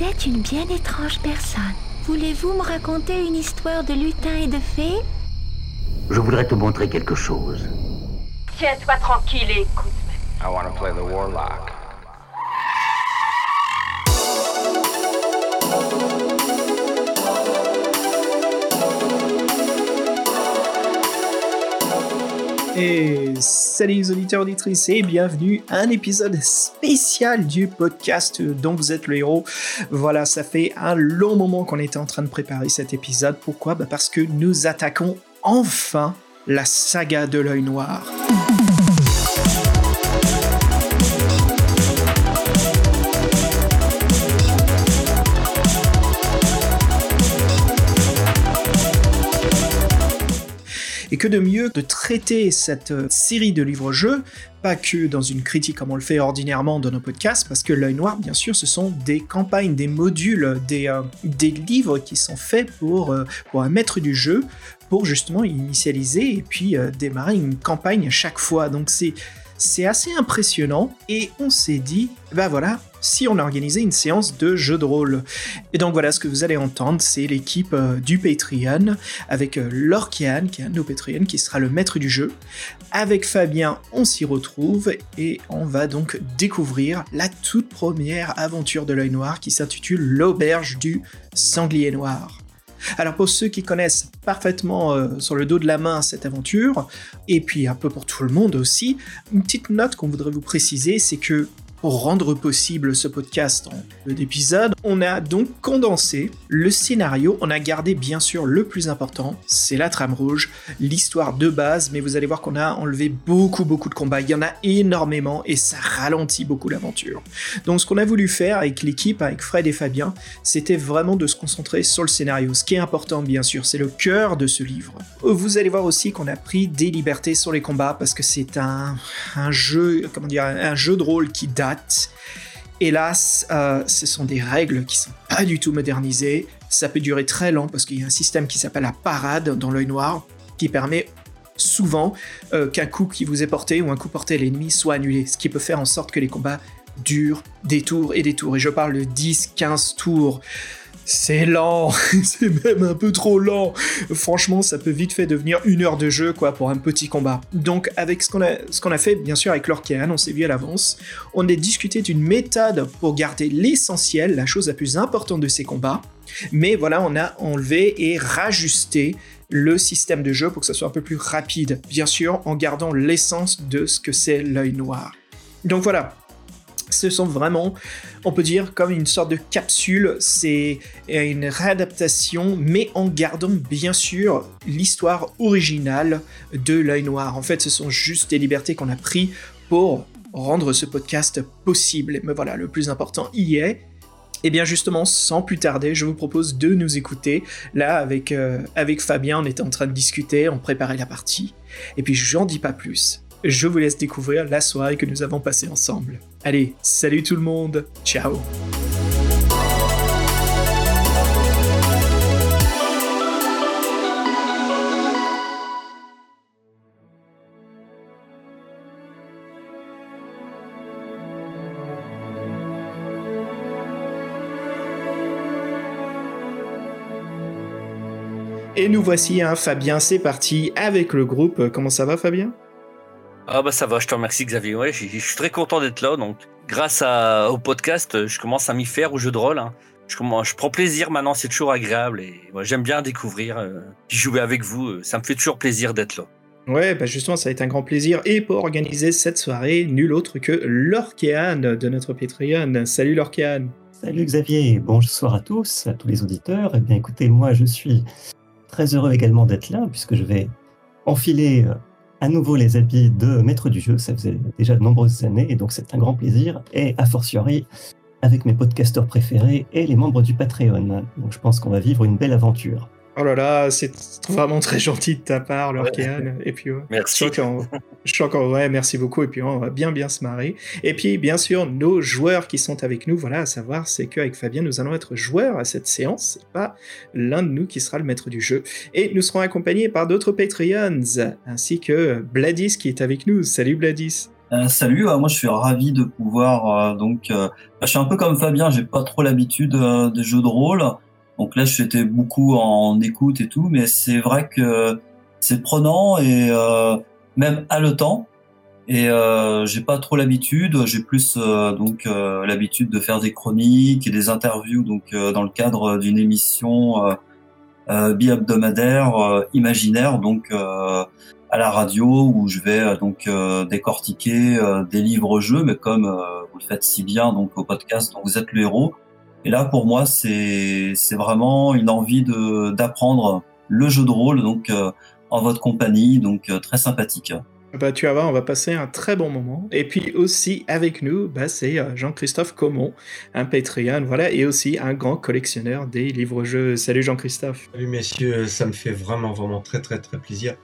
Vous êtes une bien étrange personne. Voulez-vous me raconter une histoire de lutins et de fées Je voudrais te montrer quelque chose. Tiens-toi tranquille et écoute. I want to play the warlock. Et salut les auditeurs auditrices et bienvenue à un épisode spécial du podcast dont vous êtes le héros. Voilà, ça fait un long moment qu'on était en train de préparer cet épisode. Pourquoi? Bah Parce que nous attaquons enfin la saga de l'œil noir. Que de mieux de traiter cette euh, série de livres-jeux, pas que dans une critique comme on le fait ordinairement dans nos podcasts, parce que l'œil noir, bien sûr, ce sont des campagnes, des modules, des, euh, des livres qui sont faits pour, euh, pour un maître du jeu, pour justement initialiser et puis démarrer une campagne à chaque fois. Donc c'est assez impressionnant et on s'est dit, bah voilà, si on organisait une séance de jeu de rôle. Et donc voilà, ce que vous allez entendre, c'est l'équipe euh, du Patreon avec euh, Lorkian, qui est un de nos Patreon, qui sera le maître du jeu. Avec Fabien, on s'y retrouve et on va donc découvrir la toute première aventure de l'œil noir qui s'intitule L'auberge du sanglier noir. Alors pour ceux qui connaissent parfaitement euh, sur le dos de la main cette aventure, et puis un peu pour tout le monde aussi, une petite note qu'on voudrait vous préciser, c'est que pour rendre possible ce podcast en peu d'épisodes, on a donc condensé le scénario. On a gardé bien sûr le plus important, c'est la trame rouge, l'histoire de base, mais vous allez voir qu'on a enlevé beaucoup beaucoup de combats. Il y en a énormément et ça ralentit beaucoup l'aventure. Donc ce qu'on a voulu faire avec l'équipe, avec Fred et Fabien, c'était vraiment de se concentrer sur le scénario. Ce qui est important bien sûr, c'est le cœur de ce livre. Vous allez voir aussi qu'on a pris des libertés sur les combats parce que c'est un, un jeu, comment dire, un jeu de rôle qui date Hélas, euh, ce sont des règles qui sont pas du tout modernisées. Ça peut durer très long parce qu'il y a un système qui s'appelle la parade dans l'œil noir qui permet souvent euh, qu'un coup qui vous est porté ou un coup porté à l'ennemi soit annulé, ce qui peut faire en sorte que les combats durent des tours et des tours. Et je parle de 10-15 tours c'est lent, c'est même un peu trop lent. Franchement, ça peut vite fait devenir une heure de jeu quoi pour un petit combat. Donc avec ce qu'on a, a fait, bien sûr avec Lorcan, on s'est vu à l'avance, on a discuté d'une méthode pour garder l'essentiel, la chose la plus importante de ces combats. Mais voilà, on a enlevé et rajusté le système de jeu pour que ça soit un peu plus rapide, bien sûr en gardant l'essence de ce que c'est l'œil noir. Donc voilà, ce sont vraiment, on peut dire, comme une sorte de capsule. C'est une réadaptation, mais en gardant bien sûr l'histoire originale de l'œil noir. En fait, ce sont juste des libertés qu'on a pris pour rendre ce podcast possible. Mais voilà, le plus important y est. Et bien justement, sans plus tarder, je vous propose de nous écouter. Là, avec, euh, avec Fabien, on était en train de discuter, on préparait la partie. Et puis, j'en dis pas plus je vous laisse découvrir la soirée que nous avons passée ensemble. Allez, salut tout le monde, ciao. Et nous voici, hein, Fabien, c'est parti avec le groupe. Comment ça va, Fabien? Ah bah ça va, je te remercie Xavier. Ouais, je, suis très content d'être là. Donc grâce au podcast, je commence à m'y faire au jeu de rôle. Hein. Je, je prends plaisir maintenant, c'est toujours agréable et moi j'aime bien découvrir, euh, jouer avec vous. Euh, ça me fait toujours plaisir d'être là. Ouais, bah justement, ça a été un grand plaisir. Et pour organiser cette soirée, nul autre que Lorkéan de notre Patreon. Salut Lorkéan. Salut Xavier, bonsoir à tous, à tous les auditeurs. Eh bien écoutez, moi je suis très heureux également d'être là puisque je vais enfiler euh, à nouveau les habits de maître du jeu. Ça faisait déjà de nombreuses années et donc c'est un grand plaisir. Et a fortiori avec mes podcasteurs préférés et les membres du Patreon. Donc je pense qu'on va vivre une belle aventure. Oh là là, c'est vraiment très gentil de ta part, Lorcan. Et puis, merci. Je suis, encore, ouais, merci beaucoup. Et puis, on va bien, bien se marrer. Et puis, bien sûr, nos joueurs qui sont avec nous, voilà, à savoir, c'est qu'avec Fabien, nous allons être joueurs à cette séance. C'est pas l'un de nous qui sera le maître du jeu. Et nous serons accompagnés par d'autres Patreons, ainsi que Bladis qui est avec nous. Salut Bladis. Euh, salut, euh, moi je suis ravi de pouvoir donc bah, je suis un peu comme Fabien, j'ai pas trop l'habitude des jeux de rôle. Donc là j'étais beaucoup en écoute et tout, mais c'est vrai que c'est prenant et même haletant. Et euh, j'ai pas trop l'habitude. J'ai plus donc l'habitude de faire des chroniques et des interviews donc dans le cadre d'une émission euh, bi-hebdomadaire imaginaire donc à la radio où je vais euh, donc euh, décortiquer euh, des livres-jeux, mais comme vous le faites si bien donc au podcast vous êtes le héros. Et là, pour moi, c'est vraiment une envie de d'apprendre le jeu de rôle donc en votre compagnie, donc très sympathique. Bah, tu vas voir, on va passer un très bon moment. Et puis aussi avec nous, bah, c'est Jean-Christophe Comon, un Patreon, voilà, et aussi un grand collectionneur des livres-jeux. Salut Jean-Christophe. Salut messieurs, ça me fait vraiment vraiment très très très plaisir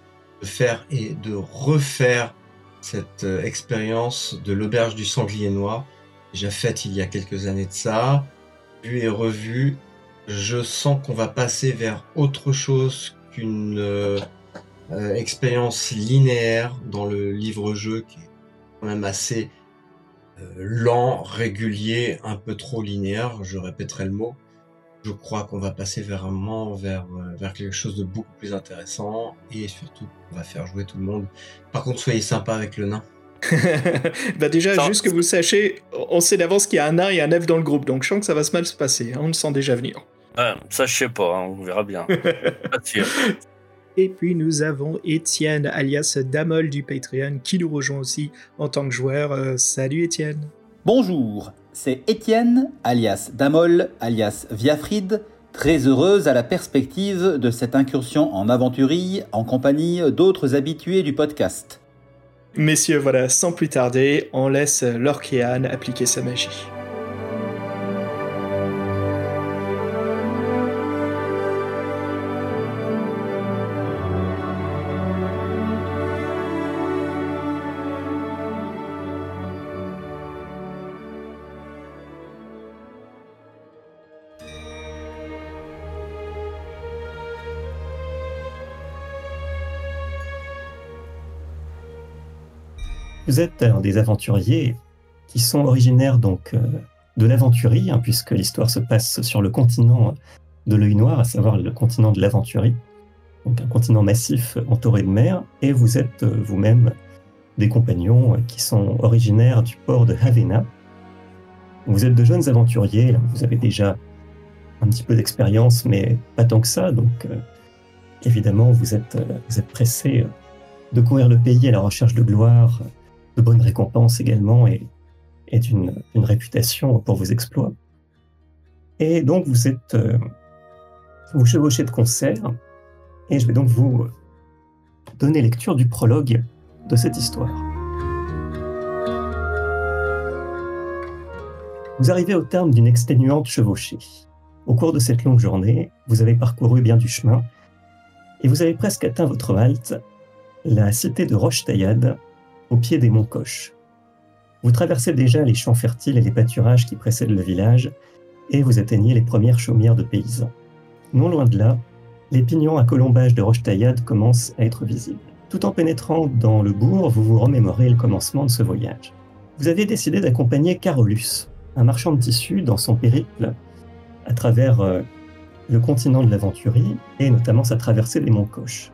de faire et de refaire cette euh, expérience de l'auberge du sanglier noir, déjà faite il y a quelques années de ça, et revu. Je sens qu'on va passer vers autre chose qu'une euh, euh, expérience linéaire dans le livre-jeu qui est quand même assez lent, régulier, un peu trop linéaire, je répéterai le mot je crois qu'on va passer moment, vers, euh, vers quelque chose de beaucoup plus intéressant et surtout on va faire jouer tout le monde. Par contre, soyez sympa avec le nain. Bah déjà, juste que vous sachiez, on sait d'avance qu'il y a un nain et un elfe dans le groupe, donc je sens que ça va se mal se passer, hein, on le sent déjà venir. ça je sais pas, hein, on verra bien. Et puis nous avons Étienne, alias Damol du Patreon, qui nous rejoint aussi en tant que joueur. Euh, salut Étienne. Bonjour c'est Étienne, alias Damol, alias Viafrid, très heureuse à la perspective de cette incursion en aventurie en compagnie d'autres habitués du podcast. Messieurs, voilà, sans plus tarder, on laisse Lorkéan appliquer sa magie. Vous êtes des aventuriers qui sont originaires donc euh, de l'aventurie, hein, puisque l'histoire se passe sur le continent de l'œil noir, à savoir le continent de l'aventurie, donc un continent massif entouré de mer, et vous êtes euh, vous-même des compagnons euh, qui sont originaires du port de Havena. Vous êtes de jeunes aventuriers, vous avez déjà un petit peu d'expérience, mais pas tant que ça, donc évidemment vous êtes, vous êtes pressés de courir le pays à la recherche de gloire, de bonnes récompenses également et, d'une une réputation pour vos exploits. Et donc vous êtes, euh, vous chevauchez de concert, et je vais donc vous donner lecture du prologue de cette histoire. Vous arrivez au terme d'une exténuante chevauchée. Au cours de cette longue journée, vous avez parcouru bien du chemin, et vous avez presque atteint votre halte, la cité de Roche-Taillade, au pied des monts Coches. Vous traversez déjà les champs fertiles et les pâturages qui précèdent le village, et vous atteignez les premières chaumières de paysans. Non loin de là, les pignons à colombage de Roche-Taillade commencent à être visibles. Tout en pénétrant dans le bourg, vous vous remémorez le commencement de ce voyage. Vous avez décidé d'accompagner Carolus, un marchand de tissus, dans son périple à travers euh, le continent de l'aventurie et notamment sa traversée des monts Coches.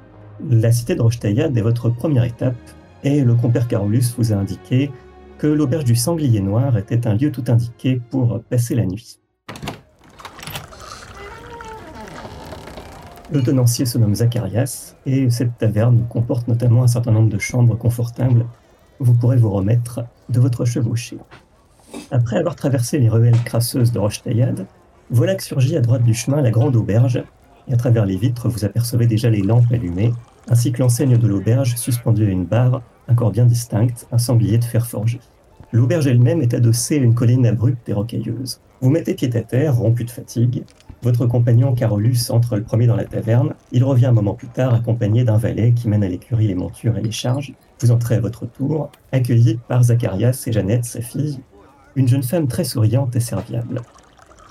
La cité de Roche-Taillade est votre première étape et le compère Carolus vous a indiqué que l'auberge du Sanglier Noir était un lieu tout indiqué pour passer la nuit. Le tenancier se nomme Zacharias, et cette taverne comporte notamment un certain nombre de chambres confortables. Vous pourrez vous remettre de votre chevauchée. Après avoir traversé les ruelles crasseuses de Roche-Taillade, voilà que surgit à droite du chemin la grande auberge, et à travers les vitres vous apercevez déjà les lampes allumées, ainsi que l'enseigne de l'auberge suspendue à une barre encore bien distincte, un sanglier de fer forgé. L'auberge elle-même est adossée à une colline abrupte et rocailleuse. Vous mettez pied à terre, rompu de fatigue. Votre compagnon Carolus entre le premier dans la taverne. Il revient un moment plus tard accompagné d'un valet qui mène à l'écurie les montures et les charges. Vous entrez à votre tour, accueilli par Zacharias et Jeannette, sa fille, une jeune femme très souriante et serviable.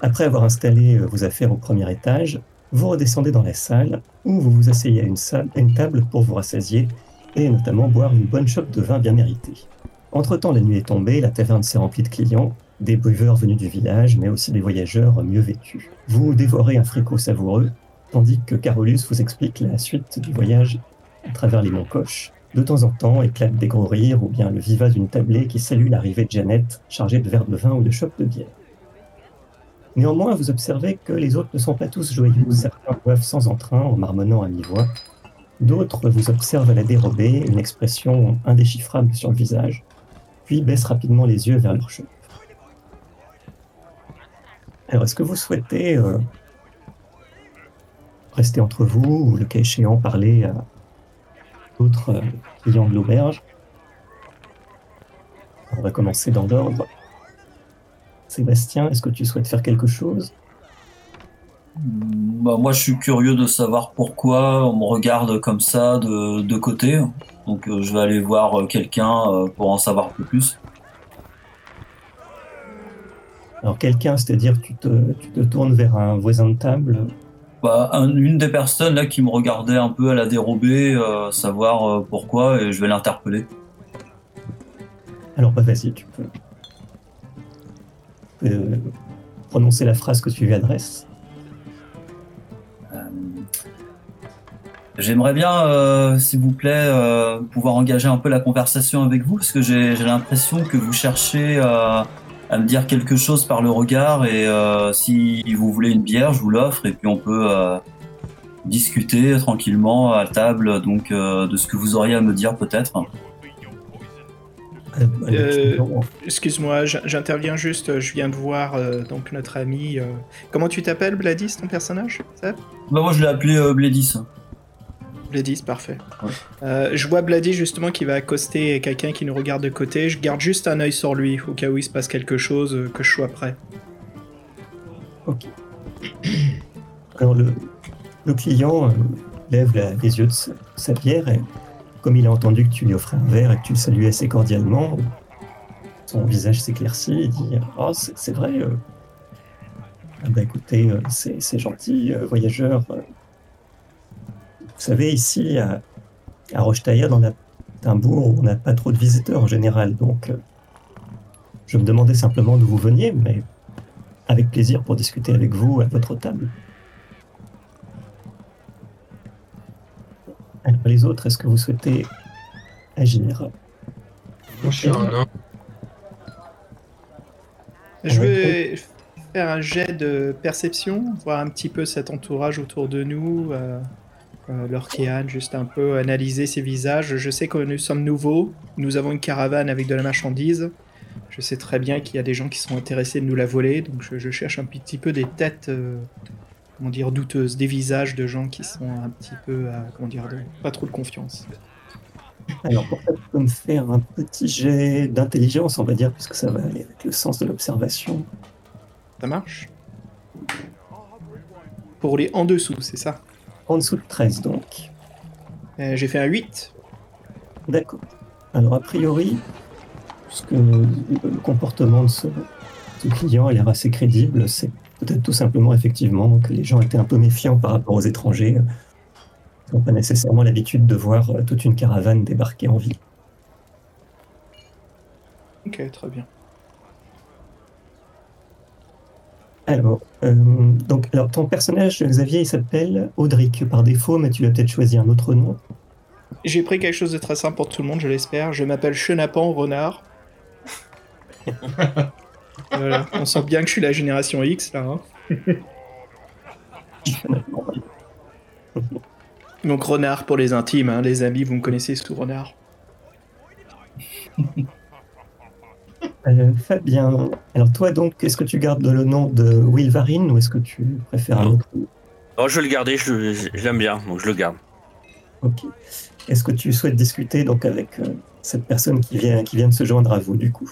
Après avoir installé euh, vos affaires au premier étage, vous redescendez dans la salle où vous vous asseyez à une, table pour vous rassasier et notamment boire une bonne chope de vin bien méritée. Entre-temps, la nuit est tombée, la taverne s'est remplie de clients, des buveurs venus du village, mais aussi des voyageurs mieux vêtus. Vous dévorez un fricot savoureux, tandis que Carolus vous explique la suite du voyage à travers les monts Coches. De temps en temps, éclatent des gros rires ou bien le viva d'une tablée qui salue l'arrivée de Jeannette, chargée de verres de vin ou de chopes de bière. Néanmoins, vous observez que les autres ne sont pas tous joyeux. Certains boivent sans entrain, en marmonnant à mi-voix. D'autres vous observent à la dérobée, une expression indéchiffrable sur le visage, puis baissent rapidement les yeux vers leur chope. Alors, est-ce que vous souhaitez euh, rester entre vous ou, le cas échéant, parler à d'autres euh, clients de l'auberge? On va commencer dans l'ordre. Sébastien, est-ce que tu souhaites faire quelque chose? Bah, moi, je suis curieux de savoir pourquoi on me regarde comme ça de, de côté. Donc, euh, je vais aller voir euh, quelqu'un euh, pour en savoir un peu plus. Alors, quelqu'un, c'est-à-dire tu te, tu te tournes vers un voisin de table? Bah, un- une des personnes là qui me regardait un peu à la dérobée, euh, savoir pourquoi, et je vais l'interpeller. Alors, bah, vas-y, tu peux. Peux prononcer la phrase que tu lui adresses. J'aimerais bien, euh, s'il vous plaît, euh, pouvoir engager un peu la conversation avec vous, parce que j'ai l'impression que vous cherchez euh, à me dire quelque chose par le regard, et euh, si vous voulez une bière, je vous l'offre, et puis on peut euh, discuter tranquillement à table, donc euh, de ce que vous auriez à me dire peut-être. Euh, Euh, Excuse-moi, j'interviens juste, je viens de voir euh, donc notre ami. euh, Comment tu t'appelles, Bladis, ton personnage ça Bah moi je l'ai appelé euh, Blédis. Bladis, parfait. Ouais. Euh, je vois Bladis justement qui va accoster quelqu'un qui nous regarde de côté. Je garde juste un œil sur lui au cas où il se passe quelque chose, euh, que je sois prêt. Ok. Alors le, le client euh, lève la- les yeux de sa, sa bière et comme il a entendu que tu lui offrais un verre et que tu le saluais assez cordialement, son visage s'éclaircit et dit Oh, c'est vrai. euh. Ah bah écoutez, euh, c'est gentil, euh, voyageur. Vous savez, ici, à, Rochetaillade, on a un bourg on n'a pas trop de visiteurs en général, donc je me demandais simplement d'où vous veniez, mais avec plaisir pour discuter avec vous à votre table. Alors, les autres, est-ce que vous souhaitez agir? Moi, je suis un nain. Je vais faire un jet de perception, voir un petit peu cet entourage autour de nous, euh, euh, l'Orkéane, juste un peu analyser ces visages. Je sais que nous sommes nouveaux, nous avons une caravane avec de la marchandise. Je sais très bien qu'il y a des gens qui sont intéressés de nous la voler, donc je, je cherche un petit peu des têtes, euh, comment dire, douteuses, des visages de gens qui sont un petit peu, euh, comment dire, de- pas trop de confiance. Alors, pour ça, tu peux me faire un petit jet d'intelligence, on va dire, puisque ça va aller avec le sens de l'observation. Ça marche? Pour les en dessous, c'est ça? En dessous de 13, donc. Euh, J'ai fait un 8. D'accord. Alors, a priori, puisque le le comportement de ce, ce client a l'air assez crédible, c'est peut-être tout simplement, effectivement, que les gens étaient un peu méfiants par rapport aux étrangers. Ils n'ont pas nécessairement l'habitude de voir euh, toute une caravane débarquer en ville. Ok, très bien. Alors, euh, donc, alors, ton personnage, Xavier, il s'appelle Audric par défaut, mais tu as peut-être choisi un autre nom. J'ai pris quelque chose de très simple pour tout le monde, je l'espère. Je m'appelle Chenapan Renard. voilà, on sent bien que je suis la génération X là. hein. Donc Renard pour les intimes, hein, les amis, vous me connaissez sous Renard. Euh, Fabien, alors toi donc, est-ce que tu gardes le nom de Wilvarine ou est-ce que tu préfères un autre Oh, je vais le garder, je, le- je l'aime bien, donc je le garde. Ok. Est-ce que tu souhaites discuter donc avec euh, cette personne qui vient, qui vient de se joindre à vous du coup?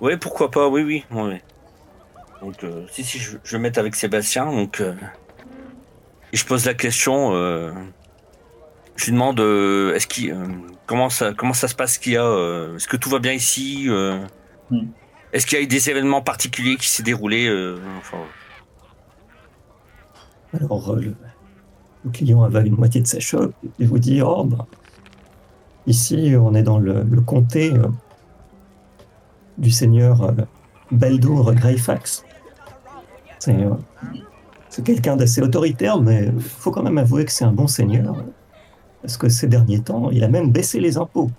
Oui, pourquoi pas, oui, oui. Donc, euh, si, si, je, je vais mettre avec Sébastien, donc. euh, et je pose la question. euh, je lui demande euh, est-ce qu'il, comment, ça, comment ça se passe qu'il y a Est-ce que tout va bien ici Hmm. Est-ce qu'il y a eu des événements particuliers qui s'est enfin, Alors le, le client avale une moitié de sa chope et vous dit oh bah, ici on est dans le, le comté, du seigneur euh, Baldur Greyfax. C'est euh, c'est quelqu'un d'assez autoritaire, mais il faut quand même avouer que c'est un bon seigneur. Parce que ces derniers temps, il a même baissé les impôts.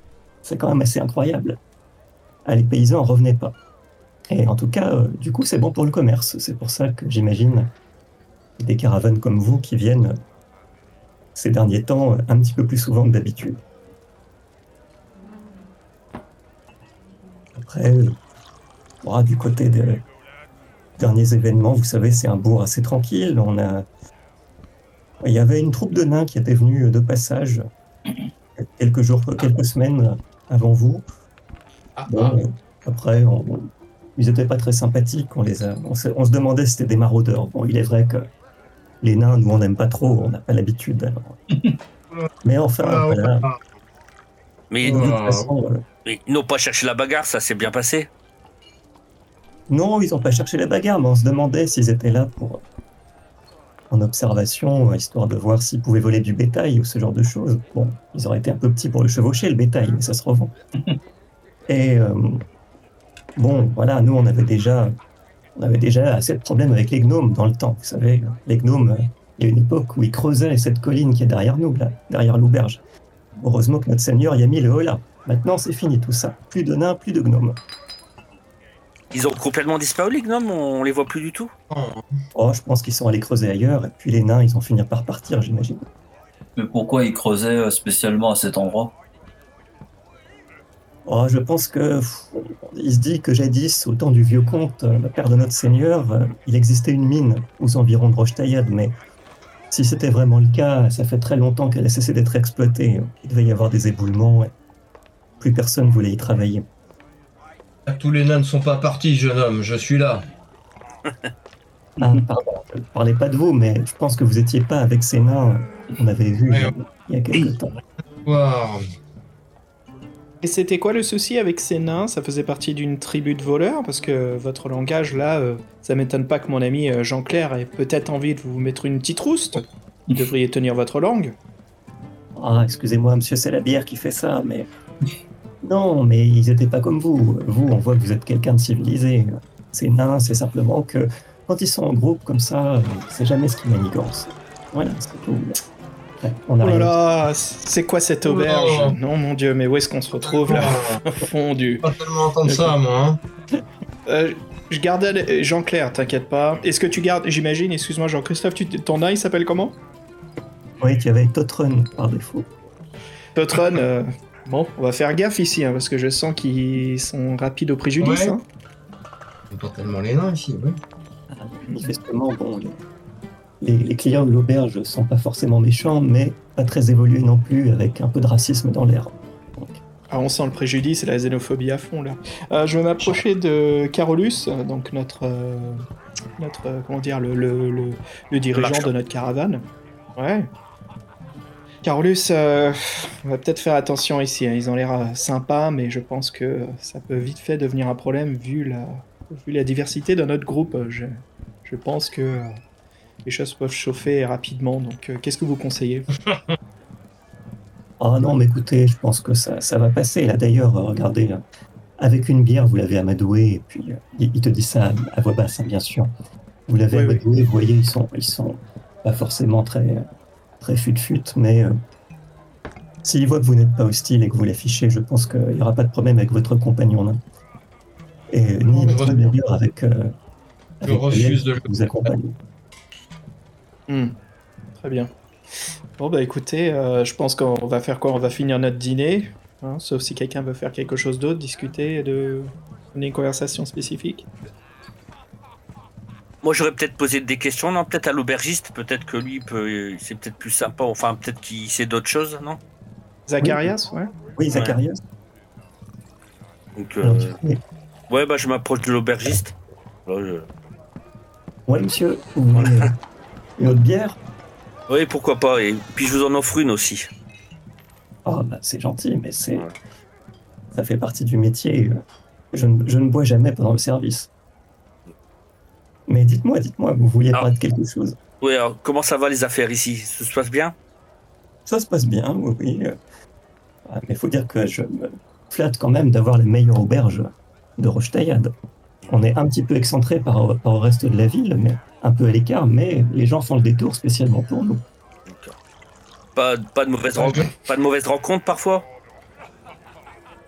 C'est quand même assez incroyable. Ah, les paysans en revenaient pas. Et en tout cas, euh, du coup, c'est bon pour le commerce. C'est pour ça que j'imagine des caravanes comme vous qui viennent ces derniers temps un petit peu plus souvent que d'habitude. Après, euh, du côté des derniers événements, vous savez, c'est un bourg assez tranquille. On a, il y avait une troupe de nains qui était venue de passage quelques jours, quelques semaines avant vous. Ah, Bon, ah. euh, après, on- ils n'étaient pas très sympathiques. On, les a, on, se, on se demandait si c'était des maraudeurs. Bon, il est vrai que les nains, nous, on n'aime pas trop. On n'a pas l'habitude. alors. Mais enfin, Ah, voilà. Mais, De toute façon, euh, mais ils n'ont pas cherché la bagarre, ça s'est bien passé. non, ils n'ont pas cherché la bagarre, mais on se demandait s'ils étaient là pour en observation, histoire de voir s'ils pouvaient voler du bétail ou ce genre de choses. Bon, ils auraient été un peu petits pour le chevaucher, le bétail, mais ça se revend. Et euh, bon, voilà, nous, on avait déjà, on avait déjà assez de problèmes avec les gnomes dans le temps. Vous savez, les gnomes, il y a une époque où ils creusaient cette colline qui est derrière nous, là, derrière l'auberge. Heureusement que notre seigneur y a mis le holà. Maintenant, c'est fini tout ça. Plus de nains, plus de gnomes. Ils ont complètement disparu, les gnomes, on les voit plus du tout? Oh, je pense qu'ils sont allés creuser ailleurs, et puis les nains, ils ont fini par partir, j'imagine. Mais pourquoi ils creusaient euh, spécialement à cet endroit? Oh, je pense que pff, il se dit que jadis, au temps du vieux comte, euh, le père de notre seigneur, euh, il existait une mine aux environs de Rochetaillade, mais si c'était vraiment le cas, ça fait très longtemps qu'elle a cessé d'être exploitée. Il devait y avoir des éboulements, plus personne voulait y travailler. Tous les nains ne sont pas partis, jeune homme, je suis là. Ah, pardon, je ne parlais pas de vous, mais je pense que vous étiez pas avec ces nains qu'on avait euh, il y a quelques temps. Wow. Et c'était quoi le souci avec ces nains? Ça faisait partie d'une tribu de voleurs? Parce que votre langage, là, euh, ça m'étonne pas que mon ami euh, Jean-Claire ait peut-être envie de vous mettre une petite rouste. Vous devriez tenir votre langue. Ah, excusez-moi, monsieur, c'est la bière qui fait ça, mais. Non, mais ils n'étaient pas comme vous. Vous, on voit que vous êtes quelqu'un de civilisé. Ces nains, c'est simplement que quand ils sont en groupe comme ça, c'est jamais ce qui manigance. Voilà, c'est tout. Ouais, on a Oh là rien. là, c'est quoi cette auberge Oh. Non, mon dieu, mais où est-ce qu'on se retrouve là Au fond du... Pas tellement entendre ça, moi. Hein. Euh, je gardais Jean-Claire, t'inquiète pas. Est-ce que tu gardes, j'imagine, excuse-moi Jean-Christophe, tu... ton nain il s'appelle comment? Oui, tu avais Totrun par défaut. Totron, euh, bon, on va faire gaffe ici, hein, parce que je sens qu'ils sont rapides au préjudice. Ouais. hein. Pas tellement les nains ici, oui. Manifestement, bon, les, clients de l'auberge sont pas forcément méchants, mais pas très évolués non plus, avec un peu de racisme dans l'air. Ah, on sent le préjudice et la xénophobie à fond là. Euh, je vais m'approcher de Carolus, donc notre, euh, notre euh, comment dire, le, le, le- le dirigeant de notre caravane. Ouais. Carolus, euh, on va peut-être faire attention ici. hein. Ils ont l'air euh, sympas, mais je pense que ça peut vite fait devenir un problème vu la, vu la diversité de notre groupe. Je, je pense que euh, les choses peuvent chauffer rapidement. Donc, euh, qu'est-ce que vous conseillez? Ah non, mais écoutez, je pense que ça, ça va passer. Là, d'ailleurs, regardez, là, avec une bière, vous l'avez amadoué, et puis il, te dit ça à, à voix basse, hein, bien sûr. Vous l'avez Oui, oui. amadoué, vous voyez, ils sont, ils sont pas forcément très, très fut-fut, mais euh, s'il voit que vous n'êtes pas hostile et que vous l'affichez, je pense qu'il n'y aura pas de problème avec votre compagnon. non? Et ni Je votre refuse. avec, euh, Je avec refuse Hélène de le- vous accompagne. Hmm, Très bien. Bon bah écoutez, euh, je pense qu'on va faire quoi? On va finir notre dîner, hein, sauf si quelqu'un veut faire quelque chose d'autre, discuter, de une conversation spécifique. Moi, j'aurais peut-être posé des questions, non? Peut-être à l'aubergiste, peut-être que lui, peut... c'est peut-être plus sympa, enfin, peut-être qu'il sait d'autres choses, non? Zacharias, ouais. Oui, Zacharias. Donc, euh, ouais, bah, je m'approche de l'aubergiste. Je- Ouais, monsieur, vous voulez euh, une autre bière? Oui, pourquoi pas, et puis je vous en offre une aussi. Ah, bah, c'est gentil, mais c'est. Ouais. Ça fait partie du métier. Je ne, je ne bois jamais pendant le service. Mais dites-moi, dites-moi, vous vouliez parler de quelque chose Oui, alors, comment ça va les affaires ici? Ça se passe bien? Ça se passe bien, oui, oui. euh. Mais il faut dire que je me flatte quand même d'avoir les meilleures auberges de Rochetaillade. On est un petit peu excentré par, par le reste de la ville, mais un peu à l'écart, mais les gens font le détour spécialement pour nous. Pas, pas, de mauvaise rencontre, pas de mauvaise rencontre parfois?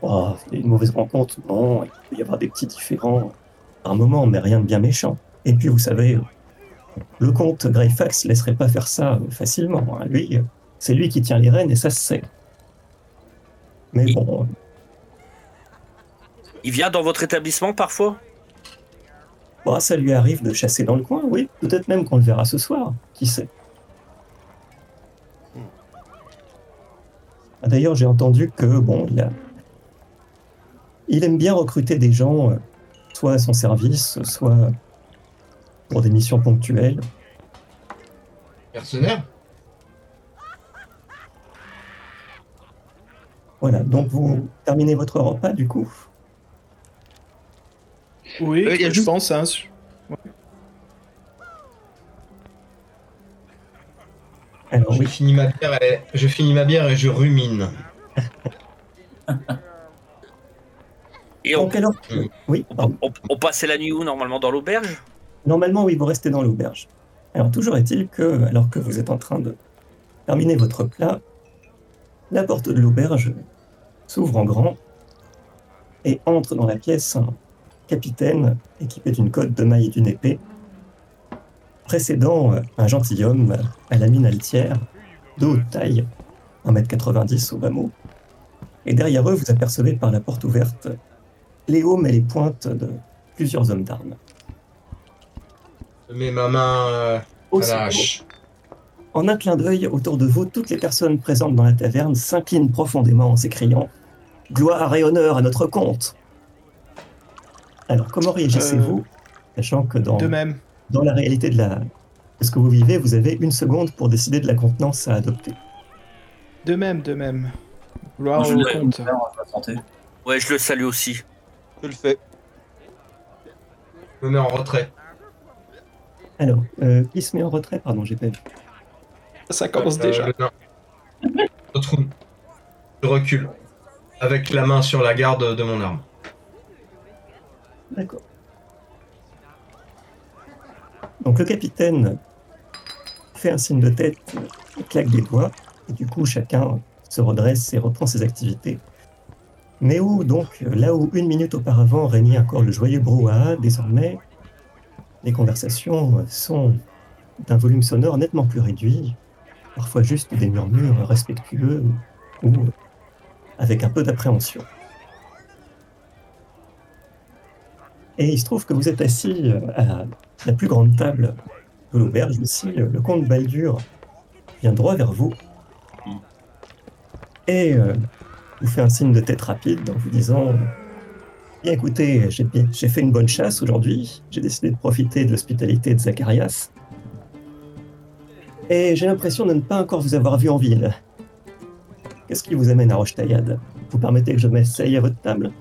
oh, Une mauvaise rencontre, non. Il peut y avoir des petits différends par moment, mais rien de bien méchant. Et puis, vous savez, le comte Greyfax laisserait pas faire ça facilement. Hein. Lui, c'est lui qui tient les rênes et ça se sait. Mais bon. Il vient dans votre établissement parfois? Bon, ça lui arrive de chasser dans le coin, oui. Peut-être même qu'on le verra ce soir. Qui sait ah, D'ailleurs, j'ai entendu que, bon, il, a... il aime bien recruter des gens, euh, soit à son service, soit pour des missions ponctuelles. Mercenaire Voilà, donc vous terminez votre repas du coup? Oui, Euh, y a je juste- pense. Hein. Alors je oui, finis ma bière et je finis ma bière et je rumine. Et on, donc alors, Mm. oui, on passait la nuit où normalement dans l'auberge? Normalement, oui, vous restez dans l'auberge. Alors, toujours est-il que, alors que vous êtes en train de terminer votre plat, la porte de l'auberge s'ouvre en grand et entre dans la pièce un capitaine équipé d'une cotte de maille et d'une épée, précédant euh, un gentilhomme à la mine altière, de haute taille, 1m90 au bas. Et derrière eux, vous apercevez par la porte ouverte les haumes et les pointes de plusieurs hommes d'armes. Je mets ma main euh, à Aussi, la hache. En un clin d'œil, autour de vous, toutes les personnes présentes dans la taverne s'inclinent profondément en s'écriant Gloire et honneur à notre comte Alors, comment réagissez-vous, sachant que dans, De même. dans la réalité de, la, de ce que vous vivez, vous avez une seconde pour décider de la contenance à adopter De même, de même. Gloire Je au comte. Ouais, je le salue aussi. Je le fais. Je me mets en retrait. Alors, euh, qui se met en retrait Pardon, j'ai pas vu. Ça commence Euh, déjà. Je recule. Avec la main sur la garde de mon arme. D'accord. Donc le capitaine fait un signe de tête, euh, claque des doigts, et du coup chacun se redresse et reprend ses activités. Mais où donc, là où une minute auparavant régnait encore le joyeux brouhaha, désormais les conversations sont d'un volume sonore nettement plus réduit, parfois juste des murmures respectueux ou avec un peu d'appréhension. Et il se trouve que vous êtes assis euh, à la plus grande table de l'auberge. Le le comte Baldur vient droit vers vous et euh, vous fait un signe de tête rapide en vous disant Bien écoutez, j'ai fait une bonne chasse aujourd'hui. J'ai décidé de profiter de l'hospitalité de Zacharias. Et j'ai l'impression de ne pas encore vous avoir vu en ville. Qu'est-ce qui vous amène à Rochetaillade? Vous permettez que je m'essaye à votre table?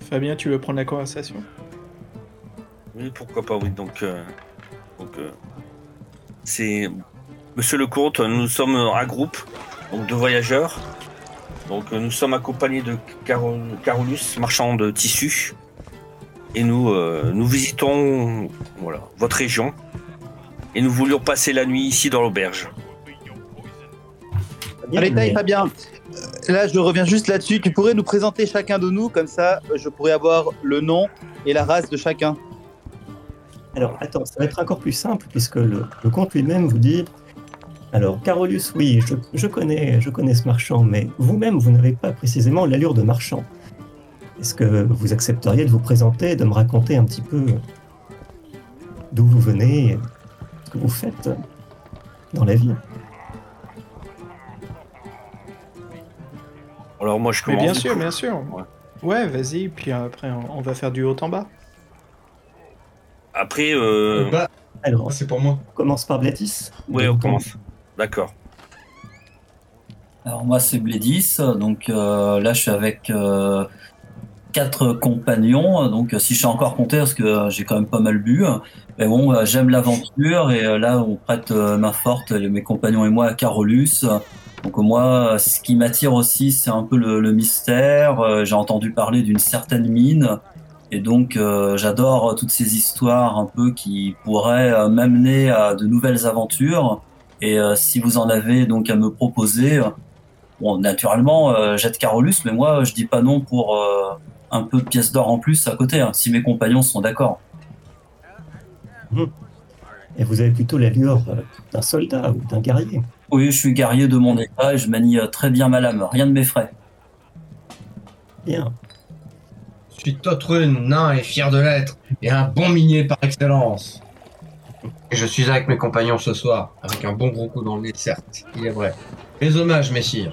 Fabien, tu veux prendre la conversation? Oui, pourquoi pas, oui. Donc, euh, donc euh, c'est Monsieur le comte, nous sommes un groupe donc de voyageurs. Donc, euh, nous sommes accompagnés de Caro- Carolus, marchand de tissus, et nous euh, nous visitons voilà votre région. Et nous voulions passer la nuit ici dans l'auberge. Allez, taille, Fabien. Euh, Là, je reviens juste là-dessus. Tu pourrais nous présenter chacun de nous, comme ça, je pourrais avoir le nom et la race de chacun. Alors, attends, ça va être encore plus simple puisque le, le comte lui-même vous dit Alors, Carolus, oui, je, je connais, je connais ce marchand, mais vous-même, vous n'avez pas précisément l'allure de marchand. Est-ce que vous accepteriez de vous présenter, de me raconter un petit peu d'où vous venez, et ce que vous faites dans la vie? Alors moi je Mais commence. bien du sûr, bien sûr. Ouais. Ouais, vas-y, puis après on on va faire du haut en bas. Après, euh, Bah, Alors, c'est pour moi. on commence par Blatis. ouais, on commence. D'accord. Alors moi c'est Blédis, donc euh, là je suis avec euh, quatre compagnons, donc euh, si je suis encore compté parce que euh, j'ai quand même pas mal bu, mais bon j'aime l'aventure et là on prête main forte mes compagnons et moi à Carolus Donc moi, ce qui m'attire aussi, c'est un peu le, mystère. J'ai entendu parler d'une certaine mine. Et donc, j'adore toutes ces histoires un peu qui pourraient m'amener à de nouvelles aventures. Et euh, si vous en avez donc à me proposer, bon, naturellement, euh, jette Carolus, mais moi, je dis pas non pour euh, un peu de pièces d'or en plus à côté, hein, si mes compagnons sont d'accord. Et vous avez plutôt l'allure d'un soldat ou d'un guerrier. Oui, je suis guerrier de mon état et je manie très bien ma lame, rien ne m'effraie. Bien. Je suis Totrun, nain et fier de l'être, et un bon minier par excellence. Et je suis avec mes compagnons ce soir, avec un bon gros coup dans le nez, certes, il est vrai. Mes hommages, messire.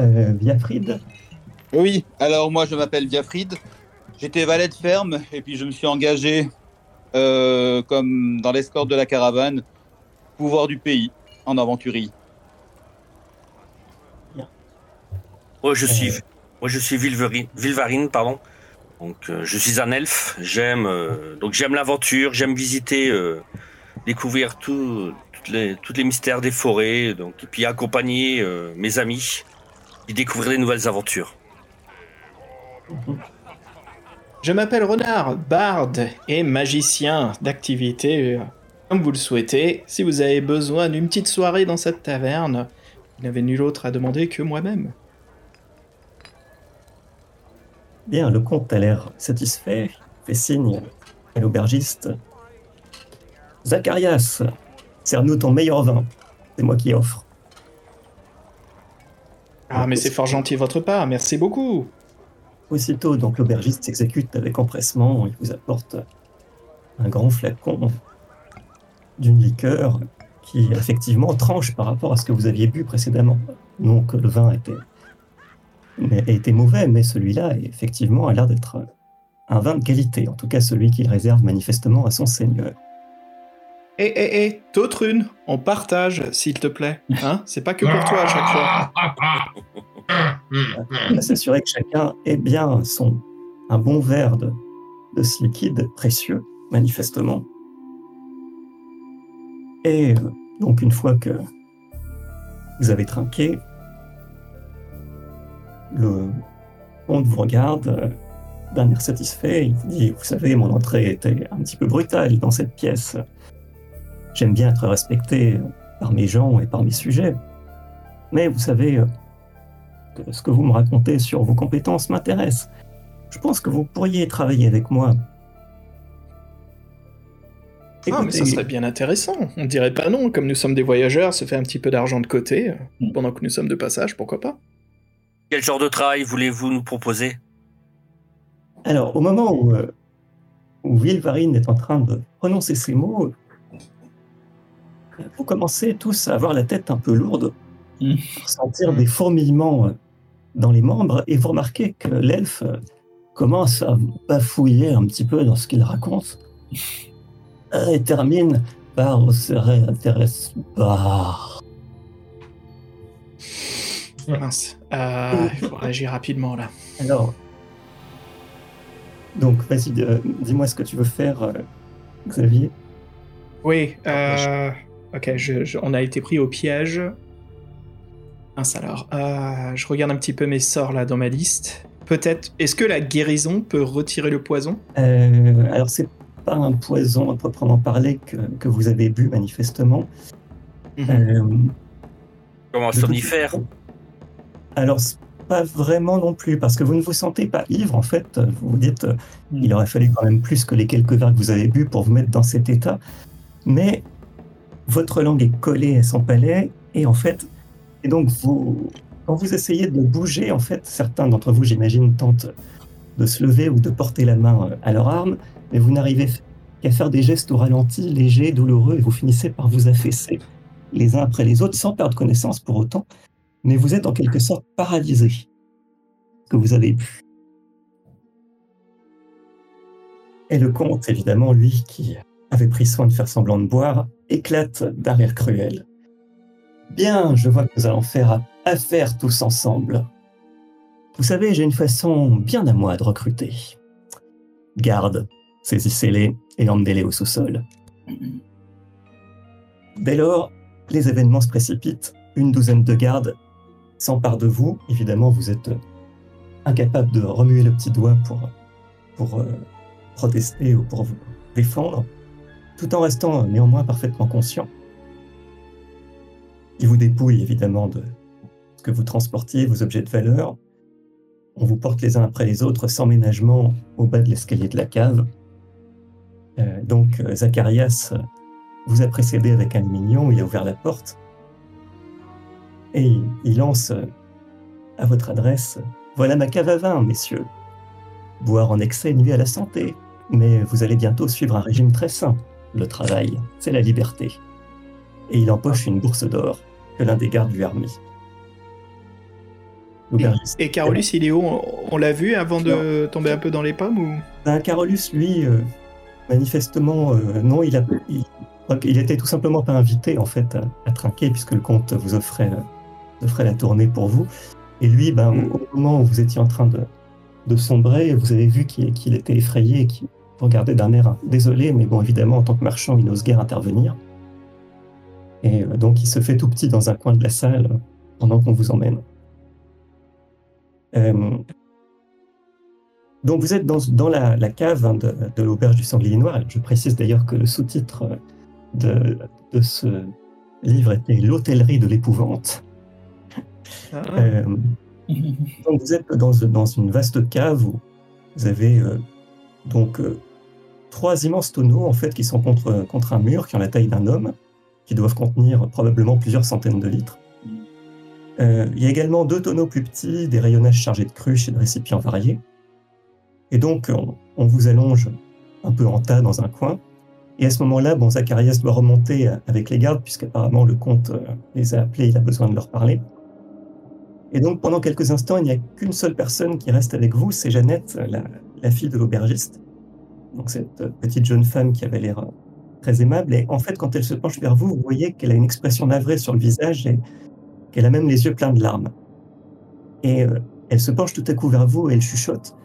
Euh, Viafrid, Oui, alors moi je m'appelle Viafrid. J'étais valet de ferme et puis je me suis engagé euh, comme dans l'escorte de la caravane, pouvoir du pays en aventurie. Moi, je suis, moi, je suis Vilverine, Vilvarine, pardon. Donc, euh, je suis un elfe. J'aime, euh, donc j'aime l'aventure. J'aime visiter, euh, découvrir tout, toutes les, mystères des forêts. Donc, et puis accompagner mes amis et découvrir des nouvelles aventures. Je m'appelle Renard, barde et magicien d'activité, comme vous le souhaitez. Si vous avez besoin d'une petite soirée dans cette taverne, vous n'avez nul autre à demander que moi-même. Bien, le comte a l'air satisfait, fait signe à l'aubergiste. Zacharias, sers-nous ton meilleur vin. C'est moi qui offre. Ah, mais c'est fort gentil de votre part, merci beaucoup. Aussitôt, donc l'aubergiste s'exécute avec empressement. Il vous apporte un grand flacon d'une liqueur qui effectivement tranche par rapport à ce que vous aviez bu précédemment. Donc le vin était, mais- était mauvais, mais celui-là effectivement a l'air d'être un vin de qualité, en tout cas celui qu'il réserve manifestement à son seigneur. Eh, eh, eh, Totrune, on partage, s'il te plaît. Hein? C'est pas que pour toi à chaque fois. On va s'assurer que chacun ait bien son, un bon verre de, de ce liquide précieux, manifestement. Et euh, donc une fois que vous avez trinqué, le comte vous regarde euh, d'un air satisfait. Il vous dit, vous savez, mon entrée était un petit peu brutale dans cette pièce. J'aime bien être respecté par mes gens et par mes sujets. Mais vous savez, euh, que ce que vous me racontez sur vos compétences m'intéresse. Je pense que vous pourriez travailler avec moi. Ah, mais ça serait bien intéressant. On dirait pas non, comme nous sommes des voyageurs, se fait un petit peu d'argent de côté, Mm. pendant que nous sommes de passage, pourquoi pas Quel genre de travail voulez-vous nous proposer? Alors, au moment où, euh, où Vilvarine est en train de prononcer ces mots, vous commencez tous à avoir la tête un peu lourde, Mm. sentir des fourmillements euh, dans les membres, et vous remarquez que l'elfe euh, commence à bafouiller un petit peu dans ce qu'il raconte, Euh, et termine par « serait intéressant pas Mince. Euh, il faut réagir rapidement là. Alors, donc vas-y, euh, dis-moi ce que tu veux faire, euh, Xavier. Oui, euh... Ok, je- je- on a été pris au piège. Mince alors. Euh, je regarde un petit peu mes sorts là dans ma liste. Peut-être. Est-ce que la guérison peut retirer le poison? Euh, alors, c'est pas un poison à proprement parler que, que vous avez bu manifestement. Mhm. Euh, Comme un de toute somnifère? façon- Alors, pas vraiment non plus, parce que vous ne vous sentez pas ivre, en fait. Vous vous dites, euh, il aurait fallu quand même plus que les quelques verres que vous avez bu pour vous mettre dans cet état. Mais votre langue est collée à son palais, et en fait, et donc vous, quand vous essayez de bouger, en fait, certains d'entre vous, j'imagine, tentent de se lever ou de porter la main euh, à leur arme, mais vous n'arrivez qu'à faire des gestes au ralenti, légers, douloureux, et vous finissez par vous affaisser les uns après les autres, sans perdre connaissance pour autant, mais vous êtes en quelque sorte paralysé, que vous avez bu. Et le comte, évidemment, lui qui avait pris soin de faire semblant de boire, éclate d'un rire cruel. Bien, je vois que nous allons faire affaire tous ensemble. Vous savez, j'ai une façon bien à moi de recruter. Garde, saisissez-les et emmenez-les au sous-sol. Dès lors, les événements se précipitent. Une douzaine de gardes s'emparent de vous. Évidemment, vous êtes incapable de remuer le petit doigt pour, euh, protester ou pour vous défendre, tout en restant néanmoins parfaitement conscient. Ils vous dépouillent évidemment de ce que vous transportiez, vos objets de valeur. On vous porte les uns après les autres sans ménagement au bas de l'escalier de la cave. Euh, donc euh, Zacharias vous a précédé avec un mignon, il a ouvert la porte et il lance à votre adresse Voilà ma cave à vin, messieurs. Boire en excès nuit à la santé, mais vous allez bientôt suivre un régime très sain. Le travail, c'est la liberté. Et il empoche une bourse d'or que l'un des gardes lui a remis. Et, Carolus, il est où? On, l'a vu avant de tomber un peu dans les pommes ou? Ben, Carolus, lui, euh, manifestement, euh, non, il, a, il, était tout simplement pas invité en fait à, trinquer puisque le comte vous offrait, euh, offrait la tournée pour vous. Et lui, ben, mm. au moment où vous étiez en train de, de sombrer, vous avez vu qu'il était effrayé et qu'il regardait d'un air désolé, mais bon, évidemment, en tant que marchand, il n'ose guère intervenir. Et euh, donc, il se fait tout petit dans un coin de la salle pendant qu'on vous emmène. Euh, donc, vous êtes dans, la, cave hein, de, l'auberge du sanglier noir. Je précise d'ailleurs que le sous-titre de, ce livre était L'hôtellerie de l'épouvante. Ah. Euh, vous êtes dans, une vaste cave où vous avez euh, donc euh, trois immenses tonneaux en fait qui sont contre, un mur qui ont la taille d'un homme, qui doivent contenir probablement plusieurs centaines de litres. il y a également deux tonneaux plus petits, des rayonnages chargés de cruches et de récipients variés. Et donc on, on vous allonge un peu en tas dans un coin. Et à ce moment-là, bon, Zacharias doit remonter avec les gardes, puisqu'apparemment le comte les a appelés, il a besoin de leur parler. Et donc pendant quelques instants, il n'y a qu'une seule personne qui reste avec vous, c'est Jeannette, la, fille de l'aubergiste. Donc cette petite jeune femme qui avait l'air très aimable. Et en fait, quand elle se penche vers vous, vous voyez qu'elle a une expression navrée sur le visage et qu'elle a même les yeux pleins de larmes. Et euh, elle se penche tout à coup vers vous et elle chuchote.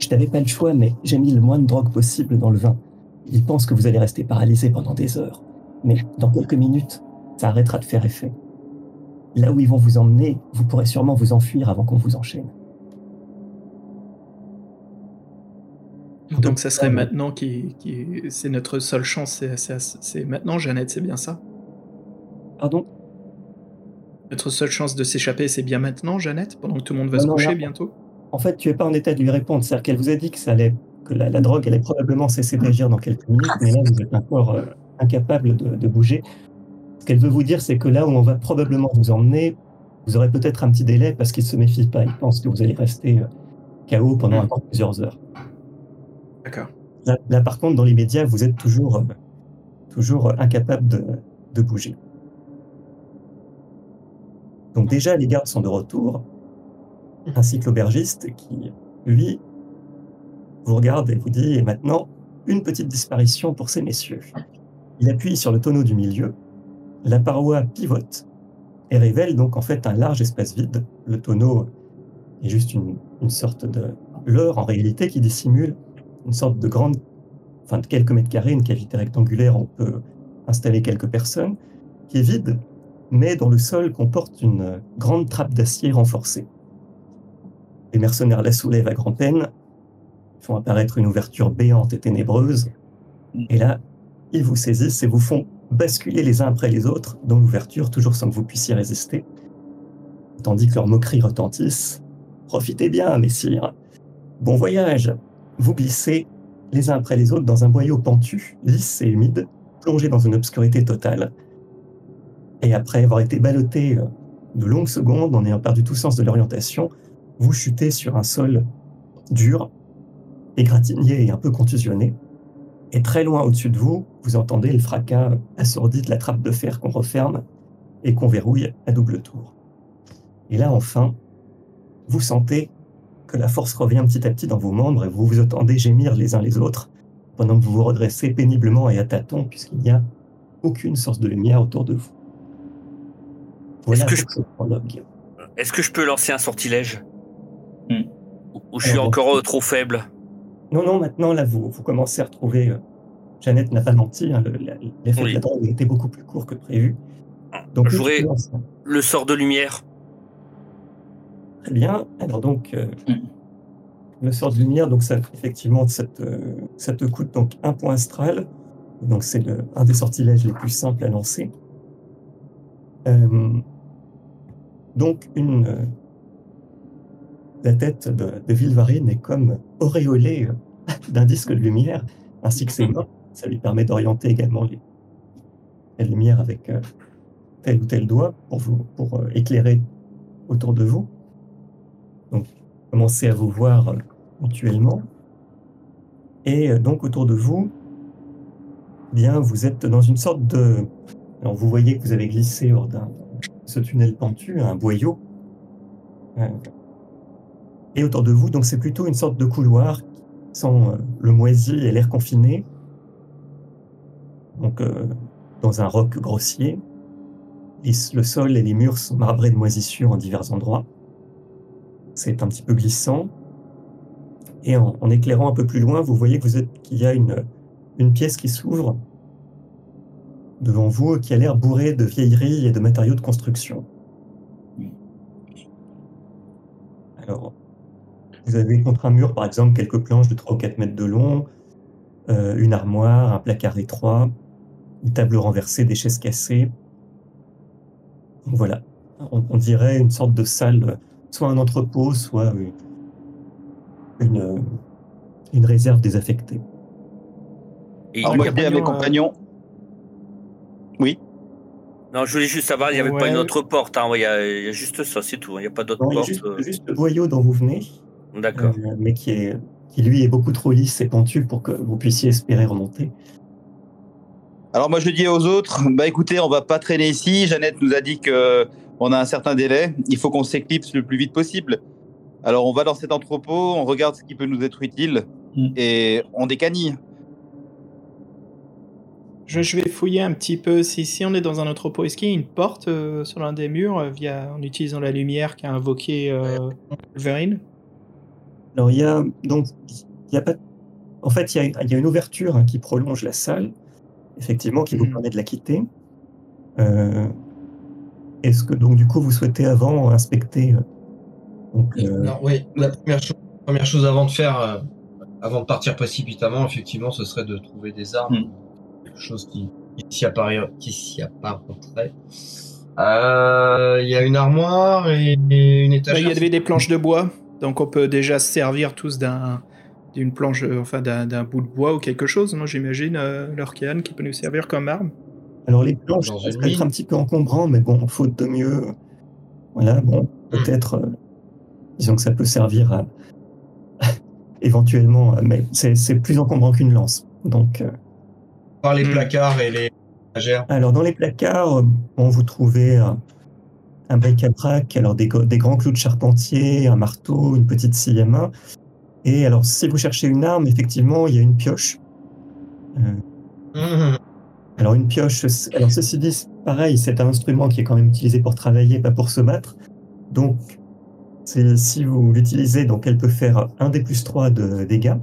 Je n'avais pas le choix, mais j'ai mis le moins de drogue possible dans le vin. Il pense que vous allez rester paralysé pendant des heures. Mais dans quelques minutes, ça arrêtera de faire effet là où ils vont vous emmener, vous pourrez sûrement vous enfuir avant qu'on vous enchaîne. Donc ça serait maintenant qui, c'est notre seule chance, c'est maintenant Jeannette, c'est bien ça? Pardon? Notre seule chance de s'échapper, c'est bien maintenant Jeannette, pendant que tout le monde va se coucher bientôt? En fait, tu es pas en état de lui répondre, c'est-à-dire qu'elle vous a dit que ça allait, que la, drogue allait probablement cesser d'agir dans quelques minutes, mais là vous êtes encore euh, incapable de bouger. Ce qu'elle veut vous dire, c'est que là où on va probablement vous emmener, vous aurez peut-être un petit délai parce qu'il ne se méfie pas. Il pense que vous allez rester euh, KO pendant encore plusieurs heures. D'accord. Là, par contre, dans l'immédiat, vous êtes toujours, euh, toujours incapable de, bouger. Donc déjà, les gardes sont de retour, ainsi que l'aubergiste qui, lui, vous regarde et vous dit, et maintenant, une petite disparition pour ces messieurs. Il appuie sur le tonneau du milieu, la paroi pivote et révèle donc en fait un large espace vide. Le tonneau est juste une, sorte de leurre en réalité qui dissimule une sorte de grande, enfin de quelques mètres carrés, une cavité rectangulaire où on peut installer quelques personnes, qui est vide, mais dont le sol comporte une grande trappe d'acier renforcée. Les mercenaires la soulèvent à grand-peine, font apparaître une ouverture béante et ténébreuse, et là, ils vous saisissent et vous font basculer les uns après les autres dans l'ouverture, toujours sans que vous puissiez résister, tandis que leurs moqueries retentissent. Profitez bien, messire. Bon voyage. Vous glissez les uns après les autres dans un boyau pentu, lisse et humide, plongé dans une obscurité totale. Et après avoir été ballotté euh, de longues secondes en ayant perdu tout sens de l'orientation, vous chutez sur un sol dur, égratigné et un peu contusionné. Et très loin au-dessus de vous, vous entendez le fracas assourdi de la trappe de fer qu'on referme et qu'on verrouille à double tour. Et là, enfin, vous sentez que la force revient petit à petit dans vos membres et vous vous entendez gémir les uns les autres pendant que vous vous redressez péniblement et à tâtons puisqu'il n'y a aucune source de lumière autour de vous. Est-ce que, je... Est que, je peux lancer un sortilège hmm. Ou je suis encore trop faible? Non, non, maintenant, là, vous, vous commencez à retrouver Jeannette n'a pas menti, hein, le- l'effet Oui. de la drogue était beaucoup plus court que prévu. Donc, Je le voudrais- silence. Le sort de lumière. Très bien. Alors donc, euh, le sort de lumière, donc ça, effectivement, ça te, ça te coûte donc un point astral. Donc c'est un des sortilèges les plus simples à lancer. Euh, donc une, euh, la tête de, de Vilvarine est comme auréolée d'un disque de lumière, ainsi que ses mains. Ça lui permet d'orienter également les, la lumière avec euh, tel ou tel doigt pour, vous, pour euh, éclairer autour de vous. Donc, commencez à vous voir euh, mutuellement. Et donc, autour de vous, bien, vous êtes dans une sorte de... Alors, vous voyez que vous avez glissé hors d'un ce tunnel pentu, un boyau. Et autour de vous, donc, c'est plutôt une sorte de couloir sans le moisi et l'air confiné. Donc, euh, dans un roc grossier. Le sol et les murs sont marbrés de moisissures en divers endroits. C'est un petit peu glissant. Et en, éclairant un peu plus loin, vous voyez qu'il y a une, une pièce qui s'ouvre devant vous, qui a l'air bourrée de vieilleries et de matériaux de construction. Alors, vous avez contre un mur, par exemple, quelques planches de 3 ou 4 mètres de long, euh, une armoire, un placard étroit, une table renversée, des chaises cassées. Donc voilà, on, on dirait une sorte de salle, soit un entrepôt, soit une, une réserve désaffectée. Et Alors il moi y je a dis à mes compagnon, euh, compagnons. Oui. Non, je voulais juste savoir, il n'y avait pas une autre porte. hein. Il y, a, il y a juste ça, c'est tout. Il n'y a pas d'autre Non, il y a porte. juste, euh. juste le boyau dont vous venez, D'accord. euh, mais qui, est, qui lui est beaucoup trop lisse et pentu pour que vous puissiez espérer remonter. Alors moi je dis aux autres, bah écoutez, on va pas traîner ici. Jeannette nous a dit que on a un certain délai. Il faut qu'on s'éclipse le plus vite possible. Alors on va dans cet entrepôt, on regarde ce qui peut nous être utile Mm. et on décanille. Je, je vais fouiller un petit peu. Si, si on est dans un entrepôt, est-ce qu'il y a une porte euh, sur l'un des murs euh, via, en utilisant la lumière qu'a invoqué euh, Wolverine Alors il y a donc il y a pas en fait il y a, il y a une ouverture hein, qui prolonge la salle, effectivement qui vous Mhm. permet de la quitter. Euh, Est-ce que donc du coup vous souhaitez avant inspecter euh, donc, euh, oui, la première chose, première chose avant de faire, euh, avant de partir précipitamment, effectivement, ce serait de trouver des armes, Mm. quelque chose qui, qui s'y apparaît, qui s'y apparenterait. Euh, Il y a une armoire et, et une étagère. Il y avait des planches de bois, donc on peut déjà se servir tous d'un d'une planche, euh, enfin d'un bout de bois ou quelque chose, non J'imagine, euh, l'Orcan qui peut nous servir comme arme. alors les planches ça peut être un petit peu encombrant, mais bon faute de mieux, voilà bon peut-être euh, disons que ça peut servir à éventuellement, euh, mais c'est c'est plus encombrant qu'une lance. Donc euh, Par les Mm. placards et les étagères. Alors, dans les placards, euh, bon, vous trouvez un, un bric-à-brac, alors des, des grands clous de charpentier, un marteau, une petite scie à main. Et alors, si vous cherchez une arme, effectivement, il y a une pioche. Euh, Mhm. alors, une pioche, alors ceci dit, pareil, c'est un instrument qui est quand même utilisé pour travailler, pas pour se battre. Donc, si vous l'utilisez, donc elle peut faire un des plus 3 de dégâts.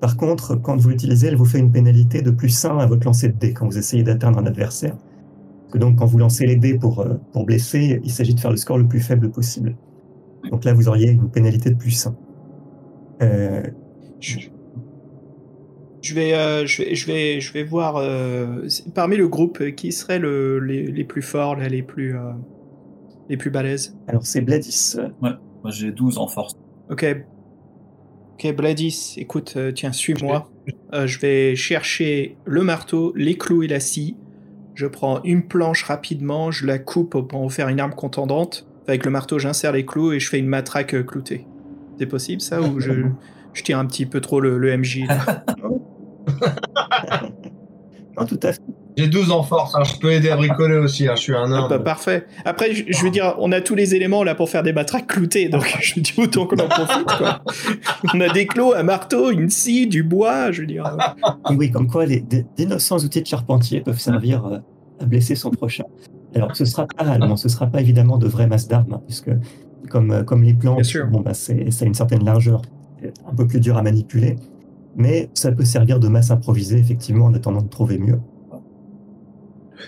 Par contre, quand vous l'utilisez, elle vous fait une pénalité de plus 1 à votre lancer de dés quand vous essayez d'atteindre un adversaire. Parce que donc, quand vous lancez les dés pour, euh, pour blesser, il s'agit de faire le score le plus faible possible. Donc là, vous auriez une pénalité de plus 1. Euh, Je, je vais, euh, je vais, je vais, je vais voir euh, parmi le groupe qui serait le, les, les plus forts, là, les plus, euh, les plus balèzes? alors, c'est Bladis. Moi, j'ai 12 en force. Ok. Ok, Bladis, écoute, euh, tiens, suis-moi. Euh, je vais chercher le marteau, les clous et la scie. Je prends une planche rapidement, je la coupe pour en faire une arme contendante. Avec le marteau, j'insère les clous et je fais une matraque cloutée. C'est possible ça ou je, je tire un petit peu trop le, le MJ là non, tout à fait. J'ai 12 en force, hein, je peux aider à bricoler aussi, hein, je suis un Ah nain. bah, parfait. Après, je, je veux dire, on a tous les éléments là pour faire des matraques cloutées, donc je dis autant qu'on en profite. Quoi. On a des clous, un marteau, une scie, du bois, je veux dire. Et oui, comme quoi les- des- d'innocents outils de charpentier peuvent servir euh, à blesser son prochain. Alors, ce sera pas, non, ce sera pas évidemment de vraies masses d'armes, hein, puisque comme, euh, comme les sûr. bon, bah, c'est, ça a une certaine largeur, c'est un peu plus dur à manipuler. mais ça peut servir de masse improvisée, effectivement, en attendant de trouver mieux.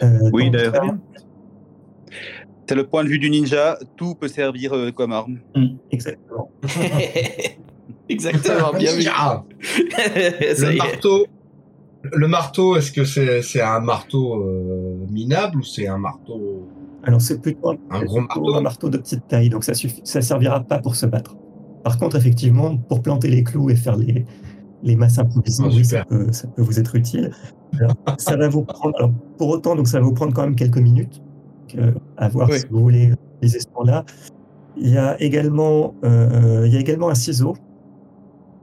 Euh, Oui, d'ailleurs. C'est le point de vue du ninja, tout peut servir euh, comme arme. Exactement. Exactement, bien vu. Le marteau, le marteau, est-ce que c'est c'est un marteau euh, minable ou c'est un marteau Alors c'est plutôt, Un c'est gros plutôt marteau. un marteau de petite taille, donc ça ça servira pas pour se battre. Par contre, effectivement, pour planter les clous et faire les, les masses improvisées, Ah, oui, ça peut, ça peut vous être utile. Alors, ça va vous prendre, alors, pour autant, donc ça va vous prendre quand même quelques minutes euh, à voir Oui. si vous voulez utiliser ce temps-là. Il y a également, euh, il y a également un ciseau.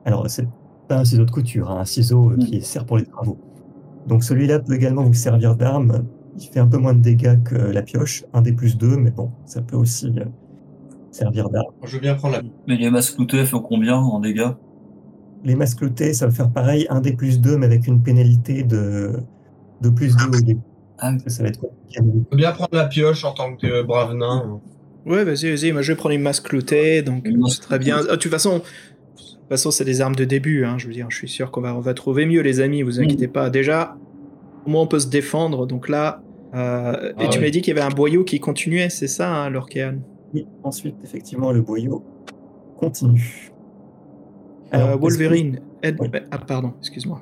Alors, c'est pas un ciseau de couture, hein, un ciseau euh, qui sert pour les travaux. Donc, celui-là peut également vous servir d'arme. Il fait un peu moins de dégâts que la pioche, un des plus deux, mais bon, ça peut aussi euh, servir d'arme. Je veux bien prendre la. Mais les masques cloutés font combien en dégâts? Les masques cloutés, ça va faire pareil, un des plus deux, mais avec une pénalité de, de plus deux au début. Ah oui. Ça, va être compliqué. Je veux bien prendre la pioche en tant que brave nain. Ouais, vas-y, vas-y. Moi, je vais prendre une masse cloutée, donc c'est très bien. Ah, de toute façon, de toute façon, c'est des armes de début. Hein, je veux dire, je suis sûr qu'on va, on va trouver mieux, les amis. Vous inquiétez pas. Déjà, au moins, on peut se défendre. Donc là, euh, et Ah tu oui. m'as dit qu'il y avait un boyau qui continuait, c'est ça, hein, Lorkéan Oui, ensuite, effectivement, le boyau continue. Euh, Alors, que- Wolverine. aide- Oui. Ah, pardon, excuse-moi.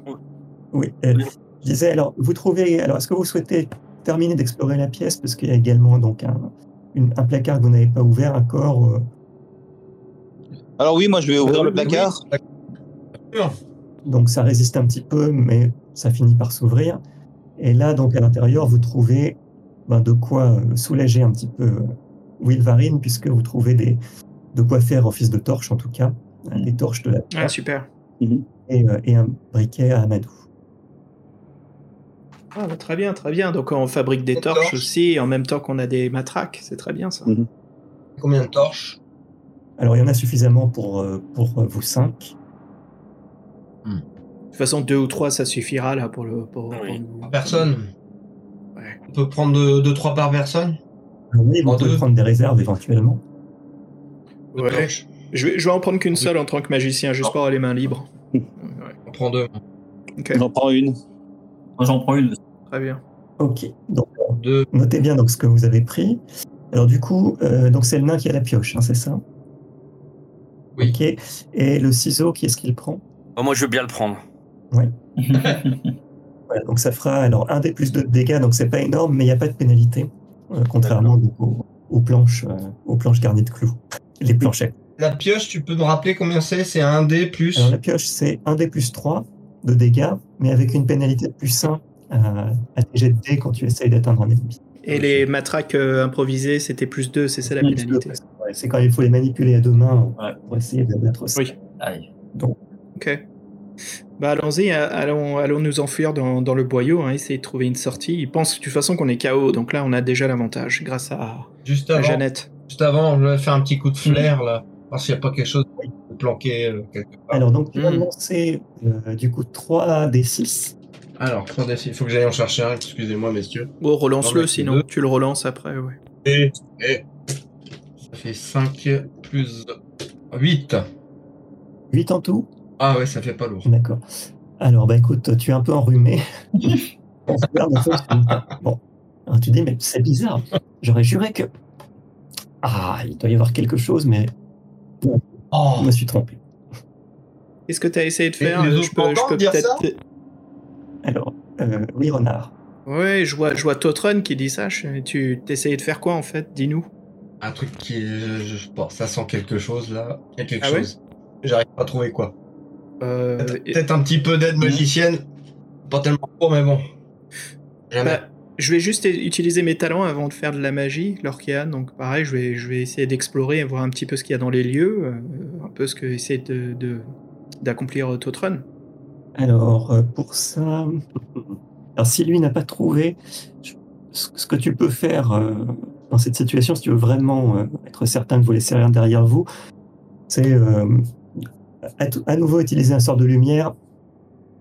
Oui, euh, je disais, alors, vous trouvez, alors, est-ce que vous souhaitez terminer d'explorer la pièce? Parce qu'il y a également donc un, une- un placard que vous n'avez pas ouvert encore. euh, Alors oui, moi je vais ouvrir le Oui, placard. donc ça résiste un petit peu, mais ça finit par s'ouvrir. Et là, donc, à l'intérieur, vous trouvez ben, de quoi euh, soulager un petit peu euh, Wilvarine, puisque vous trouvez des, de quoi faire office de torche, en tout cas, hein, des torches de la Ah, super. et, euh, et un briquet à Amadou. Ah, bah, très bien, très bien. Donc, on fabrique des Des torches, torches. aussi, en même temps qu'on a des matraques. C'est très bien, ça. Mhm. Combien de torches? Alors, il y en a suffisamment pour, pour vous cinq. De toute façon, deux ou trois, ça suffira, là, pour le... Pour, Oui. pour nous- Personne. Ouais. On peut prendre deux, deux, trois par personne Oui, vous En pouvez deux. prendre des réserves éventuellement. Ouais. Je vais, je vais en prendre qu'une seule en tant que magicien, juste pour avoir les mains libres. Ouais, On prend deux. ok, J'en prends une. Moi j'en prends une. très bien. Ok, donc Deux. notez bien donc, ce que vous avez pris. Alors du coup, euh, donc c'est le nain qui a la pioche, hein, c'est ça? Oui. Ok. Et le ciseau, qui est-ce qu'il prend? Oh, moi, je veux bien le prendre. Voilà, donc ça fera alors un des plus de dégâts, donc c'est pas énorme, mais il n'y a pas de pénalité, euh, contrairement donc, aux, aux planches, euh, aux planches garnies de clous, les planchettes. La pioche, tu peux me rappeler combien c'est? C'est un dé plus? Alors la pioche, c'est un des plus 3 de dégâts, mais avec une pénalité de plus 1 à, à tes jets de dés quand tu essayes d'atteindre un ennemi. Et les matraques euh, improvisées, c'était plus 2, c'est ça la Plus pénalité? ouais, c'est quand il faut les manipuler à deux mains Ouais. pour essayer de mettre ça. Oui. Aïe. Ok. Bah allons-y, allons, allons nous enfuir dans, dans le boyau, hein, essayer de trouver une sortie. Ils pensent de toute façon qu'on est KO, donc là on a déjà l'avantage grâce à, Juste à Jeannette. juste avant, je vais faire un petit coup de flair là. Voir s'il n'y a pas quelque chose de planqué euh, quelque part. Alors donc tu vas Hmm. lancer euh, du coup 3 des 6. Alors, attendez, il faut que j'aille en chercher un. Excusez-moi, messieurs. Bon, relance-le sinon, deux. tu le relances après, ouais. Et, et ça fait 5 plus 8. 8 en tout Ah ouais, ça fait pas lourd. D'accord. Alors, bah écoute, tu es un peu enrhumé. On se regarde, en fait, tu dis, bon, Alors, tu dis, mais c'est bizarre. J'aurais juré que. Ah, il doit y avoir quelque chose, mais Oh, je me suis trompé. Qu'est-ce que tu as essayé de faire Euh, Je peux, peut-être. Alors, euh, oui, renard. Ouais, je vois, je vois Totrun qui dit ça. je- Tu t'essayais de faire quoi en fait? Dis-nous. un truc qui. Je, je pas, ça sent quelque chose là. Il y a quelque Ah ouais? chose. J'arrive pas à trouver quoi. Euh, Peut-être et- un petit peu d'aide magicienne. Pas tellement trop, mais bon. Jamais. bah, je vais juste utiliser mes talents avant de faire de la magie, Lorkian. Donc pareil, je vais, je vais essayer d'explorer et voir un petit peu ce qu'il y a dans les lieux, euh, un peu ce que essaie de de- d'accomplir euh, Totrun. Alors, euh, pour ça. Alors, si lui n'a pas trouvé, je- ce ce que tu peux faire euh, dans cette situation, si tu veux vraiment euh, être certain que vous laissez rien derrière vous, c'est euh, à, nouveau utiliser un sort de lumière,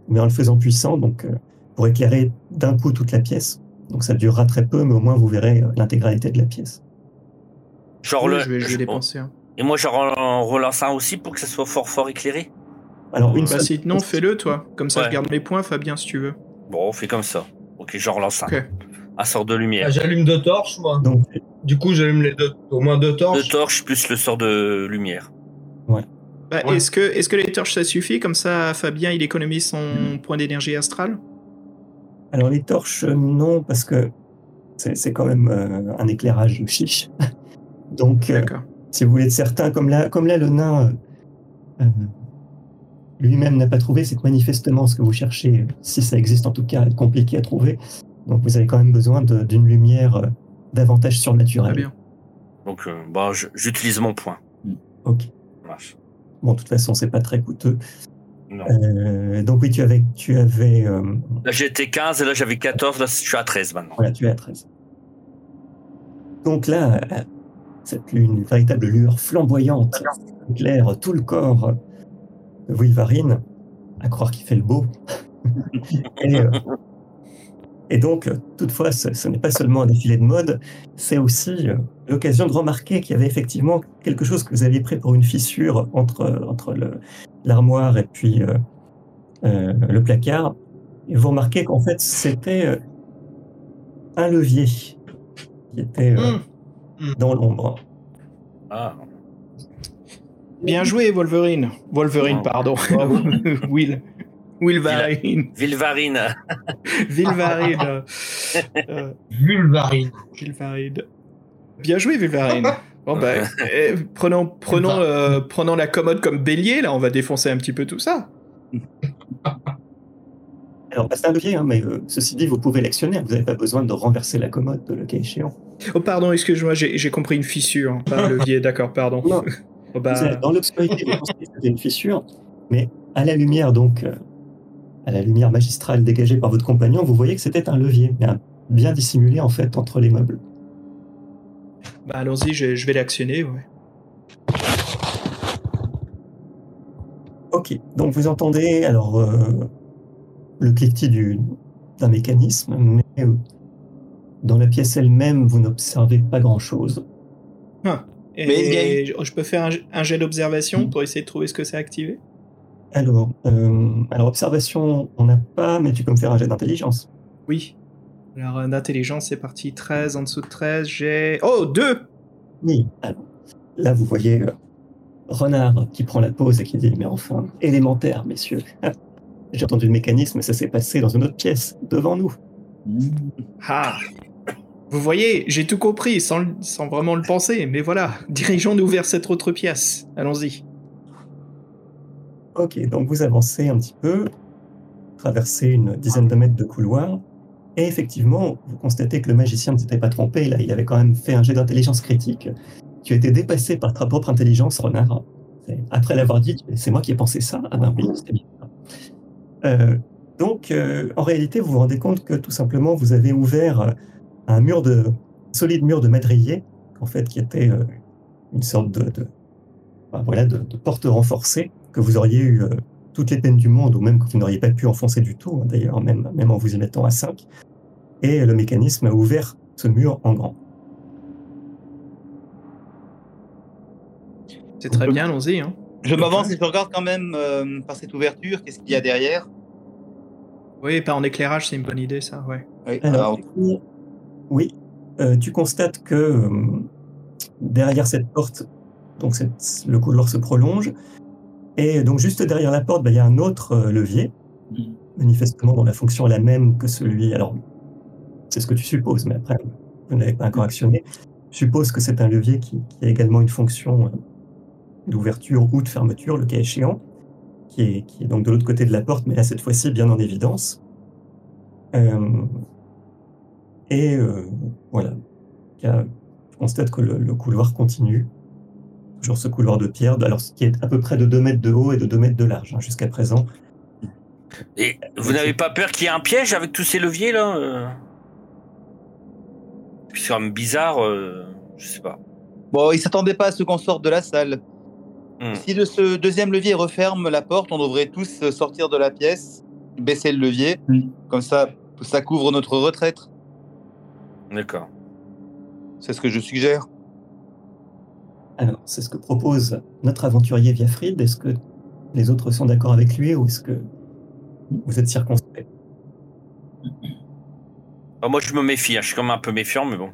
mais en le faisant puissant, donc euh, pour éclairer d'un coup toute la pièce. Donc ça durera très peu, mais au moins vous verrez euh, l'intégralité de la pièce. Genre Oui, le. je vais, je vais je- dépenser. un. Et moi, j'en relance un aussi pour que ça soit fort, fort éclairé. Alors, une Bah seule- sinon, fais-le toi. Comme ça, Ouais. je garde mes points, Fabien, si tu veux. Bon, on fait comme ça. Ok, je relance un. Ok. Un sort de lumière. Ah, J'allume deux torches, moi. Donc, Du coup, j'allume les deux, au moins deux Deux torches. torches plus le sort de lumière. Bah, Ouais. Est-ce que, est que les torches ça suffit? Comme ça, Fabien, il économise son Mm. point d'énergie astrale? Alors les torches, euh, non, parce que c'est c'est quand même euh, un éclairage chiche. Donc, euh, si vous voulez être certain, comme là, comme là le nain euh, lui-même n'a pas trouvé, c'est que manifestement ce que vous cherchez, si ça existe en tout cas, est compliqué à trouver. Donc vous avez quand même besoin d'une lumière euh, davantage Très surnaturelle. bien. Donc, euh, bah, j'utilise mon point. Ok. Marche. Bon, de toute façon, c'est pas très coûteux. Non. Euh, donc oui, tu avais, tu avais, euh, Là, j'étais 15 et là, j'avais 14. Là, je suis à 13 maintenant. voilà, tu es à 13. Donc là, cette lune, une véritable lueur flamboyante, éclaire tout le corps de Wilvarine, à croire qu'il fait le beau. et, euh, et donc, toutefois, ce, ce n'est pas seulement un défilé de mode, c'est aussi l'occasion de remarquer qu'il y avait effectivement quelque chose que vous aviez pris pour une fissure entre, entre le- l'armoire et puis euh, euh, le placard. Et vous remarquez qu'en fait, c'était euh, un levier qui était euh, Mm. dans l'ombre. Ah. Bien joué, Wolverine. Wolverine, Oh. pardon. Will. Wilvarine. Vilvarine. Vilvarine. Vulvarine. Vilvarine. Bien joué, Vilvarine. Bon, bah, eh, prenons, prenons, euh, prenons la commode comme bélier, là, on va défoncer un petit peu tout ça. Alors, bah, c'est un levier, hein, mais euh, ceci dit, vous pouvez l'actionner. Vous n'avez pas besoin de renverser la commode, le cas échéant. Oh, pardon, excuse-moi, j'ai j'ai compris une fissure, pas un levier, d'accord, pardon. Non. Oh, bah, Vous êtes Dans l'obscurité, vous pensez que c'était une fissure, mais à la lumière, donc, euh, à la lumière magistrale dégagée par votre compagnon, vous voyez que c'était un levier, mais un- bien dissimulé en fait entre les meubles. Bah, allons-y, je, je vais l'actionner, ouais. Ok, donc vous entendez alors euh, le cliquetis du- d'un mécanisme, mais euh, dans la pièce elle-même, vous n'observez pas grand-chose. Et Mais je, je peux faire un, un jet d'observation pour essayer de trouver ce que c'est activé? Alors, euh, alors observation, on n'a pas, mais tu peux me faire un jet d'intelligence. Oui. Alors, euh, d'intelligence, c'est parti. 13, en dessous de 13, j'ai... Oh, 2 Oui. Alors, là, vous voyez euh, Renard qui prend la pause et qui dit Mais enfin, élémentaire, messieurs. J'ai entendu le mécanisme, ça s'est passé dans une autre pièce, devant nous. Ah Vous voyez, j'ai tout compris, sans, sans vraiment le penser, mais voilà, dirigeons-nous vers cette autre pièce. Allons-y. Ok, donc vous avancez un petit peu, traversez une dizaine de mètres de couloir, et effectivement, vous constatez que le magicien ne s'était pas trompé, là, il avait quand même fait un jet d'intelligence critique. Tu été dépassé par ta propre intelligence, renard. Après l'avoir dit, c'est moi qui ai pensé ça. Ah ben. Euh, donc, euh, en réalité, vous vous rendez compte que tout simplement, vous avez ouvert euh, un mur de solide mur de madrier, en fait, qui était une sorte de, voilà, de, porte renforcée que vous auriez eu toutes les peines du monde, ou même que vous n'auriez pas pu enfoncer du tout, hein, d'ailleurs, même, même en vous y mettant à 5. Et le mécanisme a ouvert ce mur en grand. C'est très bien, allons-y. Hein. Je m'avance et je regarde quand même euh, par cette ouverture, qu'est-ce qu'il y a derrière. Oui, pas en éclairage, c'est une bonne idée, ça, ouais. Oui, Alors, oui, euh, tu constates que euh, derrière cette porte, donc cette- le couloir se prolonge, et donc juste derrière la porte, bah, il y a un autre euh, levier, Mhm. manifestement dont la fonction est la même que celui. Alors, c'est ce que tu supposes, mais après, vous n'avez pas encore actionné. Je suppose que c'est un levier qui, qui a également une fonction euh, d'ouverture ou de fermeture, le cas échéant, qui est, qui est donc de l'autre côté de la porte, mais là, cette fois-ci, bien en évidence. Euh, et euh, voilà. Je constate que le, le couloir continue. Toujours ce couloir de pierre, alors ce qui est à peu près de 2 mètres de haut et de 2 mètres de large hein, jusqu'à présent. Et vous n'avez pas peur qu'il y ait un piège avec tous ces leviers là euh C'est quand même bizarre, euh, je sais pas. bon, il s'attendait pas à ce qu'on sorte de la salle. Hmm. Si le, ce deuxième levier referme la porte, on devrait tous sortir de la pièce, baisser le levier, comme ça, ça couvre notre retraite. D'accord. C'est ce que je suggère. Alors, c'est ce que propose notre aventurier Viafrid. Est-ce que les autres sont d'accord avec lui ou est-ce que vous êtes circonspect? Ah, moi, je me méfie. hein. Je suis quand même un peu méfiant, mais bon.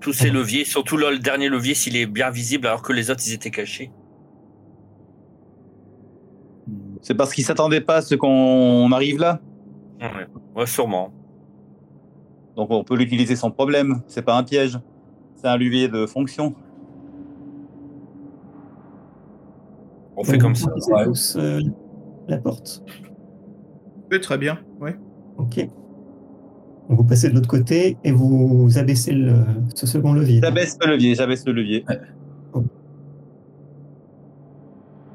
Tous ces leviers, surtout là, le dernier levier, s'il est bien visible, alors que les autres, ils étaient cachés. C'est parce qu'il s'attendait pas à ce qu'on arrive là? Ouais, ouais sûrement. Donc on peut l'utiliser sans problème. C'est pas un piège. C'est un levier de fonction. On fait comme ça. Ouais. euh, la porte. Oui, très bien, ouais. Ok. Vous passez de l'autre côté et vous abaissez le, ce second levier. J'abaisse le levier, j'abaisse le levier.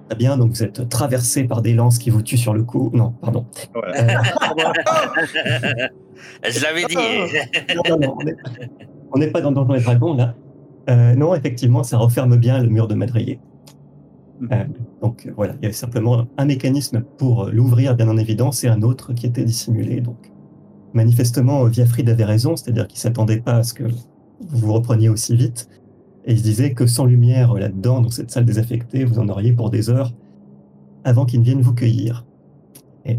Très bien, donc vous êtes traversé par des lances qui vous tuent sur le coup. Non, pardon. Euh, Je l'avais dit. non, non, non, on n'est- pas dans Donjons et Dragons là. Euh, non, effectivement, ça referme bien le mur de madrier. Euh, donc voilà, il y avait simplement un mécanisme pour l'ouvrir bien en évidence et un autre qui était dissimulé. Donc manifestement, Viafrid avait raison, c'est-à-dire qu'il s'attendait pas à ce que vous vous repreniez aussi vite. Et il se disait que sans lumière là-dedans, dans cette salle désaffectée, vous en auriez pour des heures avant qu'ils ne viennent vous cueillir. Et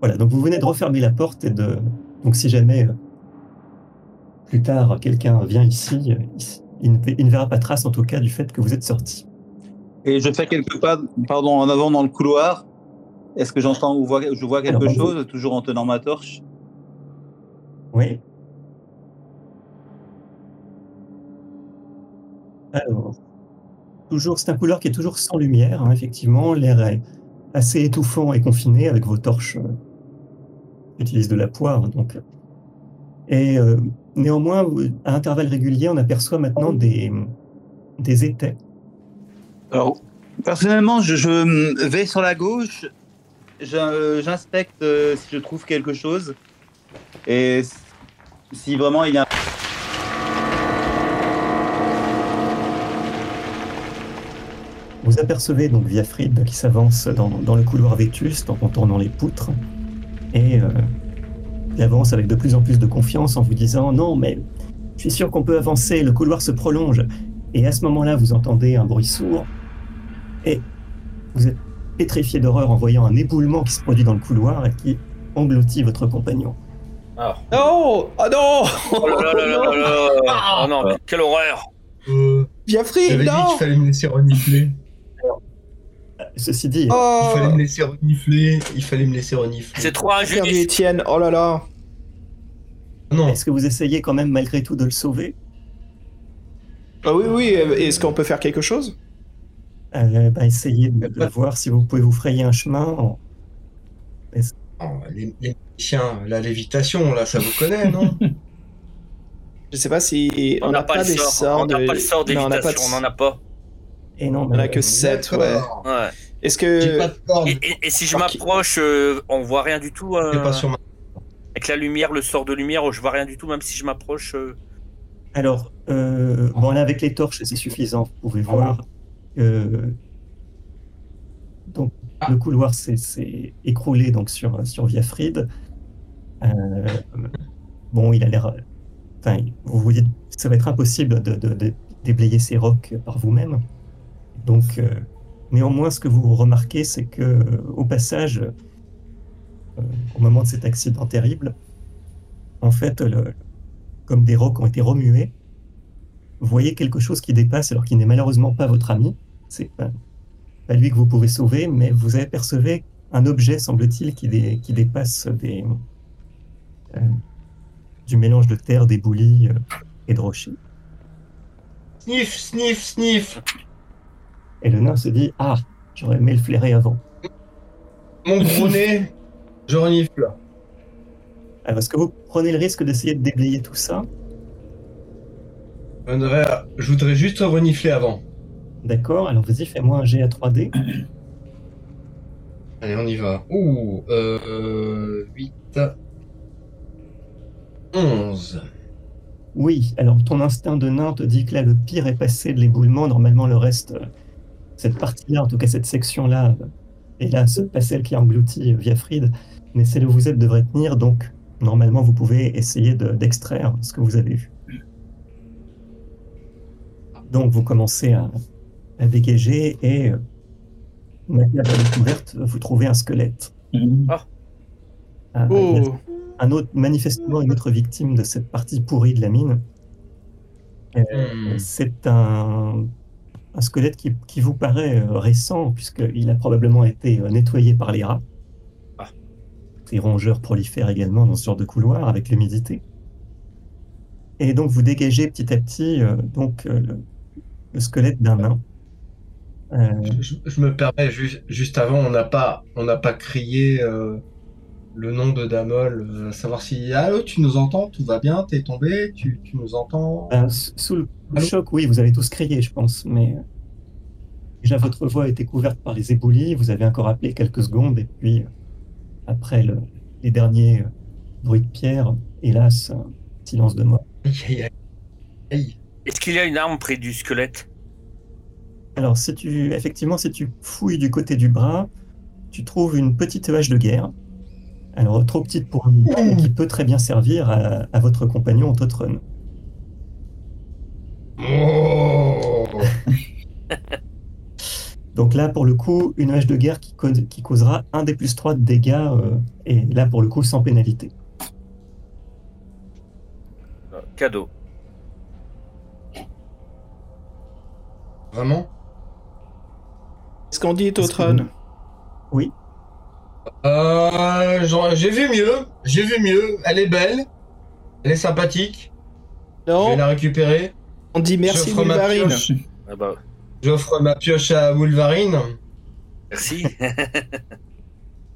voilà, donc vous venez de refermer la porte et de. Donc si jamais euh, plus tard quelqu'un vient ici, euh, il- ne, verra pas trace en tout cas du fait que vous êtes sorti. Et je fais quelques pas, pardon, en avant dans le couloir. Est-ce que j'entends ou vois, je vois quelque Alors, chose, toujours en tenant ma torche? Oui. Alors, toujours, c'est un couloir qui est toujours sans lumière, hein, effectivement. L'air est assez étouffant et confiné avec vos torches. euh, utilisent de la poire, donc. Et euh, néanmoins, à intervalles réguliers, on aperçoit maintenant des, des étais. Alors, personnellement, je, vais sur la gauche, j'inspecte euh, si je trouve quelque chose. Et si vraiment il y a Vous apercevez donc Viafrid qui s'avance dans, dans le couloir vétuste en contournant les poutres et euh, il avance avec de plus en plus de confiance en vous disant non mais je suis sûr qu'on peut avancer, le couloir se prolonge et à ce moment-là vous entendez un bruit sourd et vous êtes pétrifié d'horreur en voyant un éboulement qui se produit dans le couloir et qui engloutit votre compagnon. Ah. Non Ah non Oh là là là là là là. Oh non, quelle horreur. Euh, Biafri, J'avais dit non qu'il fallait me laisser renifler. Ceci dit, Il Oh fallait me laisser renifler. Il fallait me laisser renifler. C'est trop injuste. Étienne, oh là là Non, est-ce que vous essayez quand même malgré tout de le sauver? Ah oui, oui, est-ce qu'on peut faire quelque chose? Euh, bah, Essayez de, de voir si vous pouvez vous frayer un chemin en- Oh, les, les magiciens, la lévitation, là, ça vous connaît, non? Je sais pas si... On n'a pas, le des sort. sorts On n'a de- pas le sort Non, on n'a pas d'évitation. On n'en a pas. Et non, On en a que 7, ouais. Est-ce pas que... de. Et, et- et si je m'approche, euh, on voit rien du tout. euh, pas sur ma... Avec la lumière, le sort de lumière, je vois rien du tout, même si je m'approche. euh, Alors, euh, bon, là, avec les torches, c'est suffisant. Vous pouvez voir. que donc, Ah. le couloir s'est écroulé donc, sur, sur Viafrid. Euh, bon, il a l'air. Enfin, vous vous dites, ça va être impossible de, de- de déblayer ces rocs par vous-même. Donc, euh, néanmoins, ce que vous remarquez, c'est que euh, au passage, euh, au moment de cet accident terrible, en fait, comme des rocs ont été remués, vous voyez quelque chose qui dépasse alors qu'il n'est malheureusement pas votre ami. C'est pas, pas lui que vous pouvez sauver, mais vous apercevez un objet, semble-t-il, qui, dé- qui dépasse du mélange de terre, d'éboulis et de rochers. Sniff, sniff, sniff. Et le nain se dit Ah, j'aurais aimé le flairer avant. Mon gros nez, je renifle. Alors, est-ce que vous prenez le risque d'essayer de déblayer tout ça Je voudrais, je voudrais juste renifler avant. D'accord, alors vas-y, fais-moi un G à 3D. Allez, on y va. Ouh, euh, 8, 11. Oui, alors ton instinct de nain te dit que là, le pire est passé de l'éboulement. Normalement, le reste, euh, cette partie-là, en tout cas cette section-là, euh, est là, ce pas celle qui engloutit euh, Viafrid, mais celle où vous êtes devrait tenir, donc normalement, vous pouvez essayer de- d'extraire ce que vous avez vu. Donc vous commencez à, à dégager et euh, macabre découverte, vous trouvez un squelette. Mhm. Un- Oh, un autre, manifestement une autre victime de cette partie pourrie de la mine. Euh, Hmm. C'est un, un squelette qui, qui vous paraît euh, récent, puisqu'il a probablement été euh, nettoyé par les rats. Ah. Ces rongeurs prolifèrent également dans ce genre de couloir avec l'humidité. Et donc vous dégagez petit à petit euh, donc, euh, le, le squelette d'un nain. Euh, Je, je me permets, ju- juste avant, on n'a pas, on n'a pas crié euh, le nom de Damol, euh, savoir si allô, tu nous entends, tout va bien, t'es tombé, tu, tu nous entends. Euh, s- sous le Allô choc, oui, vous avez tous crié, je pense, mais euh, déjà votre voix a été couverte par les éboulis, vous avez encore appelé quelques secondes, et puis euh, après le- les derniers euh, bruits de pierre, hélas, un silence de mort. Est-ce qu'il y a une arme près du squelette? Alors, si tu, effectivement, si tu fouilles du côté du bras, tu trouves une petite hache de guerre. Alors, trop petite pour une mais qui peut très bien servir à, à votre compagnon Totron. Oh Donc là, pour le coup, une hache de guerre qui, cause- qui causera un des plus 3 de dégâts, euh, et là, pour le coup, sans pénalité. Cadeau. Vraiment? Ce qu'on dit, Est-ce vous- Oui, euh, J'ai vu mieux, j'ai vu mieux. Elle est belle, elle est sympathique. Je vais Non, la récupérer. On dit merci, J'offre ma Wolverine. pioche. Ah bah, J'offre ma pioche à Wolverine. merci.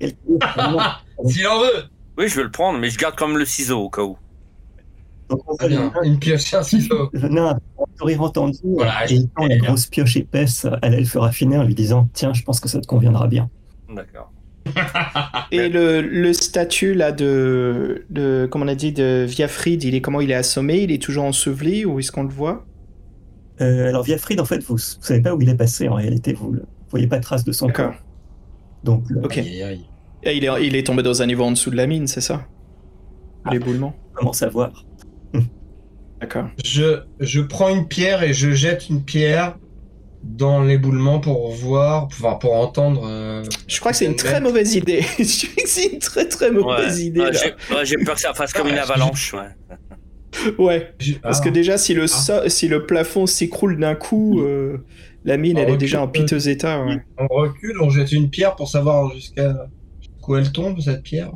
S'il en veut. oui, je vais le prendre, mais je garde comme le ciseau au cas où. Donc, on Très bien. Une pioche et un ciseau. A un sourire entendu, Voilà, et il tend la j'ai- grosse pioche épaisse à l'elfe raffiné en lui disant Tiens, je pense que ça te conviendra bien. D'accord. Et le, le statut là de, de, comme on a dit, de Viafrid, il est comment? Il est assommé Il est toujours enseveli ou est-ce qu'on le voit? Euh, alors, Viafrid, en fait, vous ne savez pas où il est passé en réalité, vous ne voyez pas de trace de son corps. Donc, euh, Ok. Et il est, il est tombé dans un niveau en dessous de la mine, c'est ça? Ah. L'éboulement. comment savoir? D'accord. Je, je prends une pierre et je jette une pierre dans l'éboulement pour voir, enfin pour entendre. euh, Je crois que c'est une très mauvaise idée. Je crois que c'est une très très mauvaise Ouais. idée. Ouais, j'ai ouais, peur que ça fasse comme une avalanche. Ouais. Ouais. Parce ah. que déjà, si le, so- si le plafond s'écroule d'un coup, euh, la mine, Ah, elle est déjà en piteux état. ouais. On recule, on jette une pierre pour savoir jusqu'à où elle tombe cette pierre.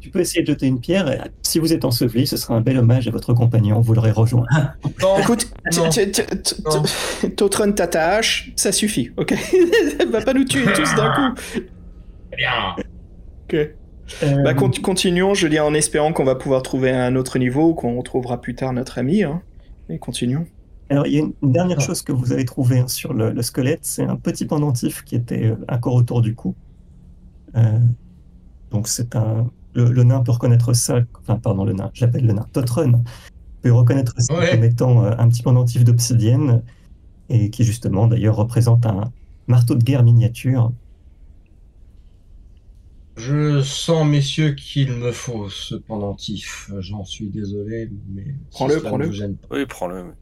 Tu peux essayer de jeter une pierre, et si vous êtes enseveli, ce sera un bel hommage à votre compagnon, vous l'aurez rejoint. Non, Écoute, Totron, ta hache, ça suffit, ok? Elle va pas nous tuer tous d'un coup. très bien. Ok. Euh, Bah, con- continuons, je dis en espérant qu'on va pouvoir trouver un autre niveau, qu'on retrouvera plus tard notre ami. Hein. Et continuons. Alors, il y a une, dernière chose que vous avez trouvée hein, sur le, le squelette, c'est un petit pendentif qui était euh, encore autour du cou. Euh, donc, c'est un. Le, le nain peut reconnaître ça, enfin, pardon, le nain, j'appelle le nain, Totron peut reconnaître ça Ouais. comme étant euh, un petit pendentif d'obsidienne, et qui justement, d'ailleurs, représente un marteau de guerre miniature. Je sens, messieurs, qu'il me faut ce pendentif. J'en suis désolé, mais. Prends-le, prends-le. vous gêne pas. Oui, prends-le.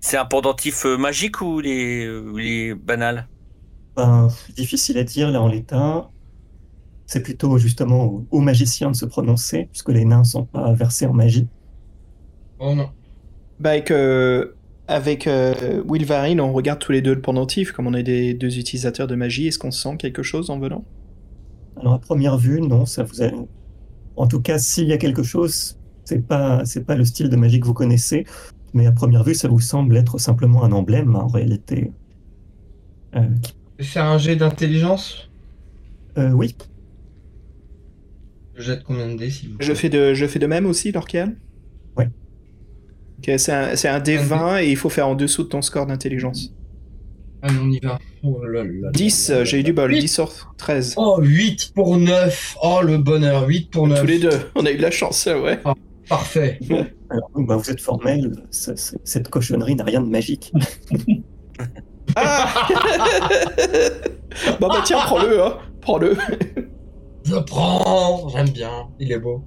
C'est un pendentif euh, magique ou il est, ou il est banal? Ben, difficile à dire là en l'état. C'est plutôt justement aux, aux magiciens de se prononcer, puisque les nains ne sont pas versés en magie. Oh non. Bah, avec, euh, avec euh, Wilvarine, on regarde tous les deux le pendentif, comme on est des deux utilisateurs de magie. Est-ce qu'on sent quelque chose en venant? Alors à première vue, non, ça vous a... En tout cas, s'il y a quelque chose, c'est pas c'est pas le style de magie que vous connaissez, mais à première vue, ça vous semble être simplement un emblème en réalité. Euh, qui- Je vais faire un jet d'intelligence. euh, oui, Je jette combien de dés, s'il vous plaît je fais, de, je fais de même aussi, Lorcan Ouais. Ok, c'est un, c'est un D20 et il faut faire en dessous de ton score d'intelligence. Allez, on y va. Oh là là 10, là là euh, j'ai eu du bol, Huit. 10 sur 13. Oh, 8 pour 9. Oh, le bonheur. 8 pour 9. Tous les deux, on a eu de la chance, ouais. Parfait. alors bah, vous êtes formel, c'est- cette cochonnerie n'a rien de magique. Ah Bon bah tiens, prends-le, hein. Prends-le. Je prends. J'aime bien. Il est beau.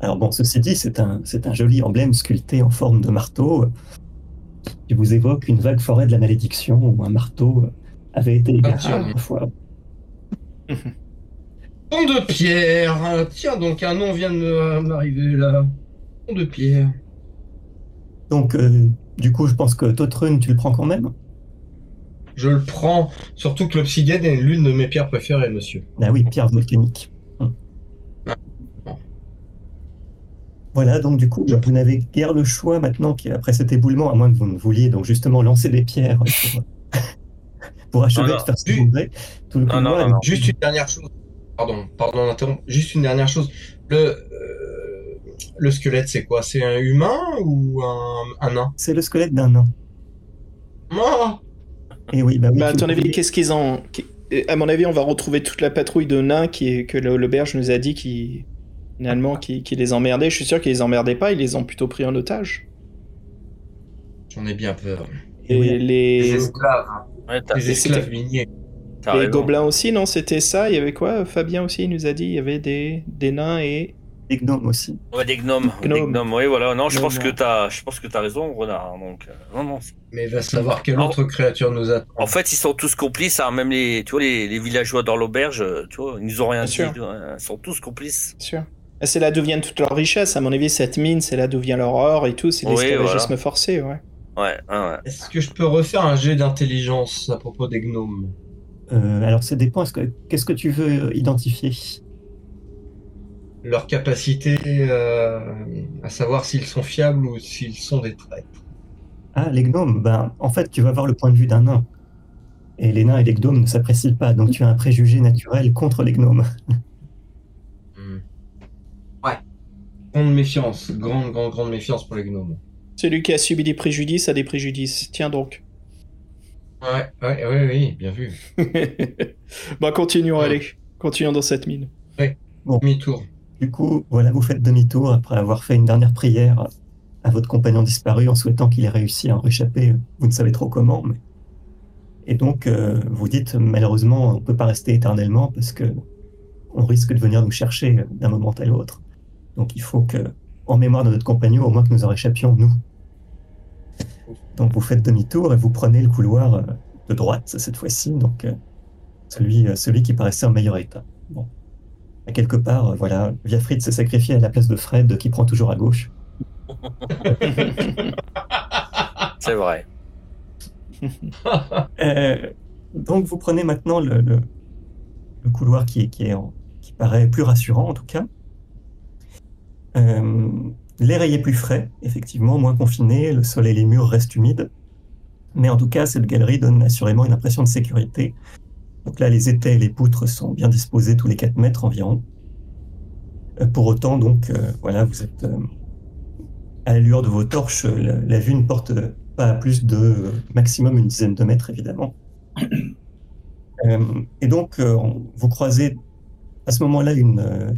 Alors bon, ceci dit, c'est un, c'est un joli emblème sculpté en forme de marteau. Qui vous évoque une vague forêt de la malédiction où un marteau avait été égaré tiens. autrefois. Pont de pierre. Ah, Tiens, donc un nom vient de me- m'arriver là. Pont de pierre. Donc, euh, du coup, je pense que Totrun, tu le prends quand même? Je le prends. Surtout que l'obsidienne est l'une de mes pierres préférées, monsieur. Ah oui, pierre volcanique. Hum. Ah. Voilà, donc du coup, vous n'avez guère le choix maintenant qu'après cet éboulement, à moins que vous ne vouliez donc justement lancer des pierres pour, pour achever Non, de faire s'effondrer tout le Non, non, couloir. non, non. Juste une dernière chose. Pardon, pardon d'interrompre. Juste une dernière chose. Le, euh, le squelette, c'est quoi? C'est un humain ou un, un nain? C'est le squelette d'un nain. Ah Et oui, bah oui. Bah, à ton avis, qu'est-ce qu'ils qui- À mon avis, on va retrouver toute la patrouille de nains qui est... que le- l'auberge nous a dit qui. Finalement, qui, qui les emmerdait. Je suis sûr qu'ils les emmerdaient pas, ils les ont plutôt pris en otage. J'en ai bien peur. Et oui. Les les, esclaves. Ouais, t'as Les esclaves miniers. les gobelins aussi, non C'était ça Il y avait quoi Fabien aussi, il nous a dit il y avait des, des nains et. Des gnomes aussi. Ouais, des gnomes. Des Gnomes. oui, voilà. Non, je pense que ouais. t'as, je pense que t'as raison, Renard. Donc, euh, non, non. Mais va savoir quelle autre créature nous attend. En fait, ils sont tous complices, hein, même les, tu vois, les, les villageois dans l'auberge, euh, tu vois, ils nous ont rien Bien dit. sûr. vois, Ils sont tous complices. Bien sûr. Ah, C'est là d'où viennent toutes leurs richesses. À mon avis, cette mine, c'est là d'où vient leur or et tout. C'est Oui, l'esclavagisme voilà. forcé, ouais. Ouais, ouais, ouais. Est-ce que je peux refaire un jet d'intelligence à propos des gnomes? Euh, alors, ça dépend. est-ce que- Qu'est-ce que tu veux euh, identifier? Leur capacité euh, à savoir s'ils sont fiables ou s'ils sont des traîtres. Ah, les gnomes, ben, en fait, tu vas avoir le point de vue d'un nain. Et les nains et les gnomes ne s'apprécient pas, donc tu as un préjugé naturel contre les gnomes. Hmm. Ouais. Grande méfiance, grande, grande, grande méfiance pour les gnomes. Celui qui a subi des préjudices a des préjudices. Tiens donc. Ouais, ouais, ouais, oui, bien vu. bah, continuons, Ouais. allez. Continuons dans cette mine. Demi-tour. Du coup, voilà, vous faites demi-tour après avoir fait une dernière prière à votre compagnon disparu en souhaitant qu'il ait réussi à en réchapper. Vous ne savez trop comment. Mais... Et donc, euh, vous dites, malheureusement, on ne peut pas rester éternellement parce que on risque de venir nous chercher d'un moment à l'autre. Donc, il faut que, en mémoire de notre compagnon, au moins que nous en réchappions, nous. Donc, vous faites demi-tour et vous prenez le couloir euh, de droite cette fois-ci, donc euh, celui, euh, celui qui paraissait en meilleur état. Bon. À quelque part, voilà, Viafrid s'est sacrifié à la place de Fred qui prend toujours à gauche. C'est vrai. Euh, donc vous prenez maintenant le, le- le couloir qui, est- qui, est en- qui paraît plus rassurant en tout cas. Euh, L'air est plus frais, effectivement, moins confiné, le sol et les murs restent humides. Mais en tout cas, cette galerie donne assurément une impression de sécurité. Donc là, les étais et les poutres sont bien disposés tous les 4 mètres environ. Euh, pour autant, donc, euh, voilà, vous êtes à la lueur de vos torches, la, vue ne porte pas à plus de maximum une dizaine de mètres, évidemment. Et donc, on- vous croisez à ce moment-là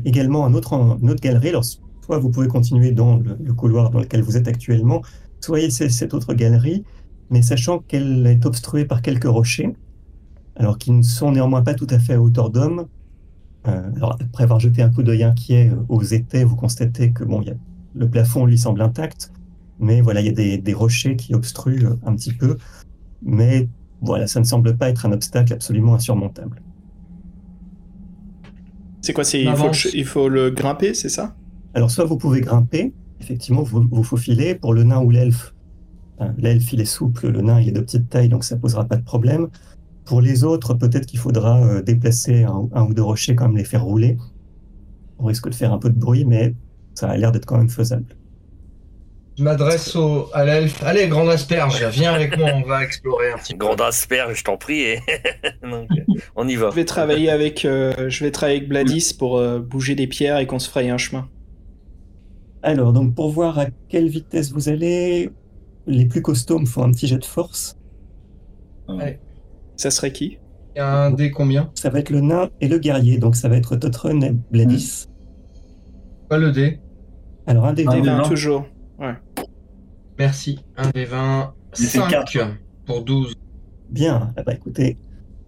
également une autre galerie. Alors, soit vous pouvez continuer dans le, le couloir dans lequel vous êtes actuellement, soit il y a c- cette autre galerie, mais sachant qu'elle est obstruée par quelques rochers, alors qui ne sont néanmoins pas tout à fait à hauteur d'homme. Euh, alors, après avoir jeté un coup d'œil inquiet euh, aux étais, vous constatez que bon, il y a, le plafond lui semble intact, mais voilà, il y a des, des rochers qui obstruent un petit peu, mais voilà, ça ne semble pas être un obstacle absolument insurmontable. C'est quoi c'est, il, faut il faut le grimper, c'est ça? Alors, soit vous pouvez grimper, effectivement, vous vous faufilez. Pour le nain ou l'elfe, euh, l'elfe, il est souple, le nain, il est de petite taille, donc ça posera pas de problème. Pour les autres, peut-être qu'il faudra euh, déplacer un, un ou deux rochers, quand même les faire rouler. On risque de faire un peu de bruit, mais ça a l'air d'être quand même faisable. Je m'adresse au, à l'elfe. Allez, grande asperge, viens avec moi, on va explorer un petit peu. Grande asperge, je t'en prie. Et... Donc, on y va. Je vais travailler avec, euh, je vais travailler avec Bladis pour euh, bouger des pierres et qu'on se fraye un chemin. Alors, donc pour voir à quelle vitesse vous allez, les plus costauds me font un petit jet de force. Ça serait qui? Il y a un dé combien? Ça va être le nain et le guerrier, donc ça va être Totrun et Bladis. Pas le dé. Alors un des Un Des deux, dé. 20 vingt. toujours. Merci. Un des 20. J'ai fait 5 quatre. pour 12. Bien, ah bah écoutez,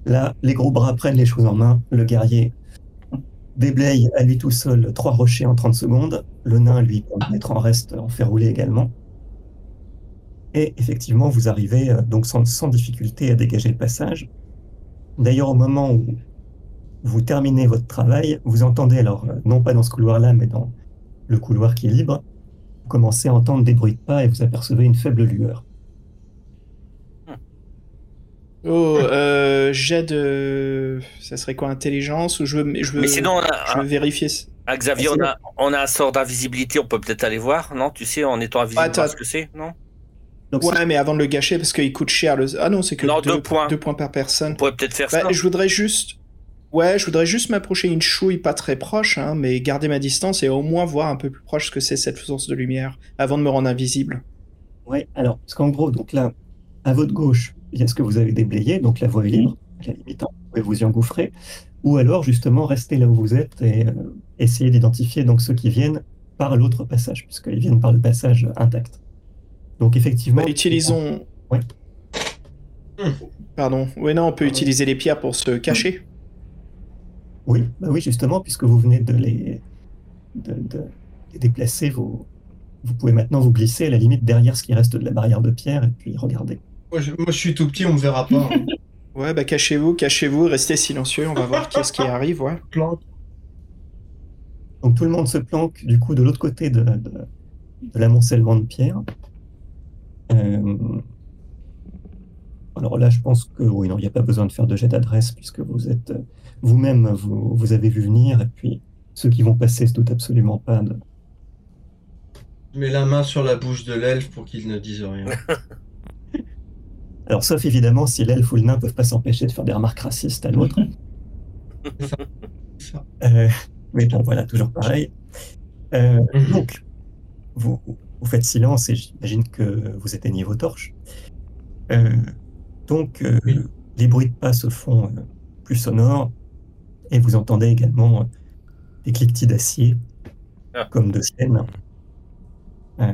là, les gros bras prennent les choses en main. Le guerrier déblaye à lui tout seul trois rochers en 30 secondes. Le nain, lui, peut mettre en reste, en fait rouler également. Et effectivement, vous arrivez euh, donc sans, difficulté à dégager le passage. D'ailleurs, au moment où vous terminez votre travail, vous entendez, alors euh, non pas dans ce couloir-là, mais dans le couloir qui est libre, vous commencez à entendre des bruits de pas et vous apercevez une faible lueur. Oh, euh, jet de. Ça serait quoi, intelligence Ou je veux, je veux, Mais sinon, on a- je veux vérifier. Ah, Xavier, on a, on a un sort d'invisibilité, on peut peut-être aller voir, non Tu sais, en étant invisible, voir ce que c'est, non? Donc, Ouais, mais avant de le gâcher, parce qu'il coûte cher. Le... Ah non, c'est que Non, deux, deux points. deux points par personne. On pourrait peut-être faire Bah, ça. je voudrais juste. Ouais, je voudrais juste m'approcher une chouille pas très proche, hein, mais garder ma distance et au moins voir un peu plus proche ce que c'est cette source de lumière avant de me rendre invisible. Ouais, alors, parce qu'en gros, donc là, à votre gauche, ce que vous avez déblayé, donc la voie est libre, à la limite, hein, vous pouvez vous y engouffrer, ou alors justement rester là où vous êtes et euh, essayer d'identifier donc ceux qui viennent par l'autre passage, puisqu'ils viennent par le passage intact. Donc effectivement, Bah, utilisons. Ouais. Pardon. Ouais, non, on peut utiliser les pierres pour se cacher. oui, bah oui, justement, puisque vous venez de les, de, de les déplacer, vous, vous pouvez maintenant vous glisser à la limite derrière ce qui reste de la barrière de pierre et puis regarder. Moi je, moi, je suis tout petit, on me verra pas. hein. Ouais, bah cachez-vous, cachez-vous, restez silencieux, on va voir qu'est-ce qui arrive, ouais. Planque. Donc tout le monde se planque du coup de l'autre côté de, de, de l'amoncellement de pierres. Euh, Alors là, je pense que oui, non, il n'y a pas besoin de faire de jet d'adresse puisque vous êtes vous-même, vous, vous avez vu venir et puis ceux qui vont passer se doutent absolument pas de. Je mets la main sur la bouche de l'elfe pour qu'il ne dise rien. Alors sauf évidemment si l'elfe ou le nain peuvent pas s'empêcher de faire des remarques racistes à l'autre. Euh, mais bon, voilà, toujours pareil. Euh, Mhm. donc, vous, vous faites silence et j'imagine que vous éteignez vos torches. Euh, donc, euh, Oui. les bruits de pas se font euh, plus sonores et vous entendez également euh, des cliquetis d'acier, Ah. comme de chaînes. Euh,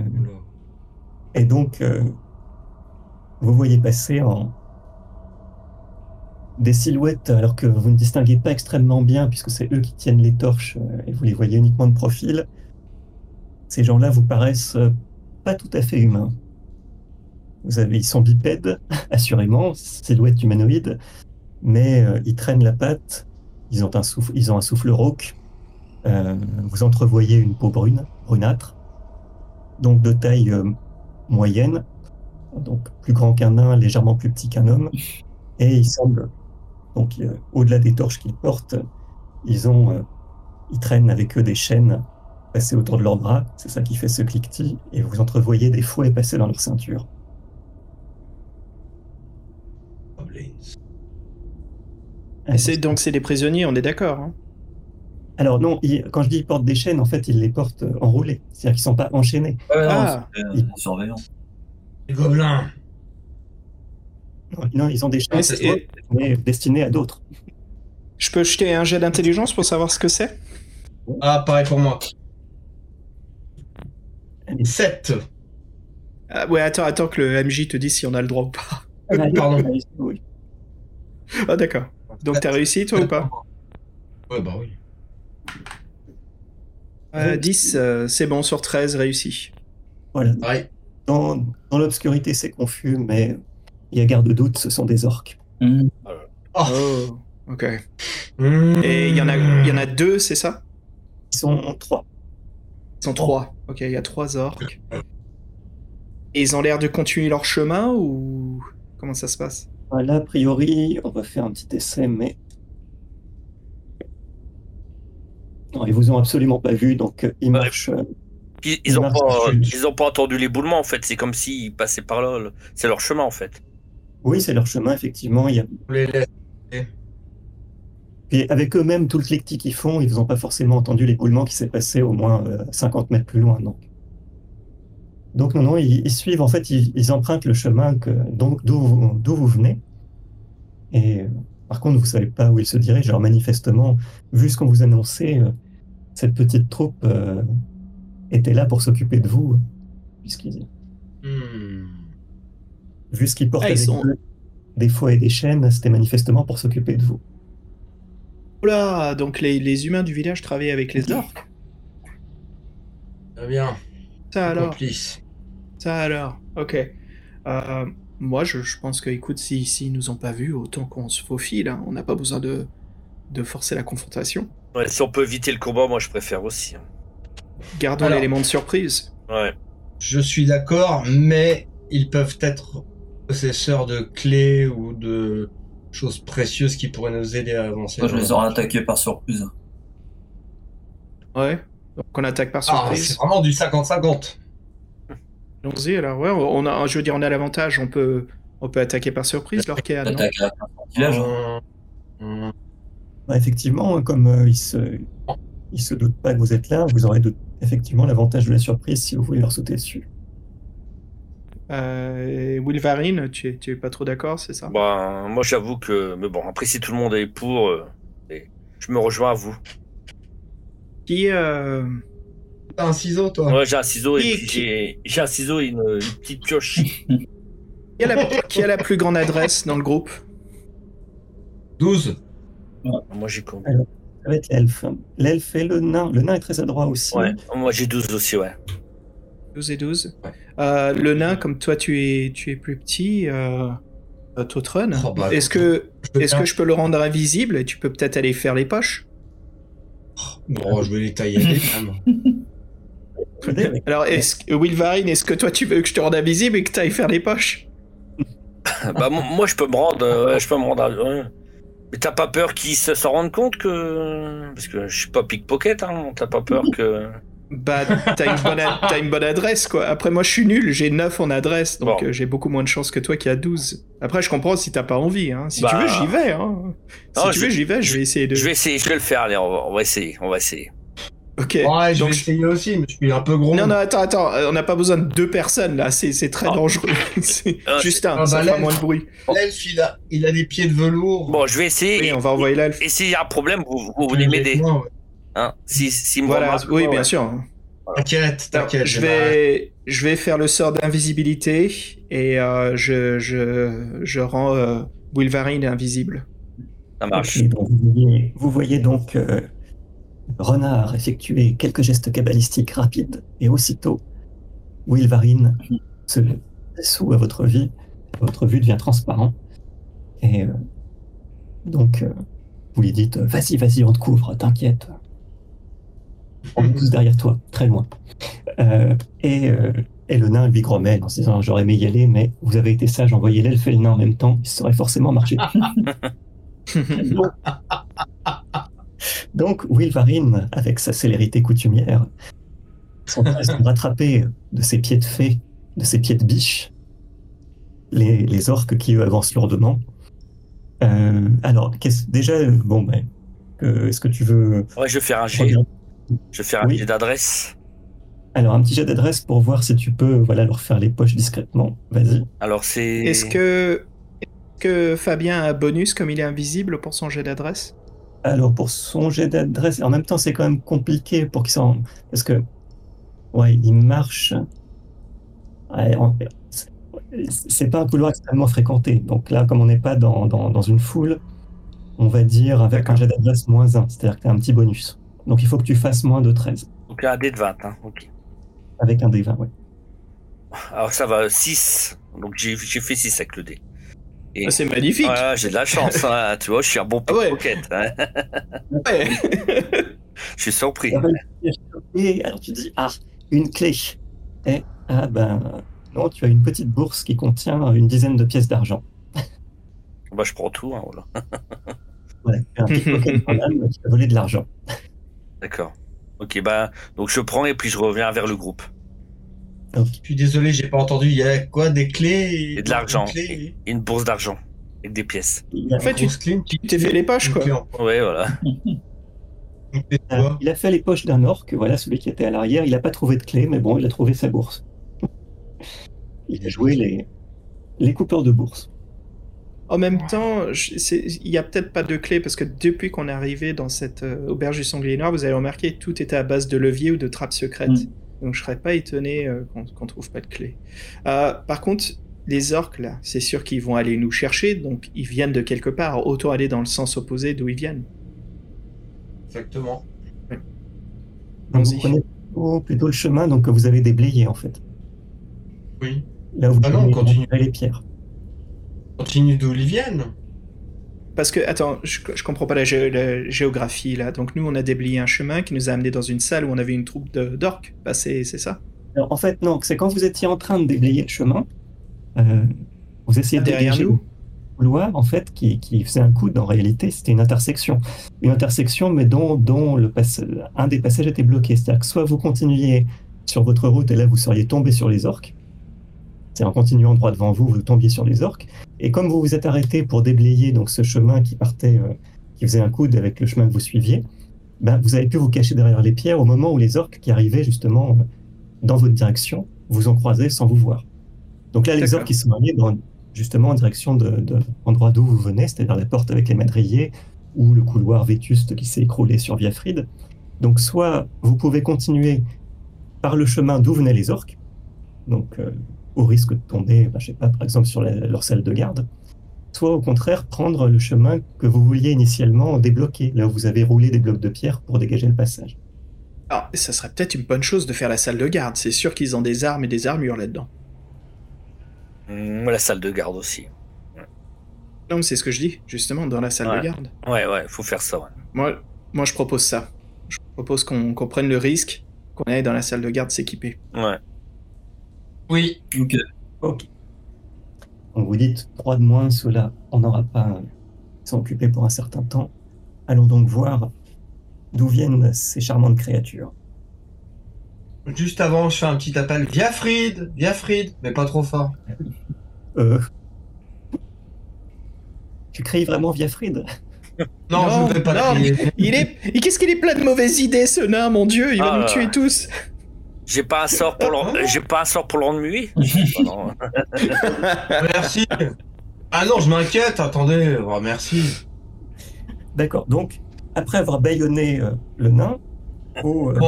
et donc, euh, vous voyez passer en des silhouettes, alors que vous ne distinguez pas extrêmement bien, puisque c'est eux qui tiennent les torches euh, et vous les voyez uniquement de profil. Ces gens-là vous paraissent euh, pas tout à fait humains. Vous avez, ils sont bipèdes, assurément, silhouette humanoïde, mais euh, ils traînent la patte, ils ont un souffle, ils ont un souffle rauque. vous entrevoyez une peau brune, brunâtre, donc de taille moyenne, donc plus grand qu'un nain, légèrement plus petit qu'un homme, et ils semblent, donc euh, au-delà des torches qu'ils portent, ils ont, euh, ils traînent avec eux des chaînes passées autour de leurs bras, c'est ça qui fait ce cliquetis, et vous entrevoyez des fouets passer dans leur ceinture. C'est- donc c'est des prisonniers, on est d'accord. hein? Alors non, ils- quand je dis ils portent des chaînes, en fait ils les portent euh, enroulés, c'est-à-dire qu'ils sont pas enchaînés. Non, Ah. euh, la surveillance. Les gobelins. Non, ils ont des ça. et- mais destinées à d'autres. je peux jeter un jet d'intelligence pour savoir ce que c'est? Ah, pareil pour moi. 7. Ah, Ouais, attends, attends que le MJ te dise si on a le droit ou pas. Pardon. Oui. Ah d'accord. Donc t'as réussi toi ou pas? Ouais, bah oui. Euh, 10, euh, c'est bon, sur 13, réussi. Voilà. Pareil. Dans, dans l'obscurité, c'est confus, mais il y a garde doute, ce sont des orques. Mmh. Oh, ok. Mmh. Et il y, en a- y en a deux, c'est ça? Ils sont trois. Ils sont trois. Ok, il y a trois orques. Et ils ont l'air de continuer leur chemin ou comment ça se passe? Là, a priori, on va faire un petit essai, mais. Non, ils vous ont absolument pas vu, donc euh, ils marchent. euh, Ils, ils ont pas, ils ont pas entendu l'éboulement en fait. C'est comme s'ils passaient par là. le- C'est leur chemin en fait. Oui, c'est leur chemin, effectivement. Il y a... On les laisse. Puis avec eux-mêmes, tout le cliquetis qu'ils font, ils n'ont pas forcément entendu l'éboulement qui s'est passé au moins euh, 50 mètres plus loin. Donc, donc non, non, ils, ils suivent, en fait, ils, ils empruntent le chemin que, donc, d'où vous, venez. Et euh, par contre, vous savez pas où ils se dirigent. Alors manifestement, vu ce qu'on vous annonçait, euh, cette petite troupe euh, était là pour s'occuper de vous, puisqu'ils Hmm. vu ce qu'ils portent Ah, ils avec sont- eux, des fouets et des chaînes, c'était manifestement pour s'occuper de vous. Oula, donc les, les humains du village travaillaient avec les orques Très bien. Ça alors Complice. Ça alors, ok. Euh, moi, je, je pense que, écoute, s'ils si, nous ont pas vus, autant qu'on se faufile. Hein. On n'a pas besoin de, de forcer la confrontation. Ouais, si on peut éviter le combat, moi je préfère aussi. hein. Gardons l'élément de surprise. Ouais. Je suis d'accord, mais ils peuvent être possesseurs de clés ou de choses précieuses qui pourraient nous aider à avancer. Moi, je les aurais attaqués par surprise. Ouais. Donc on attaque par Ah, surprise. c'est vraiment du 50-50. Allons-y alors. Ouais, on a, je veux dire, on a l'avantage. On peut, on peut attaquer par surprise, non? Attaque à village. Hum, hum, Bah, effectivement, comme euh, il se, il se doute pas que vous êtes là, vous aurez de- effectivement l'avantage de la surprise si vous voulez leur sauter dessus. Euh, Wilvarine, tu es, tu es pas trop d'accord, c'est ça? Bah, moi j'avoue que. Mais bon, après si tout le monde est pour, euh, et je me rejoins à vous. Qui, euh, T'as un ciseau, toi Ouais, j'ai un ciseau et Qui- puis qui- j'ai un ciseau et une, une petite pioche. qui, a la, qui a la plus grande adresse dans le groupe? 12. moi j'ai con. Ça va être l'elfe. L'elfe et le nain. Le nain est très adroit aussi. Ouais, moi j'ai 12 aussi, ouais. 12 et 12. Ouais. Euh, le nain, comme toi, tu es, tu es plus petit, euh, euh, Totrun, Oh, bah, est-ce que, bien- que je peux le rendre invisible et tu peux peut-être aller faire les poches? Bon, je vais les tailler. Alors, est-ce que, Wilvarine, est-ce que toi, tu veux que je te rende invisible et que tu ailles faire les poches? Bah, mo- moi je peux me rendre. euh, je peux me rendre. Mais t'as pas peur qu'ils se s'en rendent compte que. Parce que je suis pas pickpocket, hein. T'as pas peur que. Bah, t'as une, bonne une bonne adresse, quoi. Après, moi, je suis nul, j'ai 9 en adresse, donc Bon. euh, j'ai beaucoup moins de chances que toi qui a 12. Après, je comprends si t'as pas envie, hein. Si tu Bah. veux, j'y vais, hein. Si Non, tu je- veux, j'y vais, je vais essayer de... Je vais essayer, je vais le faire, allez, on va, on va essayer, on va essayer. Ok. Ouais, je donc, vais essayer aussi, mais je suis un peu gros. Non, non, attends, attends, euh, on n'a pas besoin de deux personnes, là, c'est c'est très Ah. dangereux. C'est Ah, Juste un, Ah, ça bah, fera moins de bruit. L'elfe, il a, il a des pieds de velours. Bon, je vais essayer. Oui, et, on va envoyer l'elfe. et s'il y a un problème, vous, vous venez m'aider. Ouais. Hein si, si Voilà, oui, ouais. bien sûr. T'inquiète, t'inquiète. je vais, je vais faire le sort d'invisibilité et euh, je, je, je rends euh, Wilvarine invisible. Ça marche. Voyez, vous voyez donc euh, Renard effectuer quelques gestes cabalistiques rapides et aussitôt Wilvarine se dissout à votre vie, votre vue devient transparent et euh, donc euh, vous lui dites vas-y vas-y on te couvre t'inquiète. On est tous derrière toi très loin. Euh, et, et le nain lui grommelle en se disant j'aurais aimé y aller mais vous avez été sage envoyez l'elfe et le nain en même temps il serait forcément marché donc, Wilvarine, avec sa célérité coutumière, s'empresse de rattraper de ses pieds de fée, de ses pieds de biche, les, les orques qui eux avancent lourdement. Euh, alors, qu'est-ce- déjà, bon, ben, euh, est-ce que tu veux Ouais, je vais faire un jet. Je vais faire un Oui. jet d'adresse. Alors, un petit jet d'adresse pour voir si tu peux, voilà, leur faire les poches discrètement. Vas-y. Alors c'est. Est-ce que, est-ce que Fabien a un bonus comme il est invisible pour son jet d'adresse? Alors pour son jet d'adresse, en même temps c'est quand même compliqué pour qu'il s'en... Parce que, ouais, il marche... Ouais, en- c'est- pas un couloir extrêmement fréquenté. Donc là, comme on n'est pas dans, dans, dans une foule, on va dire avec un jet d'adresse moins 1, c'est-à-dire que tu as un petit bonus. Donc il faut que tu fasses moins de 13, Donc un dé de 20, hein. Ok. avec un D20, ouais. Alors ça va, 6. Donc j'ai fait 6 avec le dé. Et... Ah, C'est magnifique Ouais, j'ai de la chance, hein. tu vois, je suis un bon Ah ouais. hein. Ouais. Je suis surpris. Et alors tu dis, ah, une clé. Et, ah ben, non, tu as une petite bourse qui contient une dizaine de pièces d'argent. Bah, je prends tout, hein, voilà. Voilà, tu as un pickpocket en âme qui a volé de l'argent. D'accord. Ok, bah, donc je prends et puis je reviens vers le groupe. Je suis désolé, j'ai pas entendu. Il y a quoi Des clés Et de l'argent. Et une bourse d'argent. Avec des pièces. Il a, En fait, tu t'es fait les poches, quoi. Ouais, voilà. bois. il a fait les poches d'un orque, voilà, celui qui était à l'arrière. Il n'a pas trouvé de clé, mais bon, il a trouvé sa bourse. Il a joué les, les coupeurs de bourse. En même temps, il y a peut-être pas de clé parce que depuis qu'on est arrivé dans cette euh, auberge du sanglier noir, vous avez remarqué que tout était à base de levier ou de trappes secrètes. Mm. Donc je serais pas étonné euh, qu'on qu'on trouve pas de clé. Euh, par contre, les orques là, c'est sûr qu'ils vont aller nous chercher, donc ils viennent de quelque part. Autant aller dans le sens opposé d'où ils viennent. Exactement. Donc, vous prenez plutôt, plutôt le chemin donc, que vous avez déblayé, en fait. Oui. Là, vous Ah non, continue. les pierres. Continue d'où ils viennent. Parce que, attends, je, je comprends pas la, gé- la géographie là. Donc nous, on a déblayé un chemin qui nous a amené dans une salle où on avait une troupe d'orques. Bah, c'est ça Alors, en fait, non, c'est quand vous étiez en train de déblayer le chemin, euh, vous essayez de Derrière nous couloir, en fait, qui, qui faisait un coude. En réalité, c'était une intersection. Une intersection, mais dont, dont le un des passages était bloqué. C'est-à-dire que soit vous continuiez sur votre route et là, vous seriez tombé sur les orques. C'est en continuant droit devant vous, vous tombiez sur les orques. Et comme vous vous êtes arrêté pour déblayer donc ce chemin qui partait, euh, qui faisait un coude avec le chemin que vous suiviez, ben, vous avez pu vous cacher derrière les pierres au moment où les orques qui arrivaient justement euh, dans votre direction vous ont croisé sans vous voir. Donc là, les orques qui sont allés dans, justement en direction de, de l'endroit d'où vous venez, c'est-à-dire la porte avec les madriers ou le couloir vétuste qui s'est écroulé sur Viafrid. Donc soit vous pouvez continuer par le chemin d'où venaient les orques, donc euh, au risque de tomber, ben, je sais pas, par exemple sur la- leur salle de garde, soit au contraire prendre le chemin que vous vouliez initialement débloquer, là où vous avez roulé des blocs de pierre pour dégager le passage. Alors, ça serait peut-être une bonne chose de faire la salle de garde. C'est sûr qu'ils ont des armes et des armures là-dedans. Hum, la salle de garde aussi. Non, mais c'est ce que je dis, justement, dans la salle Ouais. de garde. Ouais, ouais, faut faire ça. Ouais. Moi, moi je propose ça. Je propose qu'on qu'on prenne le risque, qu'on aille dans la salle de garde s'équiper. Ouais. Oui. Ok. Ok. Donc vous dites trois de moins, ceux-là, on n'aura pas. euh, Ils sont occupés pour un certain temps. Allons donc voir d'où viennent ces charmantes créatures. Juste avant, je fais un petit appel. Viafrid Viafrid Mais pas trop fort. Euh... Tu cries vraiment Viafrid Non, je ne vais pas non, crier. Il est. et Qu'est-ce qu'il est plein de mauvaises idées, ce nain, mon dieu Il va Ah nous tuer tous. J'ai pas un sort pour l'en- j'ai pas un sort pour l'ennui. Oh. Merci. Ah non, je m'inquiète. Attendez. Oh, merci. D'accord. Donc, après avoir bâillonné euh, le nain, au, euh,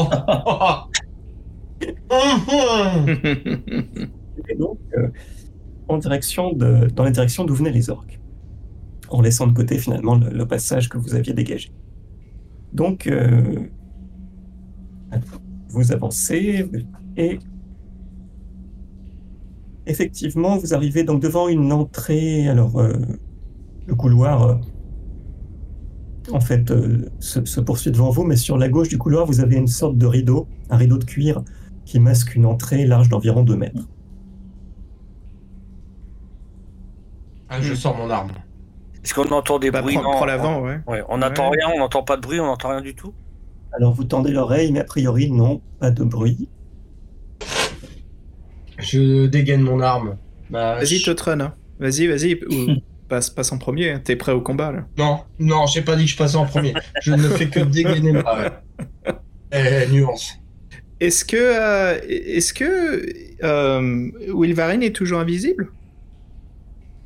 hum. et donc euh, en direction de, dans la direction d'où venaient les orques, en laissant de côté finalement le, le passage que vous aviez dégagé. Donc, euh, vous avancez et effectivement, vous arrivez donc devant une entrée. Alors, euh, le couloir, euh, en fait, euh, se, se poursuit devant vous, mais sur la gauche du couloir, vous avez une sorte de rideau, un rideau de cuir qui masque une entrée large d'environ 2 mètres. Ah, je sors mon arme. Est-ce qu'on entend des Bah, bruits prends, prends l'avant, ouais. Ouais, on n'entend Ouais. rien, on n'entend pas de bruit, on n'entend rien du tout? Alors vous tendez l'oreille, mais a priori non, pas de bruit. Je dégaine mon arme. Bah, Vas-y, je- Totron. hein. Vas-y, vas-y. ou- passe, passe en premier. hein. T'es prêt au combat, là Non, non, j'ai pas dit que je passais en premier. Je ne fais que dégainer ma. Eh, nuance. Est-ce que. euh, Est-ce que. Euh, Wilvarine est toujours invisible?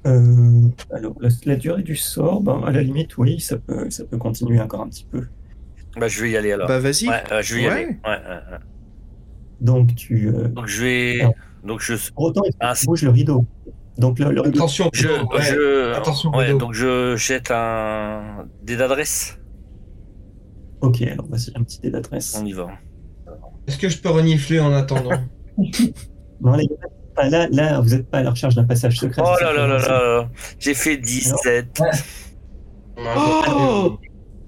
Euh, alors la, la durée du sort, ben, à la limite oui, ça peut, ça peut continuer encore un petit peu. Bah, je vais y aller alors. Bah, vas-y. Ouais, euh, je vais y Ouais. aller. Ouais, ouais, ouais. Donc tu... euh, Donc je vais. Alors. Donc je. pour autant, il Ah, faut que tu bouges le rideau. Donc le, le rideau... Attention, Je. ouais. je... Attention, Ouais, rideau. donc je jette un. dé d'adresse. Ok, alors vas-y, un petit dé d'adresse. On y va. Est-ce que je peux renifler en attendant? Non, a pas- là, là, vous n'êtes pas à la recherche d'un passage secret. Oh là là là là là. J'ai fait 17. On a un peu- Oh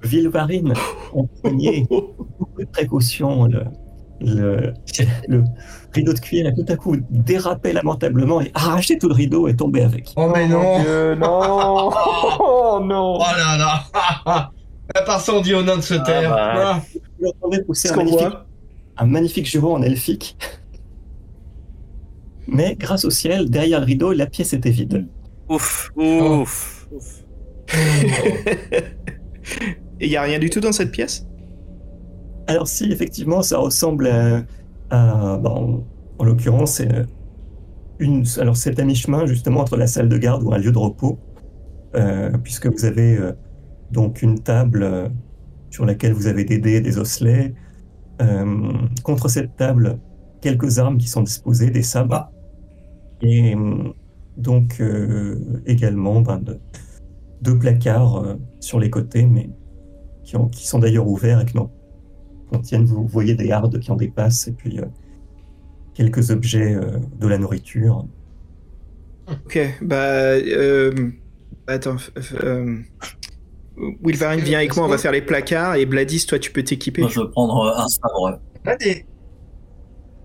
Vilvarine, on prenait beaucoup de précautions. Le, le, le rideau de cuir a tout à coup dérapé lamentablement et arraché tout le rideau et tombé avec. Oh, mais non non Oh non Oh là là La personne dit au nain de se taire. bah. Ah. Pousser Ce un magnifique, un magnifique juron en elfique. Mais grâce au ciel, derrière le rideau, la pièce était vide. Ouf, ouf. ouf. Il y a rien du tout dans cette pièce? Alors si, effectivement, ça ressemble à... à- bon, en l'occurrence, c'est euh, une... Alors c'est à mi-chemin, justement, entre la salle de garde ou un lieu de repos, euh, puisque vous avez euh, donc une table sur laquelle vous avez des dés, des osselets. Contre cette table, quelques armes qui sont disposées, des sabres. Et donc également ben, de- deux placards sur les côtés, mais qui, ont- qui sont d'ailleurs ouverts et qui contiennent, vous voyez des hardes qui en dépassent, et puis euh, quelques objets euh, de la nourriture. Ok, bah. Euh, attends. Euh, Wilvarine, viens avec moi, on va faire les placards. Et Bladis, toi, tu peux t'équiper. Moi, je vais prendre un sabre. On a des,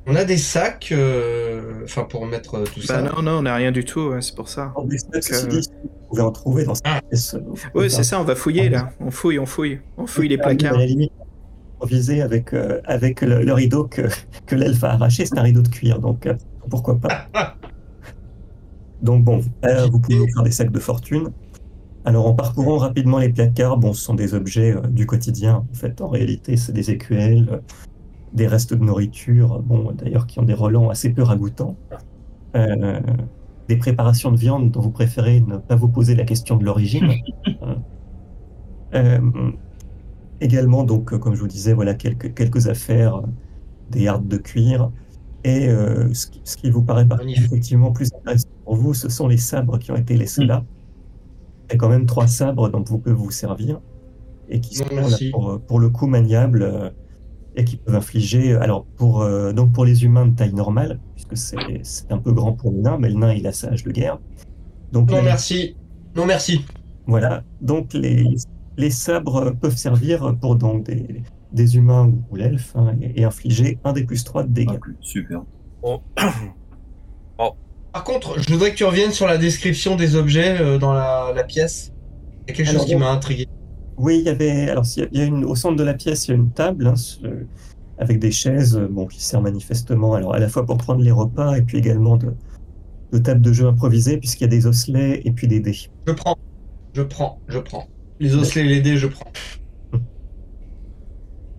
on a des sacs, euh, enfin pour mettre tout Bah ça. non, non, on n'a rien du tout, ouais, c'est pour ça. Donc, euh, pouvez en trouver dans cette pièce. euh, pouvez c'est ça, on va fouiller là. On fouille, on fouille. On fouille les Ah oui, placards. À la limite, improviser avec, euh, avec le, le rideau que, que l'elfe a arraché, c'est un rideau de cuir, donc euh, pourquoi pas. Donc bon, euh, vous pouvez faire des sacs de fortune. Alors en parcourant rapidement les placards, bon, ce sont des objets euh, du quotidien. En fait, en réalité, c'est des écuelles, euh, des restes de nourriture, bon, d'ailleurs qui ont des relents assez peu ragoûtants. Des préparations de viande dont vous préférez ne pas vous poser la question de l'origine. Euh, euh, également, donc, euh, comme je vous disais, voilà quelques, quelques affaires, des hardes de cuir. Et euh, ce, qui, ce qui vous paraît effectivement plus intéressant pour vous, ce sont les sabres qui ont été laissés là. Il y a quand même trois sabres dont vous pouvez vous servir et qui sont là pour, pour le coup maniables et qui peuvent infliger. Alors pour euh, donc pour les humains de taille normale, puisque c'est c'est un peu grand pour le nain, mais le nain il a sa hache de guerre. Donc Non les- merci. Non merci. voilà, donc les, les sabres peuvent servir pour donc des, des humains ou l'elfe hein, et, et infliger un des plus trois de dégâts. Ah. Super. Bon. Par contre, je voudrais que tu reviennes sur la description des objets euh, dans la, la pièce. Il y a quelque Alors, chose qui bon. m'a intrigué. Oui, il y avait alors il y a- une, au centre de la pièce il y a une table hein, avec des chaises euh, bon qui sert manifestement alors à la fois pour prendre les repas et puis également de, de table de jeu improvisée puisqu'il y a des osselets et puis des dés. Je prends. Je prends. Je prends. Les osselets et les dés, je prends.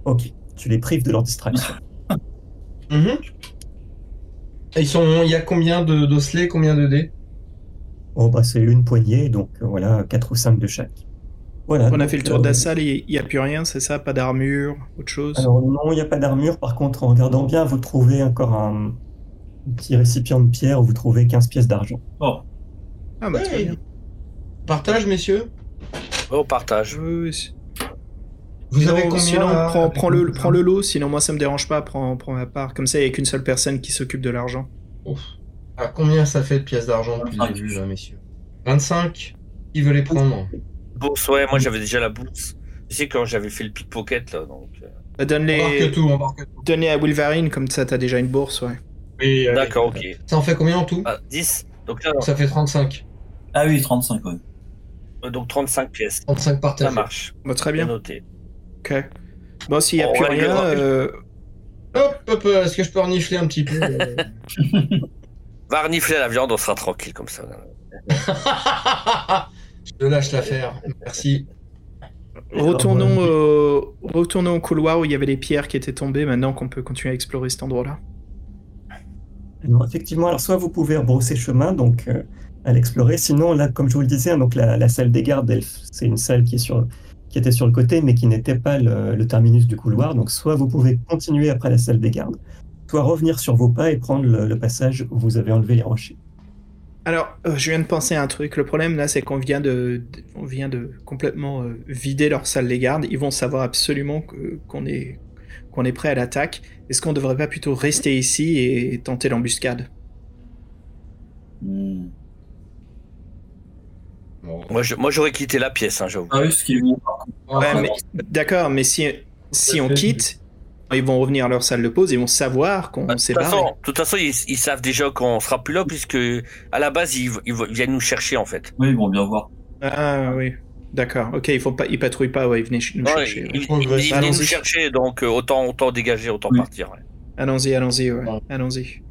Ok, tu les prives de leur distraction. Mhm. Ils sont. Il y a combien d'osselets, combien de dés? Bon bah c'est une poignée donc euh, voilà quatre ou cinq de chaque. Voilà. On a fait le tour euh, de la salle, il n'y a plus rien, c'est ça Pas d'armure, autre chose? Alors non, il n'y a pas d'armure. Par contre, en regardant bien, vous trouvez encore un petit récipient de pierre où vous trouvez 15 pièces d'argent. Oh, Ah bah très bien. Partage, messieurs? Au partage. Oui, Vous sinon, avez combien sinon, là, prends, le, vous, prends le lot, sinon moi ça me dérange pas, prends, prends ma part. Comme ça, il n'y a qu'une seule personne qui s'occupe de l'argent. Ouf. Ah, combien ça fait de pièces d'argent depuis le 25. début, là, messieurs? 25 Qui veut les prendre? Bourse, ouais, moi j'avais déjà la bourse. Tu sais, quand j'avais fait le pickpocket, là, donc. euh, tout, embarque tout. donne-les à Wilvarine, comme ça t'as déjà une bourse, ouais. Oui, allez. D'accord, ok. Ça en fait combien en tout? Ah, 10 Donc là, Ça fait 35. ah oui, 35, ouais. euh, donc 35 pièces. 35 partagés. Ça marche. Bah, très Bien bien, noté. ok. Bon, s'il n'y a plus rien, euh, Hop, hop, euh, est-ce que je peux renifler un petit peu euh Va renifler la viande, on sera tranquille comme ça. Je te lâche l'affaire. Merci. retournons, au... retournons au couloir où il y avait les pierres qui étaient tombées, maintenant qu'on peut continuer à explorer cet endroit-là. Alors, effectivement, alors soit vous pouvez rebrousser chemin, donc euh, à l'explorer. Sinon, là, comme je vous le disais, hein, donc la, la salle des gardes c'est une salle qui est sur qui était sur le côté, mais qui n'était pas le, le terminus du couloir. Donc, soit vous pouvez continuer après la salle des gardes, soit revenir sur vos pas et prendre le, le passage où vous avez enlevé les rochers. Alors, euh, je viens de penser à un truc. Le problème là, c'est qu'on vient de, de- on vient de complètement euh, vider leur salle des gardes. Ils vont savoir absolument qu'on est, qu'on est prêt à l'attaque. Est-ce qu'on devrait pas plutôt rester ici et tenter l'embuscade? Hmm. Bon. Moi, j'aurais quitté la pièce, hein, j'avoue. Ah oui, Ouais, d'accord, mais si si on quitte, ils vont revenir à leur salle de pause. Ils vont savoir qu'on Bah, s'est barré. de toute façon, ils, ils savent déjà qu'on sera plus là, puisque à la base, ils, ils viennent nous chercher, en fait. Oui, ils vont bien voir. Ah oui, d'accord. Ok, ils font pas, ils patrouillent pas. Ouais, ils venaient nous Ouais, chercher. ouais. ils, ils- progresse. ils venaient nous Allons-y. chercher, donc euh, autant, autant dégager, autant Oui. partir. ouais. Allons-y, allons-y, ouais. Ouais. allons-y.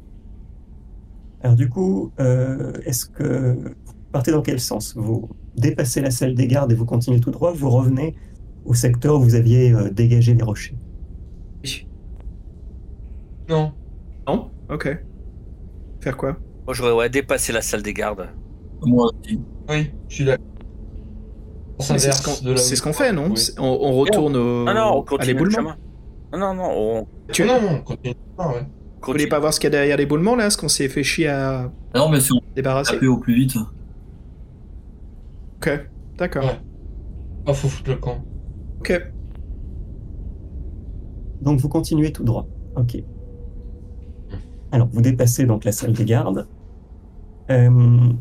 Alors du coup, euh, est-ce que vous partez dans quel sens? Vous dépassez la salle des gardes et vous continuez tout droit, vous revenez au secteur où vous aviez euh, dégagé les rochers. Non. Non, ok. Faire quoi? Moi, j'aurais ouais, dépassé la salle des gardes. Moi aussi. Oui, je suis C'est ce qu'on là c'est ce qu'on fait, non? Oui. On, on retourne au, Non, non, on à l'éboulement. chemin. Non, non, non, on Tu Ah non, non, on continue. Ah, ouais. Vous voulez pas voir ce qu'il y a derrière l'éboulement là? Ce qu'on s'est fait chier à Ah non, mais si on débarrasser? au plus vite. Ok, d'accord. Ouais. Ah, faut foutre le camp. Ok. Donc vous continuez tout droit. Ok. Alors vous dépassez donc la salle des gardes. Euh,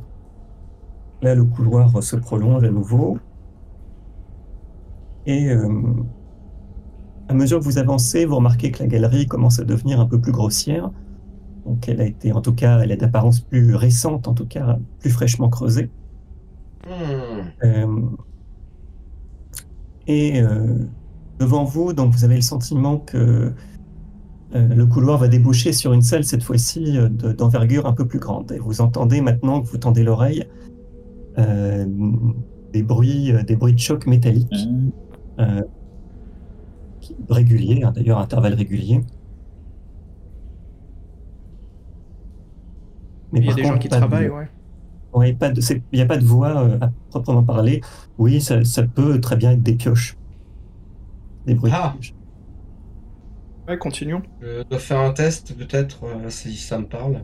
là, le couloir se prolonge à nouveau. Et euh, à mesure que vous avancez, vous remarquez que la galerie commence à devenir un peu plus grossière. Donc elle a été, en tout cas, elle est d'apparence plus récente, en tout cas, plus fraîchement creusée. Hmm. Euh, et devant vous, donc vous avez le sentiment que le couloir va déboucher sur une salle cette fois-ci euh, de- d'envergure un peu plus grande. Et vous entendez maintenant que vous tendez l'oreille euh, des bruits, euh, des bruits de choc métalliques Mmh. euh, réguliers, hein, d'ailleurs à intervalles réguliers. Mais Il y a des contre, gens qui de- travaillent, ouais. Ouais, pas de, c'est- il n'y a pas de voix euh, à proprement parler. Oui, ça, ça peut très bien être des pioches. Des bruits Ah. de pioches. Ouais, continuons. Je dois faire un test, peut-être, euh, si ça me parle.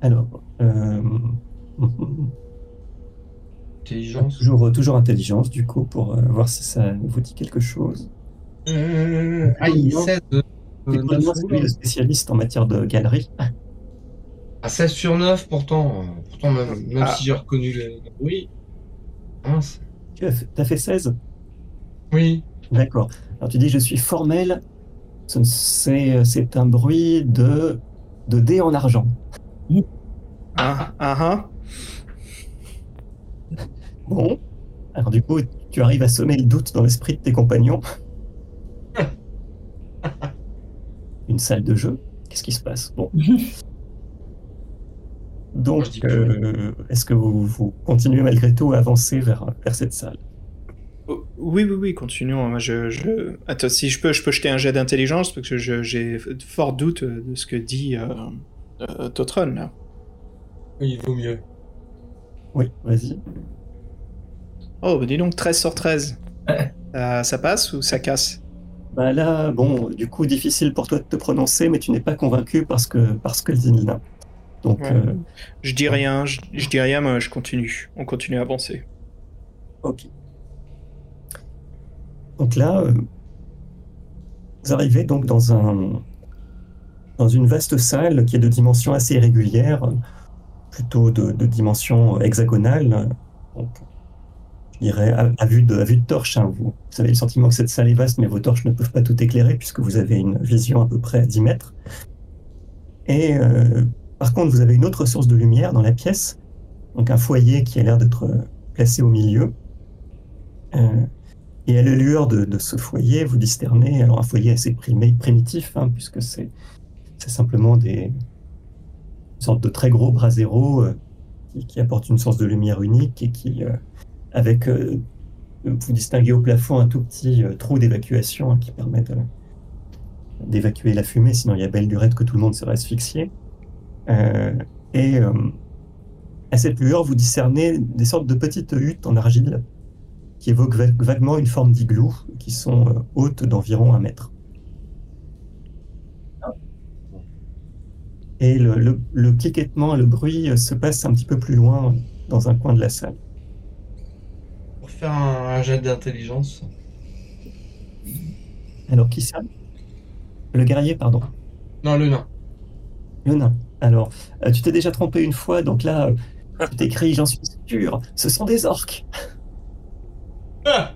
Alors, euh, Intelligence. toujours, toujours intelligence, du coup, pour euh, voir si ça vous dit quelque chose. Euh, ah, il 16 de lui le spécialiste en matière de galerie. Ah, 16 sur 9, pourtant. Pourtant, même, même Ah. si j'ai reconnu le le bruit. Mince. Tu as fait, t'as fait 16 Oui. D'accord. Alors tu dis je suis formel. Ne- C'est un bruit de, de dés en argent. Ah, ah, ah. Bon. Alors du coup, tu arrives à semer le doute dans l'esprit de tes compagnons. Une salle de jeu. Qu'est-ce qui se passe? Bon. Donc, euh, est-ce que vous, vous continuez malgré tout à avancer vers, vers cette salle? Oh, Oui, oui, oui, continuons. Moi, je, je... Attends, si je peux, je peux jeter un jet d'intelligence parce que j'ai fort doute de ce que dit euh, euh, Totron, là. Oui, il vaut mieux. Oui, vas-y. Oh, bah dis donc, 13 sur 13. Ouais. Euh, ça passe ou ça casse? Bah là, bon, du coup, difficile pour toi de te prononcer, mais tu n'es pas convaincu parce que, parce que nain. Donc, Ouais. euh, Je dis rien, je, je dis rien, mais je continue. On continue à avancer. ok. Donc là, euh, vous arrivez donc dans un dans une vaste salle qui est de dimension assez irrégulière, plutôt de, dimension hexagonale. Donc, je dirais à, vue de, à vue de torche. hein, vous, avez le sentiment que cette salle est vaste, mais vos torches ne peuvent pas tout éclairer puisque vous avez une vision à peu près à 10 mètres. Et euh, par contre, vous avez une autre source de lumière dans la pièce, donc un foyer qui a l'air d'être placé au milieu. Euh, et à la lueur de, ce foyer, vous discernez alors un foyer assez primitif, hein, puisque c'est simplement des une sorte de très gros braséros euh, qui, qui apportent une source de lumière unique et qui, euh, avec, euh, vous distinguez au plafond un tout petit euh, trou d'évacuation hein, qui permet d'évacuer la fumée, sinon il y a belle lurette que tout le monde serait asphyxié. Et à cette lueur, vous discernez des sortes de petites huttes en argile qui évoquent va- vaguement une forme d'igloo, qui sont euh, hautes d'environ un mètre. Et le, le, le cliquettement, le bruit euh, se passe un petit peu plus loin, dans un coin de la salle. Pour faire un, un jet d'intelligence. Alors, qui ça? Le guerrier, pardon. Non, le nain. Le nain. Alors, euh, tu t'es déjà trompé une fois, donc là, tu t'écris, j'en suis sûr, ce sont des orques. Ah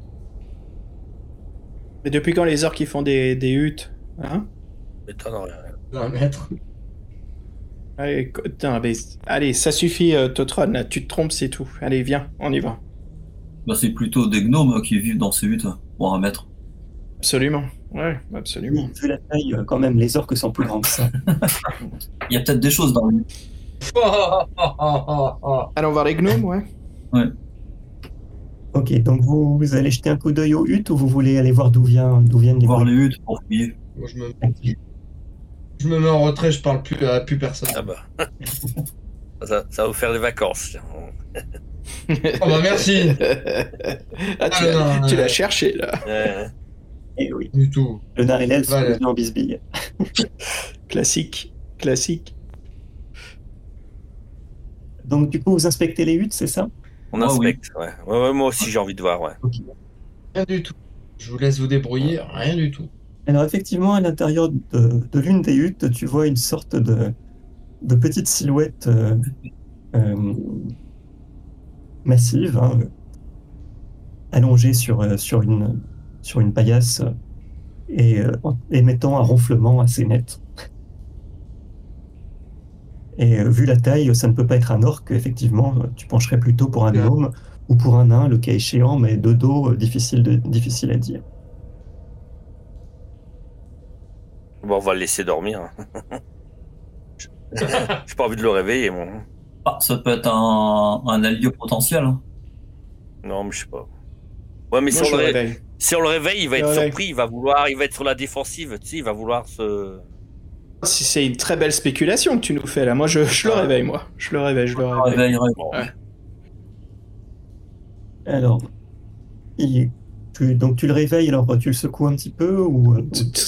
Mais depuis quand les orques ils font des, des huttes Hein M'étonnerait. Un mètre. allez, mais- allez, ça suffit, euh, Totron, là, tu te trompes, c'est tout. Allez, viens, on y va. Bah, c'est plutôt des gnomes qui vivent dans ces huttes pour un mètre. Absolument. Ouais, absolument. Vu la taille, euh, quand même, les orques sont plus grands que ça. Il y a peut-être des choses dans les Allons voir les gnomes, ouais. Ok, donc vous, vous allez jeter un coup d'œil aux huttes ou vous voulez aller voir d'où vient, d'où viennent les voir les huttes pour fouiller. Moi, je me... je me mets en retrait, je parle plus à plus personne. Ah bah. ça, ça va vous faire des vacances. Oh bah merci ah, tu Ah, l'as- l'as cherché, là. Euh, Eh oui, Du tout. le et sont Voilà. en bisbille. Classique. Classique. Donc du coup, vous inspectez les huttes, c'est ça? On oui. inspecte, ouais. Ouais, ouais, Moi aussi, j'ai envie de voir, ouais. Rien du tout. Je vous laisse vous débrouiller, rien du tout. Alors effectivement, à l'intérieur de, de l'une des huttes, tu vois une sorte de, de petite silhouette euh, euh, massive, hein, allongée sur, euh, sur, une, sur une paillasse et euh, émettant un ronflement assez net. Et euh, vu la taille, ça ne peut pas être un orque, effectivement, tu pencherais plutôt pour un Ouais. gnome ou pour un nain, le cas échéant, mais de dos, euh, difficile, de, difficile à dire. Bon, on va le laisser dormir. J'ai pas envie de le réveiller, moi. Ah, ça peut être un, un allié potentiel. hein. Non, mais je sais pas. Ouais, mais si on, le le ré- réveille. si on le réveille, il va Je être réveille. surpris, il va vouloir, il va être sur la défensive, tu sais, il va vouloir se. Si c'est une très belle spéculation que tu nous fais là, moi je, je le réveille, moi. Je le réveille, je le Je réveille. réveillerai. Bon. Ouais. Alors, il- tu, donc tu le réveilles, alors tu le secoues un petit peu ou euh,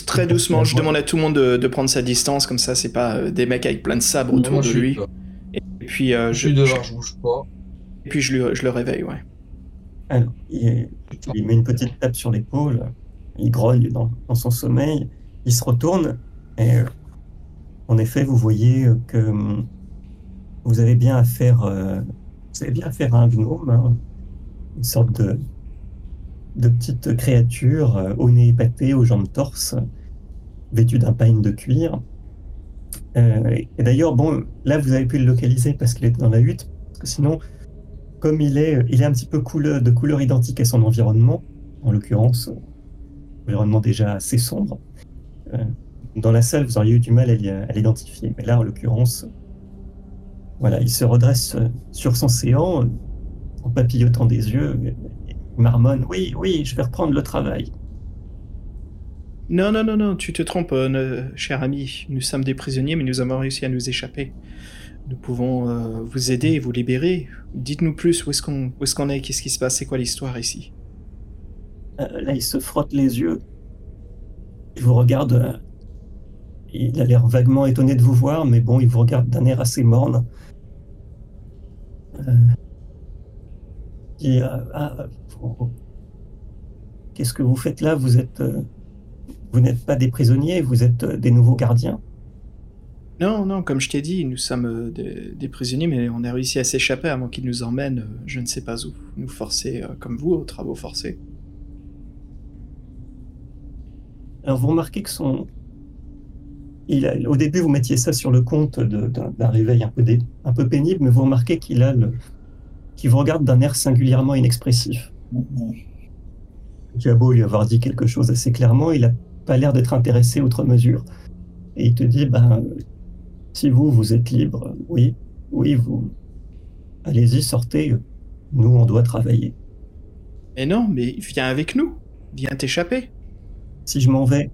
Très doucement, je demande à tout le monde de, de prendre sa distance, comme ça c'est pas euh, des mecs avec plein de sabres autour Moi, de je lui. Et puis, euh, Je je, suis dehors, je bouge pas. et puis je, lui- je le réveille, ouais. Alors, il, mets une petite tape sur l'épaule, il grogne dans, dans son sommeil, il se retourne, et euh, en effet, vous voyez euh, que hum, vous avez bien affaire, euh, vous avez bien affaire à un gnome, hein, une sorte de, petite créature euh, au nez épaté, aux jambes torses, vêtue d'un pagne de cuir. Et d'ailleurs, bon, là, vous avez pu le localiser parce qu'il était dans la hutte, parce que sinon, comme il est, il est un petit peu de couleur identique à son environnement, en l'occurrence, environnement déjà assez sombre. Dans la salle, vous auriez eu du mal à l'identifier, mais là, en l'occurrence, voilà, il se redresse euh, sur son séant, euh, en papillotant des yeux, et- marmonne Oui, oui, je vais reprendre le travail. Non, non, non, non, tu te trompes, euh, cher ami. Nous sommes des prisonniers, mais nous avons réussi à nous échapper. Nous pouvons euh, vous aider et vous libérer. Dites-nous plus, où est-ce qu'on est, qu'on est Qu'est-ce qui se passe C'est quoi l'histoire ici? Euh, là, il se frotte les yeux, il vous regarde. Il a l'air vaguement étonné de vous voir, mais bon, il vous regarde d'un air assez morne. Euh, il dit, euh, ah, vous- qu'est-ce que vous faites là? Vous êtes, euh, vous n'êtes pas des prisonniers, vous êtes euh, des nouveaux gardiens? Non, non, comme je t'ai dit, nous sommes des, des prisonniers, mais on a réussi à s'échapper avant qu'ils nous emmènent, je ne sais pas où, nous forcer, comme vous, aux travaux forcés. Alors vous remarquez que son, il au début vous mettiez ça sur le compte d'un réveil un peu, dé- un peu pénible, mais vous remarquez qu'il a le, vous regarde d'un air singulièrement inexpressif. Tu as beau lui avoir dit quelque chose assez clairement, il n'a pas l'air d'être intéressé outre mesure. Et il te dit, ben, si vous, vous êtes libre, oui, oui, vous, allez-y, sortez, nous, on doit travailler. Mais non, mais viens avec nous, viens t'échapper. Si je m'en vais,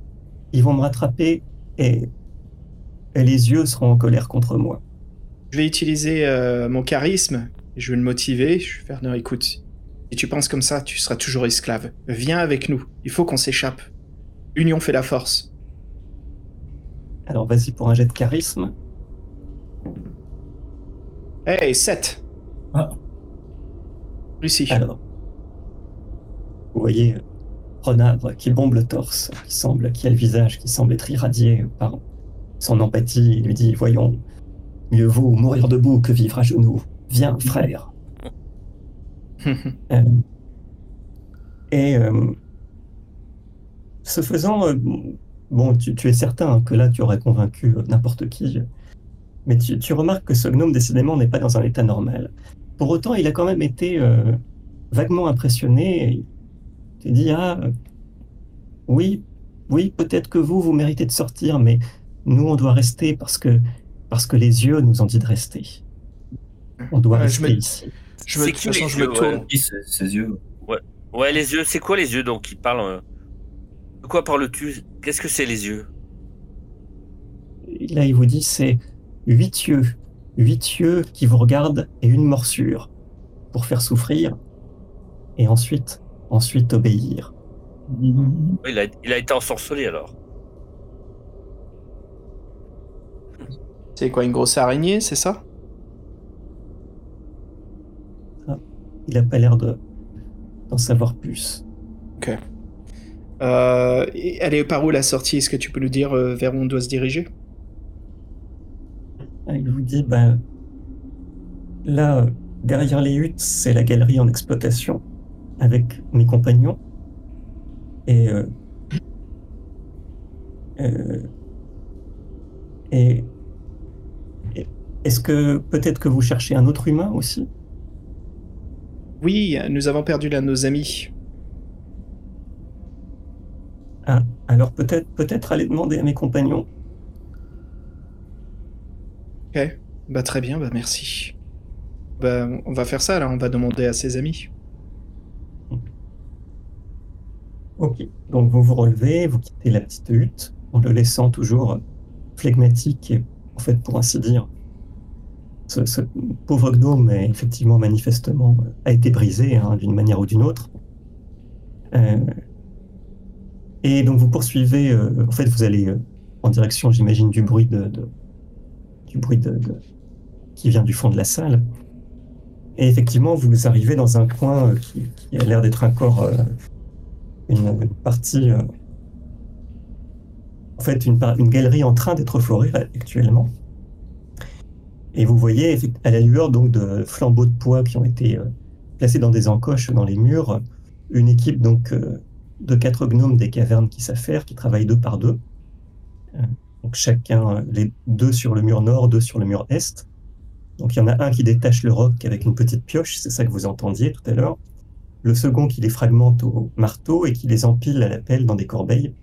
ils vont me rattraper et, et les yeux seront en colère contre moi. Je vais utiliser euh, mon charisme, et je vais le motiver, je vais faire, non, écoute, si tu penses comme ça, tu seras toujours esclave. Viens avec nous, il faut qu'on s'échappe. L'union fait la force. Alors vas-y pour un jet de charisme. Hey, 7 Ah. Alors, vous voyez euh, Renard qui bombe le torse, qui semble, qui a le visage qui semble être irradié par son empathie. Il lui dit Voyons, mieux vaut mourir debout que vivre à genoux. Viens, frère. Euh, et euh, ce faisant, euh, bon, tu, tu es certain que là tu aurais convaincu n'importe qui, mais tu, tu remarques que ce gnome décidément n'est pas dans un état normal. Pour autant, il a quand même été euh, vaguement impressionné. Te dit ah oui, oui, peut-être que vous vous méritez de sortir, mais nous on doit rester parce que parce que les yeux nous ont dit de rester. On doit Ouais, je rester me- ici. je me, C'est de toute qui façon, les je me yeux, tourne. ouais? Ses, yeux. Ouais, les yeux, c'est quoi les yeux donc il parle euh, De quoi parles-tu? Qu'est-ce que c'est les yeux? Là, il vous dit c'est huit yeux, huit yeux qui vous regardent et une morsure pour faire souffrir et ensuite ensuite obéir. il a, il a été ensorcelé alors. C'est quoi, une grosse araignée, c'est ça? Il a pas l'air de d'en savoir plus. euh, et Elle est par où la sortie? Est-ce que tu peux nous dire euh, vers où on doit se diriger? Il vous dit ben là, euh, derrière les huttes, c'est la galerie en exploitation avec mes compagnons. Et, euh, euh, et, et est-ce que peut-être que vous cherchez un autre humain aussi? Oui, nous avons perdu l'un de nos amis. Ah, alors peut-être peut-être aller demander à mes compagnons. Ok, bah très bien, bah merci. Bah on va faire ça là, on va demander à ses amis. Ok, donc vous vous relevez, vous quittez la petite hutte en le laissant toujours flegmatique et en fait pour ainsi dire. Ce, pauvre gnome effectivement manifestement euh, a été brisé hein, d'une manière ou d'une autre. Euh, et donc vous poursuivez, euh, en fait vous allez en direction j'imagine du bruit de, du bruit de, qui vient du fond de la salle. Et effectivement vous arrivez dans un coin qui, a l'air d'être encore une, une partie, en fait, une, une galerie en train d'être forée actuellement. Et vous voyez, à la lueur donc de flambeaux de poids qui ont été euh, placés dans des encoches dans les murs, une équipe donc euh, de quatre gnomes des cavernes qui s'affairent, qui travaillent deux par deux. Euh, donc chacun, les deux sur le mur nord, deux sur le mur est. Donc il y en a un qui détache le roc avec une petite pioche, c'est ça que vous entendiez tout à l'heure le second qui les fragmente au marteau et qui les empile à la pelle dans des corbeilles,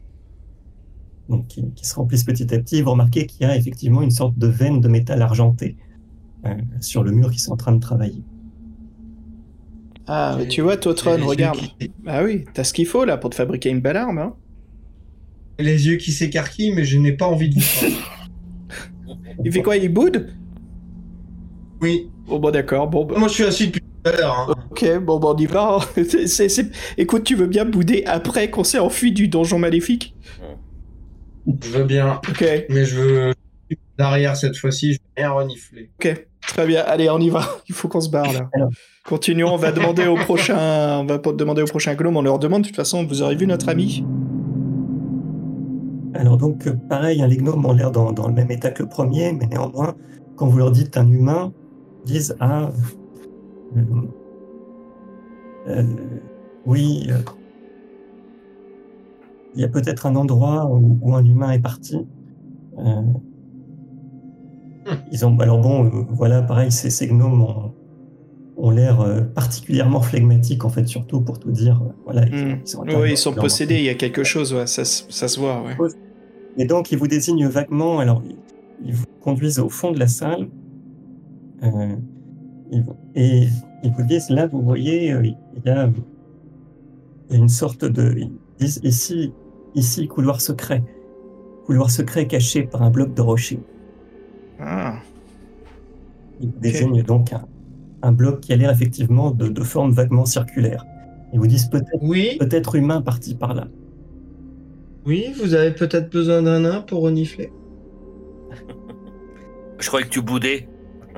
donc qui, qui se remplissent petit à petit. Vous remarquez qu'il y a effectivement une sorte de veine de métal argenté euh, sur le mur qui sont en train de travailler. Ah, mais tu vois, Totron, regarde. qui- Ah oui, t'as ce qu'il faut là pour te fabriquer une belle arme, hein Les yeux qui s'écarquillent, mais je n'ai pas envie de vous. Il fait quoi, il boude? Oui. Bon bah d'accord, bon bah... Moi, je suis assis depuis tout à l'heure. hein. Ok, bon bah on y va. hein. Écoute, tu veux bien bouder après qu'on s'est enfui du donjon maléfique? Je veux bien, Ok, mais je veux derrière cette fois-ci, je vais rien renifler. ok, très bien. Allez, on y va. Il faut qu'on se barre là. Alors. Continuons, on va demander au prochain... On va pas demander au prochain gnome, on leur demande, de toute façon, vous aurez vu notre ami Alors donc, pareil, hein, les gnomes ont l'air dans, dans le même état que le premier, mais néanmoins, quand vous leur dites un humain, ils disent ah euh, euh, oui, euh, il y a peut-être un endroit où, où un humain est parti. Euh, ils ont alors bon, euh, voilà, pareil, ces, ces gnomes ont, ont l'air euh, particulièrement flegmatiques en fait, surtout pour tout dire. Voilà, ils, Hmm. ils sont ils possédés, il y a quelque chose, ouais, ça, se- ça se voit, ouais. Et donc, ils vous désignent vaguement, alors, ils- ils vous conduisent au fond de la salle, ils et ils vous disent, là, vous voyez, euh, il y a une sorte de... Ils disent, ici, ici, couloir secret. Couloir secret caché par un bloc de rocher. Ah, Ils vous désignent donc un, un bloc qui a l'air effectivement de, de forme vaguement circulaire. Ils vous disent peut-être Oui, peut-être humain parti par là. oui, vous avez peut-être besoin d'un nain pour renifler. Je croyais que tu boudais.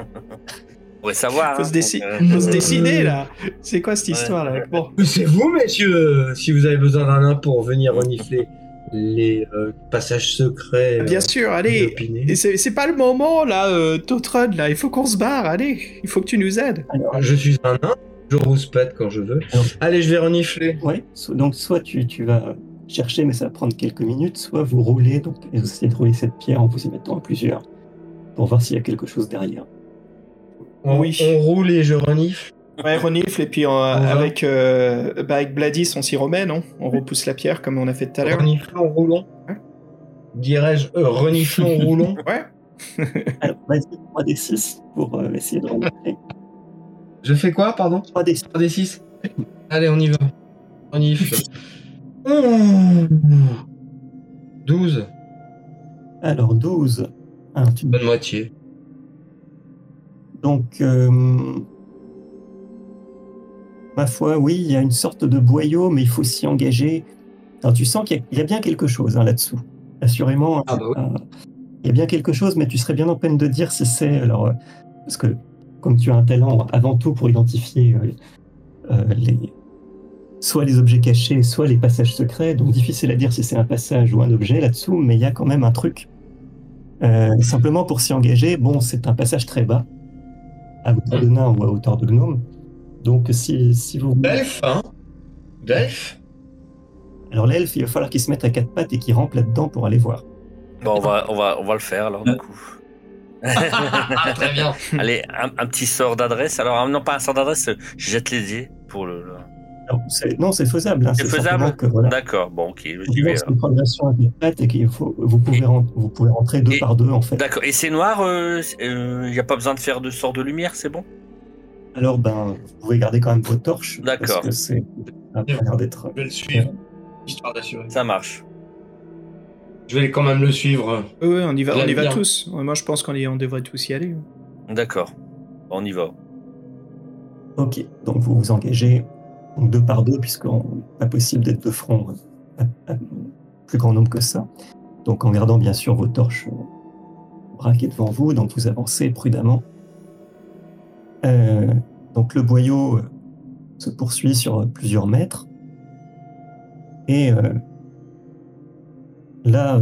Pourrait savoir. faut, hein, se, déci- donc, euh, faut se décider là. C'est quoi cette Ouais. histoire là Bon, C'est vous, messieurs, si vous avez besoin d'un nain pour venir renifler les euh, passages secrets. euh, bien sûr, allez. c'est pas le moment là, euh, Totron là. Il faut qu'on se barre. Allez, il faut que tu nous aides. Alors, Je suis un nain, je rouspète quand je veux. Alors- Allez, je vais renifler. Ouais, so- donc soit tu, tu vas chercher, mais ça va prendre quelques minutes, soit vous roulez, donc et vous essayez de rouler cette pierre en vous y mettant à plusieurs, pour voir s'il y a quelque chose derrière. On, Oui. on roule et je renifle. Ouais, renifle et puis euh, va. avec euh, bah, avec Bladis, on s'y remet, non? On repousse la pierre comme on a fait tout à l'heure. Reniflons, roulons. Ouais. Dirais-je, euh, reniflons, roulons. Ouais. Alors, vas-y, 3d6 pour euh, essayer de remonter. Je fais quoi, pardon? 3d6. 3d6 Allez, on y va. Renifle. Ouh. 12. Alors, 12. Ah, tu- Bonne moitié. Donc, euh, ma foi, oui, il y a une sorte de boyau, mais il faut s'y engager. Alors, tu sens qu'il y, a- il y a bien quelque chose hein, là-dessous. Assurément, Ah bah oui. euh, il y a bien quelque chose, mais tu serais bien en peine de dire si c'est. Alors, euh, parce que comme tu as un talent avant tout pour identifier les, soit les objets cachés, soit les passages secrets, donc difficile à dire si c'est un passage ou un objet là-dessous, mais il y a quand même un truc. Simplement pour s'y engager, bon, c'est un passage très bas. À hauteur de nain ou à hauteur de gnome. Donc si, si vous... D'elfe, hein? D'elfe Alors l'elfe, il va falloir qu'il se mette à quatre pattes et qu'il rampe là-dedans pour aller voir. Bon, on va, on va, on va le faire alors du coup. Ah, très bien. Allez, un, un petit sort d'adresse. Alors, ah, non, pas un sort d'adresse, je jette les dés pour le. Non, c'est faisable. hein, C'est faisable voilà, D'accord, bon, ok. je euh, c'est une progression à quatre pattes et qu'il faut, vous, pouvez ren- vous pouvez rentrer deux Et- par deux en fait. D'accord, et c'est noir, il n'y a pas besoin de faire de sort de lumière, c'est bon? Alors ben, vous pouvez garder quand même vos torches. D'accord. Parce que c'est d'être. Je vais le suivre, histoire d'assurer. Ça marche. Je vais quand même le suivre. Oui, on y va, on y va tous. Moi, je pense qu'on on devrait tous y aller. D'accord, on y va. Ok, donc vous vous engagez donc deux par deux, puisqu'on pas possible d'être de front à- à plus grand nombre que ça. Donc en gardant bien sûr vos torches braquées devant vous, donc vous avancez prudemment. Euh, donc le boyau euh, se poursuit sur plusieurs mètres. Et euh, là,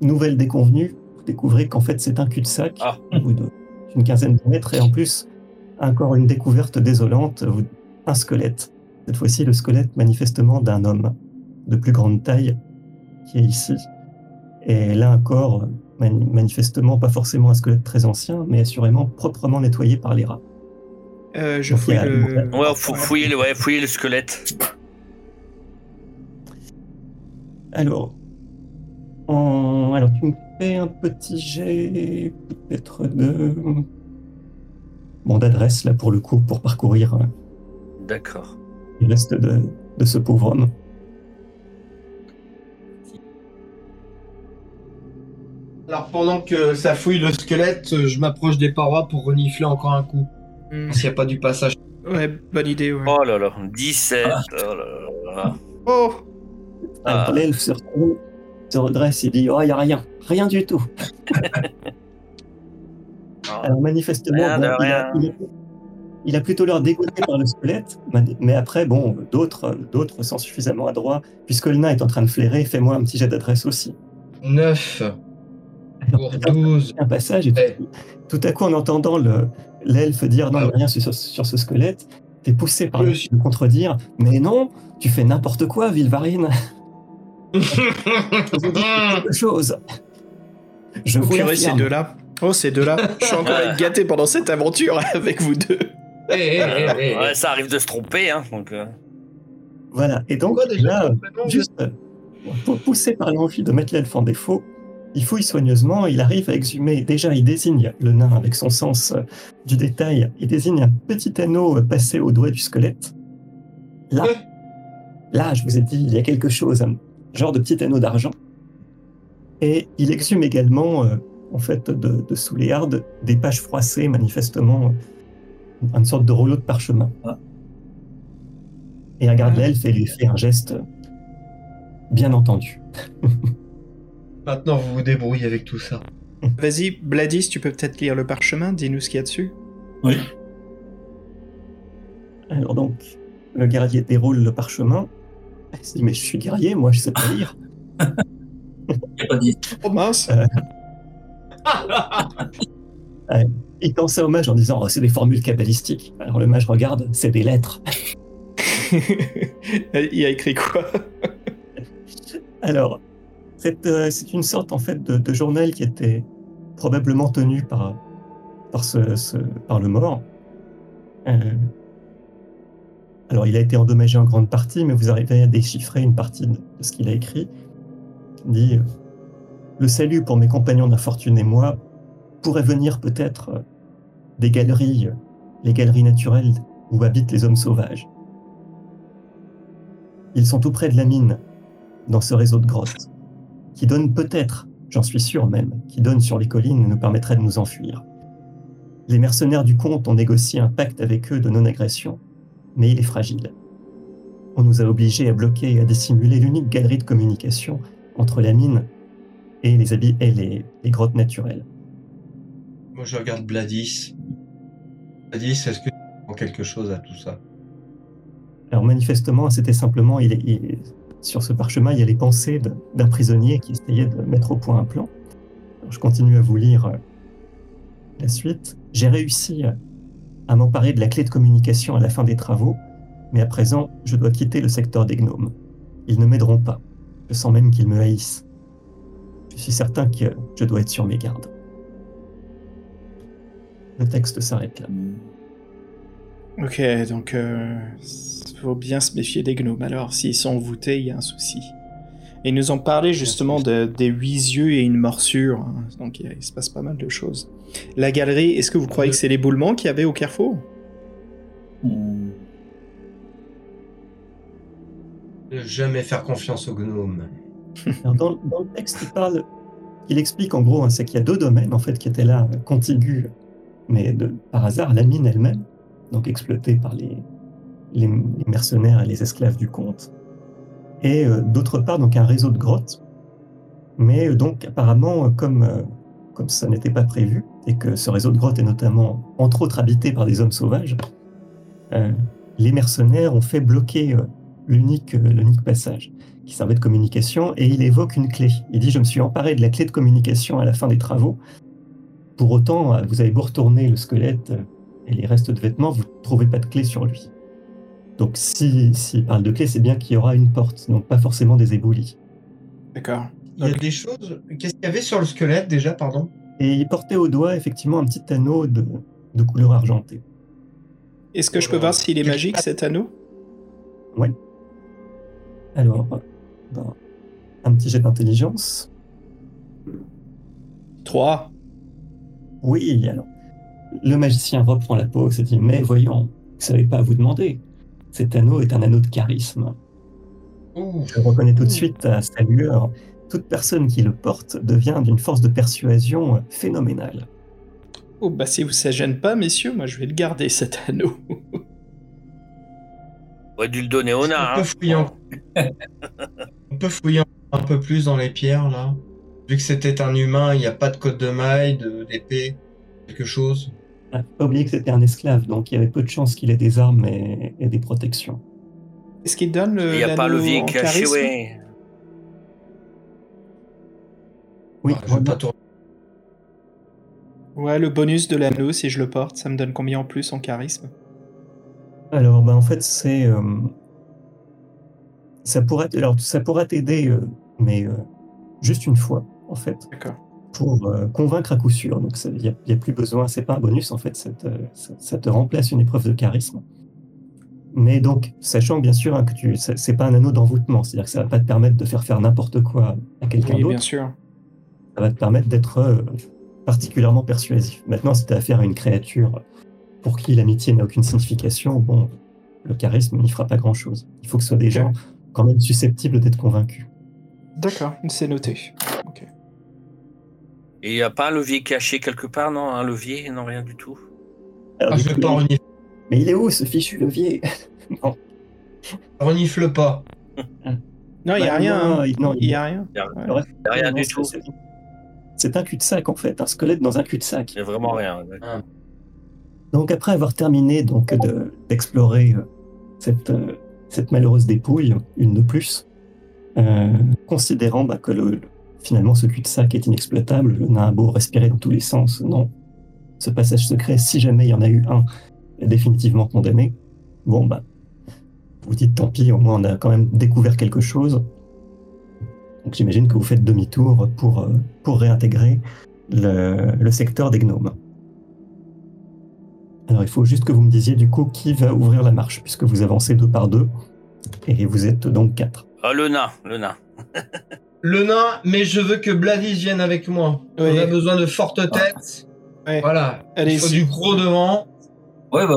nouvelle déconvenue, vous découvrez qu'en fait c'est un cul-de-sac Ah. au bout de- d'une quinzaine de mètres, et en plus, encore une découverte désolante, vous- un squelette. Cette fois-ci, le squelette manifestement d'un homme de plus grande taille qui est ici. Et là encore, mani- manifestement pas forcément un squelette très ancien, mais assurément proprement nettoyé par les rats. Euh, je Donc, fouille le. Ouais, faut fouiller le, ouais, fouiller le squelette. Alors, en- alors tu me fais un petit jet peut-être de bon d'adresse là pour le coup pour parcourir euh, D'accord. le reste de, de ce pauvre homme. Alors pendant que ça fouille le squelette, je m'approche des parois pour renifler encore un coup. Hmm. S'il n'y a pas du passage. Ouais, bonne idée, ouais. Oh là là, 17. Oh là là. Oh Ah. Alors l'elfe se retourne, se redresse et dit oh il y a rien, rien du tout. Ah. Alors manifestement, bon, il, a, il a- il a plutôt l'air dégoûté par le squelette, mais- après bon, d'autres d'autres sont suffisamment adroits puisque le nain est en train de flairer. Fais-moi un petit jet d'adresse aussi. 9 pour 12. un passage et tout, tout à coup en entendant le- l'elfe dire non, il y a rien sur, sur ce squelette, t'es poussé par le le contredire, mais non, tu fais n'importe quoi, Vilvarine, je vous dis quelque chose. Je Oh, vous ces deux-là? Oh, ces deux-là? Je suis encore gâté pendant cette aventure avec vous deux. Eh, eh, eh, Ouais, ça arrive de se tromper, hein. Donc, euh, Voilà, et donc déjà juste euh, pour- poussé par l'envie de mettre l'elfe en défaut, il fouille soigneusement, il arrive à exhumer, déjà il désigne le nain avec son sens euh, du détail, il désigne un petit anneau passé au doigt du squelette. Là, Ouais. là, je vous ai dit, il y a quelque chose, un genre de petit anneau d'argent. Et il exhume également, euh, en fait, de, de sous les hardes, des pages froissées, manifestement, euh, une sorte de rouleau de parchemin. Ah. Et regarde Ah. l'elfe et lui fait un geste, bien entendu. Maintenant, vous vous débrouillez avec tout ça. Vas-y, Bladis, tu peux peut-être lire le parchemin, dis-nous ce qu'il y a dessus. Oui. Alors donc, le guerrier déroule le parchemin. Il se dit, mais je suis guerrier, moi je sais pas lire. Pas dit. Oh mince Il tend ça au mage en disant, oh, c'est des formules cabalistiques. Alors le mage regarde, c'est des lettres. Il a écrit quoi? Alors, c'est euh, c'est une sorte en fait de, de journal qui était probablement tenu par, par, ce, ce- par le mort. Euh, alors, il a été endommagé en grande partie, mais vous arrivez à déchiffrer une partie de, ce qu'il a écrit. Il dit euh, Le salut pour mes compagnons d'infortune et moi pourrait venir peut-être des galeries, les galeries naturelles où habitent les hommes sauvages. Ils sont tout près de la mine, dans ce réseau de grottes, qui donne peut-être, j'en suis sûr même, qui donne sur les collines et nous permettrait de nous enfuir. Les mercenaires du comte ont négocié un pacte avec eux de non-agression, mais il est fragile. On nous a obligés à bloquer et à dissimuler l'unique galerie de communication entre la mine et les, et les, les grottes naturelles. Moi, je regarde Bladis. Bladis, est-ce que tu comprends quelque chose à tout ça Alors manifestement, c'était simplement, sur ce parchemin, il y a les pensées d'un prisonnier qui essayait de mettre au point un plan. Je continue à vous lire euh, la suite. J'ai réussi à, à m'emparer de la clé de communication à la fin des travaux, mais à présent, je dois quitter le secteur des gnomes. Ils ne m'aideront pas. Je sens même qu'ils me haïssent. Je suis certain que je dois être sur mes gardes. Le texte s'arrête là. Ok, donc euh, faut bien se méfier des gnomes. Alors, s'ils sont voûtés, il y a un souci. Et ils nous ont parlé justement de, des huit yeux et une morsure, hein. donc il, il se passe pas mal de choses. La galerie, est-ce que vous croyez que c'est l'éboulement qu'il y avait au carrefour? Ne jamais faire confiance aux gnomes. Alors, dans, dans le texte, il parle, il explique en gros, hein, c'est qu'il y a deux domaines en fait qui étaient là, euh, contigus, mais par hasard, la mine elle-même, donc exploitée par les, mercenaires et les esclaves du comte, et euh, d'autre part donc un réseau de grottes. Mais euh, donc apparemment, euh, comme comme ça n'était pas prévu et que ce réseau de grottes est notamment entre autres habité par des hommes sauvages, les mercenaires ont fait bloquer l'unique passage qui servait de communication, et il évoque une clé. Il dit, je me suis emparé de la clé de communication à la fin des travaux. Pour autant, euh, vous avez beau retourner le squelette euh, et les restes de vêtements, vous ne trouvez pas de clé sur lui. Donc s'il si, parle de clé, c'est bien qu'il y aura une porte, donc pas forcément des éboulis. D'accord. Il y a des choses. Qu'est-ce qu'il y avait sur le squelette déjà, pardon? Et il portait au doigt effectivement un petit anneau de, de couleur argentée. Est-ce que je peux voir s'il est magique cet anneau? Alors, euh, ben, un petit jet d'intelligence. 3. Oui, alors. Le magicien reprend la pause et dit Mais voyons, vous savez pas à vous demander. Cet anneau est un anneau de charisme. Ouh. Je reconnais tout de suite à sa lueur. Toute personne qui le porte devient d'une force de persuasion phénoménale. Oh bah si vous ça gêne pas, messieurs, moi je vais le garder cet anneau. On aurait dû le donner au nain. Un peu hein. fouillant. On peut fouiller un peu plus dans les pierres là. Vu que c'était un humain, il n'y a pas de code de maille, d'épée, quelque chose. Ah, faut pas oublier que c'était un esclave, donc il y avait peu de chances qu'il ait des armes et, et des protections. Est-ce qu'il donne le Il n'y a pas le vieil caché, ouais. Oui, Ah, je vais voilà. pas tourner. Ouais, le bonus de l'anneau, si je le porte, ça me donne combien en plus en charisme? Alors, ben, en fait, c'est. euh, ça pourrait, alors, ça pourrait t'aider, euh, mais euh, juste une fois, en fait, D'accord. pour euh, convaincre à coup sûr. Donc, il n'y a, plus besoin, c'est pas un bonus, en fait, ça te, ça- ça te remplace une épreuve de charisme. Mais donc, sachant bien sûr hein, que tu, c'est pas un anneau d'envoûtement, c'est-à-dire que ça va pas te permettre de faire faire n'importe quoi à quelqu'un Oui, bien d'autre, sûr. ça va te permettre d'être euh, particulièrement persuasif. Maintenant, si tu as affaire à une créature pour qui l'amitié n'a aucune signification, bon, le charisme n'y fera pas grand-chose. Il faut que ce soit des gens quand même susceptibles d'être convaincus. D'accord, c'est noté. Et il n'y a pas un levier caché quelque part, non Un levier? Non, rien du tout. Alors, Ah, du je vais coup, pas renifler. Mais il est où ce fichu levier? Non, Renifle pas. Non, il y a Bah, rien. non, hein. il- non, Il y a rien. Il n'y a rien non, du c'est- tout. c'est- un cul-de-sac en fait, un squelette dans un cul-de-sac. Il n'y a vraiment rien. Donc après avoir terminé donc de- d'explorer euh, cette, euh, cette malheureuse dépouille, une de plus, euh, considérant bah, que le, finalement ce cul-de-sac est inexploitable, le nain a beau respirer dans tous les sens, non. Ce passage secret, si jamais il y en a eu un, est définitivement condamné. Bon bah, vous dites tant pis, au moins on a quand même découvert quelque chose. Donc j'imagine que vous faites demi-tour pour, euh, pour réintégrer le, le secteur des gnomes. Alors il faut juste que vous me disiez du coup qui va ouvrir la marche, puisque vous avancez deux par deux, et vous êtes donc quatre. Ah, le nain, le nain. Le nain, mais je veux que Bladis vienne avec moi. Oui. On a besoin de fortes têtes. Ouais. Voilà. Il faut du gros devant. Ouais, bah,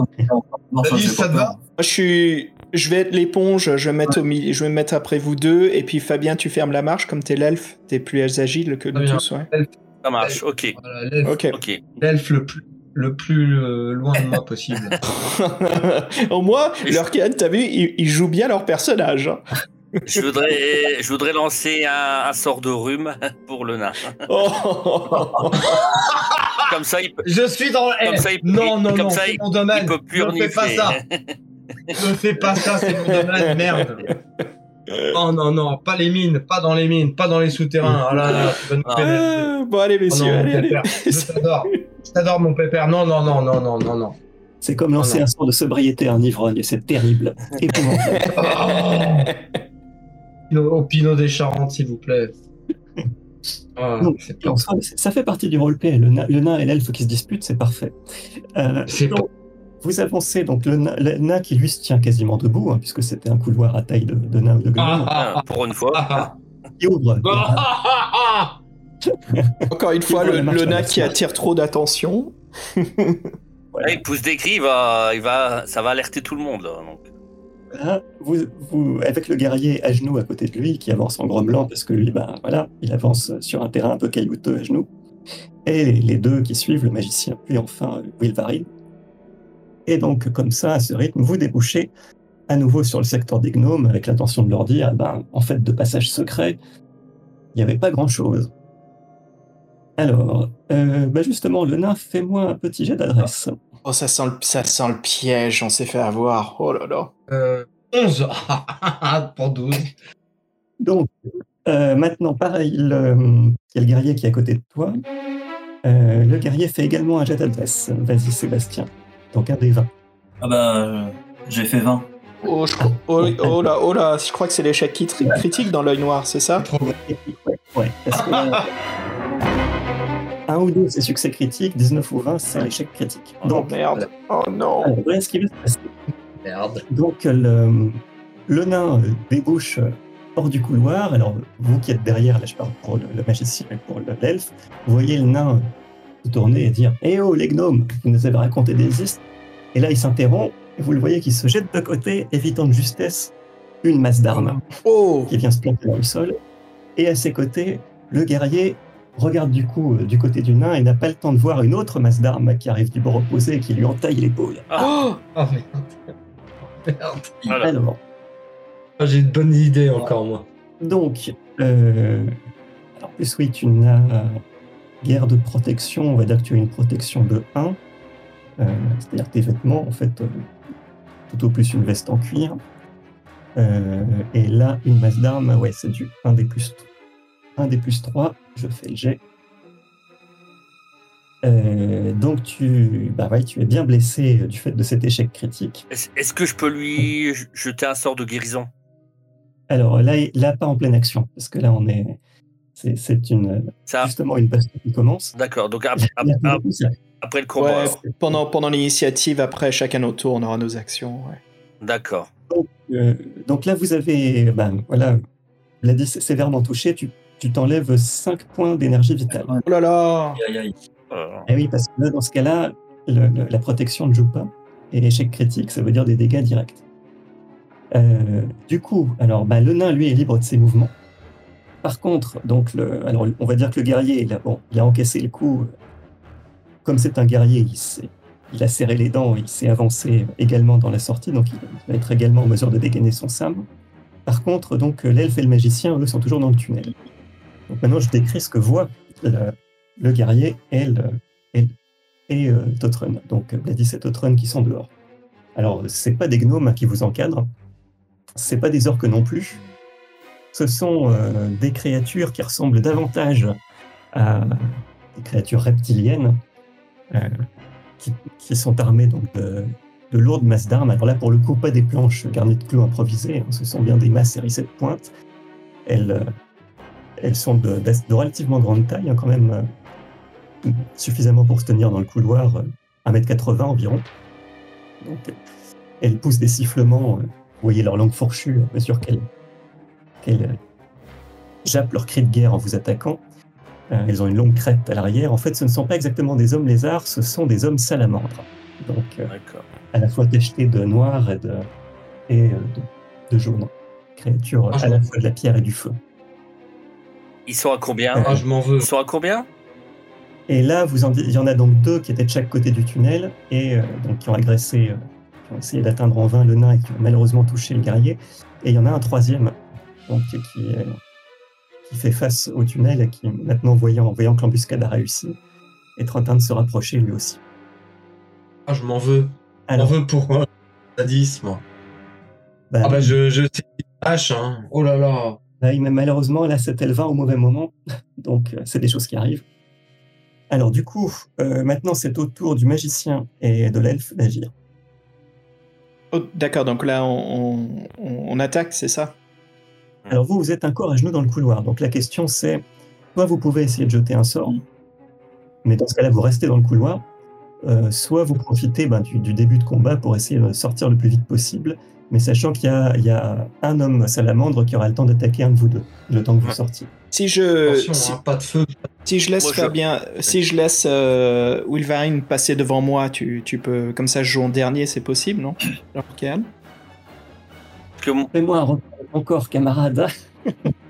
non, ça, te va Moi, je suis. Je vais être l'éponge, je vais, mettre au milieu, je vais me mettre après vous deux, et puis Fabien, tu fermes la marche, comme t'es l'elfe, t'es plus agile que nous tous, ouais. Ça marche, ok. L'elfe Ok. Ok. l'elfe le plus, le plus euh, loin de moi possible. Au moins, leur t'as vu, ils, ils jouent bien leur personnage. Je voudrais, je voudrais lancer un, un sort de rhume pour le nain. Oh. Comme ça, il peut, Je suis dans. Comme ça, il- non, non, comme non, ça, il- mon domaine. il peut plus ne fais pas ça. Ne fais pas ça, c'est mon domaine, merde. Oh non, non, pas les mines, pas dans les mines, pas dans les souterrains. Ah là là, tu vas nous Ah. Euh, bon, allez, Oh messieurs, non, allez, allez. Je t'adore. J'adore mon pépère. Non, non, non, non, non, non, non. C'est comme lancer non. un sort de sobriété à un ivrogne, c'est terrible. Au Pinot des Charentes, s'il vous plaît. Ah, Donc, ça fait partie du roleplay. Le, na- le nain et l'elfe qui se disputent, c'est parfait. Euh, C'est donc, vous avancez, donc le, na- le nain qui lui se tient quasiment debout, hein, puisque c'était un couloir à taille de, de nain ou de gnome, Ah, pour une fois. Ah, qui ouvre. ah, ah, ah, Encore une fois, Il le, nain qui attire trop d'attention. Il pousse des cris, il va, il va, ça va alerter tout le monde. Là, donc. Vous, avec le guerrier à genoux à côté de lui, qui avance en grommelant, parce que lui, ben voilà, il avance sur un terrain un peu caillouteux à genoux. Et les, les deux qui suivent, le magicien, puis enfin euh, Wilvarine. Et donc, comme ça, à ce rythme, vous débouchez à nouveau sur le secteur des gnomes, avec l'intention de leur dire, ben, en fait, de passage secret, il n'y avait pas grand-chose. Alors, euh, ben justement, le nain, fais-moi un petit jet d'adresse. Oh, ça sent, le, ça sent le piège, on s'est fait avoir. Oh là là. Euh, 11 pour 12. Donc, euh, maintenant, pareil, le- il y a le guerrier qui est à côté de toi. Euh, le guerrier fait également un jet d'adresse. Vas-y, Sébastien. Donc, un des 20. Ah bah, euh, j'ai fait 20. Oh, je- oh, oh là, oh là, je crois que c'est l'échec critique dans l'œil noir, c'est ça? Ouais, ouais, parce que là, un ou deux, c'est succès critique. 19 ou 20, c'est l'échec critique. Oh Donc, merde. Oh non. alors, voilà ce qui va se passer. Merde. Donc, le, le nain euh, débouche euh, hors du couloir. Alors, vous qui êtes derrière, là je parle pour le, le magicien et pour le- l'elfe, vous voyez le nain se tourner et dire Eh oh, les gnomes, vous nous avez raconté des histoires. Et là, il s'interrompt et vous le voyez qui se jette de côté, évitant de justesse une masse d'armes Oh qui vient se planter dans le sol. Et à ses côtés, le guerrier regarde du coup euh, du côté du nain et n'a pas le temps de voir une autre masse d'armes qui arrive du bord opposé et qui lui entaille l'épaule. Oh Ah merde. Merde. Voilà. Alors, Ah, J'ai une bonne idée encore, moi. Donc, euh, en plus, oui, tu n'as guère de protection. On va dire que tu as une protection de 1. Euh, C'est-à-dire tes vêtements, en fait, euh, tout au plus une veste en cuir. Euh, et là, une masse d'armes, ouais, c'est du 1 des plus 1 des plus 3. Je fais le jet. Euh, donc, tu, bah ouais, tu es bien blessé du fait de cet échec critique. Est-ce que je peux lui jeter un sort de guérison? Alors là, là, pas en pleine action, parce que là, on est. C'est c'est une, Ça, justement une baston qui commence. d'accord. Donc après le combat. Ouais, alors. pendant, pendant l'initiative, après chacun notre tour, on aura nos actions. ouais. D'accord. euh, donc là, vous avez, ben, voilà, Vladis est sévèrement touché, tu tu t'enlèves 5 points d'énergie vitale. Oh là là Aïe, aïe, aïe. Et oui, parce que là, dans ce cas-là, le- le- la protection ne joue pas. Et échec critique, ça veut dire des dégâts directs. Euh, du coup, alors, bah, le nain, lui, est libre de ses mouvements. Par contre, donc, le, alors, on va dire que le guerrier, il a, bon, il a encaissé le coup. Comme c'est un guerrier, il, s'est- il a serré les dents, il s'est avancé également dans la sortie, donc il va être également en mesure de dégainer son sabre. Par contre, donc, l'elfe et le magicien, eux, sont toujours dans le tunnel. Maintenant, je décris ce que voit le, le guerrier et, et, et euh, Totrun. Donc, Gladys et Totrun qui sont dehors. Alors, c'est pas des gnomes qui vous encadrent, c'est pas des orques non plus. Ce sont euh, des créatures qui ressemblent davantage à des créatures reptiliennes euh, qui, sont armées donc de, de lourdes masses d'armes. Alors là, pour le coup, pas des planches garnies de clous improvisés, hein, ce sont bien des masses hérissées de pointe. Elles, euh, elles sont de, de relativement grande taille, hein, quand même euh, suffisamment pour se tenir dans le couloir, euh, 1m80 environ. Donc, elles poussent des sifflements, euh, vous voyez leur langue fourchue à mesure qu'elles euh, jappent leur cri de guerre en vous attaquant. Elles ont une longue crête à l'arrière. En fait, ce ne sont pas exactement des hommes lézards, ce sont des hommes salamandres. Donc, à la fois tachetés de noir et de, et, de, de jaune. Créatures Ah, à la fois de la pierre et du feu. Ils sont à combien Ah, je m'en veux. Ils sont à combien Et là, vous en, il y en a donc deux qui étaient de chaque côté du tunnel et euh, donc qui ont agressé, euh, qui ont essayé d'atteindre en vain le nain et qui ont malheureusement touché le guerrier. Et il y en a un troisième donc, qui, euh, qui fait face au tunnel et qui, maintenant, voyant, voyant que l'embuscade a réussi, est en train de se rapprocher lui aussi. Ah, je m'en veux. Je m'en veux pour un sadisme. bah, Ah bah je, je sais hache, hein. Oh là là. Bah, mais malheureusement, là, c'était le vin au mauvais moment. Donc, euh, c'est des choses qui arrivent. Alors du coup, euh, maintenant c'est au tour du magicien et de l'elfe d'agir. Oh, D'accord, donc là, on, on- on attaque, c'est ça? Alors vous, vous êtes un corps à genoux dans le couloir. Donc la question c'est, soit vous pouvez essayer de jeter un sort, mais dans ce cas-là, vous restez dans le couloir, euh, soit vous profitez ben, du, du début de combat pour essayer de sortir le plus vite possible, mais sachant qu'il y a, il y a un homme salamandre qui aura le temps d'attaquer un de vous deux, le temps que vous sortiez. Si je, Attention, si, hein, pas de feu. si je laisse Moi, je- si je laisse euh, Wilvarine passer devant moi, tu, tu peux, comme ça, je joue en dernier, c'est possible, non? Alors, Kéal Parce que, m- Fais-moi un repos encore, camarade.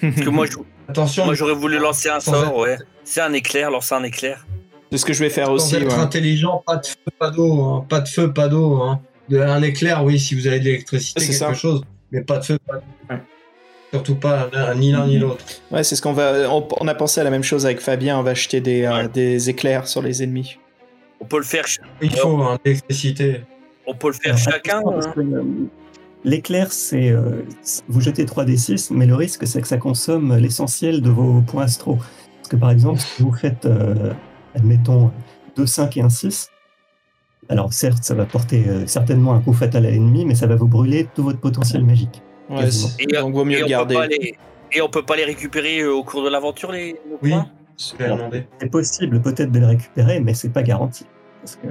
parce que moi, je- Attention, moi, j'aurais voulu lancer un sort, être- ouais. C'est un éclair, lancer un éclair. C'est ce que je vais faire sans aussi. être ouais. intelligent, pas de feu, pas d'eau, hein, pas de feu, pas d'eau. Hein. De, un éclair, oui, si vous avez de l'électricité, C'est quelque ça. chose, mais pas de feu, pas d'eau. Ouais. Surtout pas l'un- ni l'un ni l'autre. Ouais, c'est ce qu'on va. On, on a pensé à la même chose avec Fabien. On va jeter des, euh, des éclairs sur les ennemis. On peut le faire, ch- Il faut hein, de l'électricité. on peut le faire Alors, chacun. hein. que, euh, L'éclair, c'est euh, vous jetez 3d6, mais le risque, c'est que ça consomme l'essentiel de vos points astro. Parce que par exemple, si vous faites, euh, admettons, 2, 5 et un 6, alors certes, ça va porter euh, certainement un coup fatal à l'ennemi, mais ça va vous brûler tout votre potentiel magique. Ouais, Et, donc vaut mieux et le on peut garder. pas les- Et on peut pas les récupérer euh, au cours de l'aventure, les, nos Oui. C'est possible peut-être de les récupérer, mais c'est pas garanti. Parce que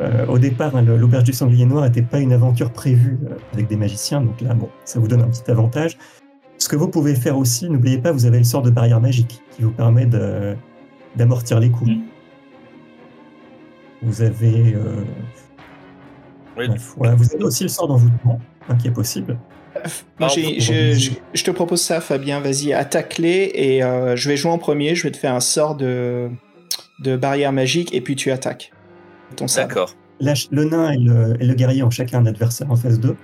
euh, au départ, hein, l'auberge du sanglier noir n'était pas une aventure prévue euh, avec des magiciens, donc là, bon, ça vous donne un petit avantage. Ce que vous pouvez faire aussi, n'oubliez pas, vous avez le sort de barrière magique qui vous permet d'amortir les coups. Mm. Vous avez, euh, Oui. bref, voilà, vous avez aussi le sort d'envoûtement hein, qui est possible. Moi, je, on- je- je te propose ça, Fabien. Vas-y, attaque-les et euh, je vais jouer en premier. Je vais te faire un sort de, de barrière magique et puis tu attaques. Ton. D'accord. Le nain et le, et le guerrier ont chacun un adversaire en phase 2.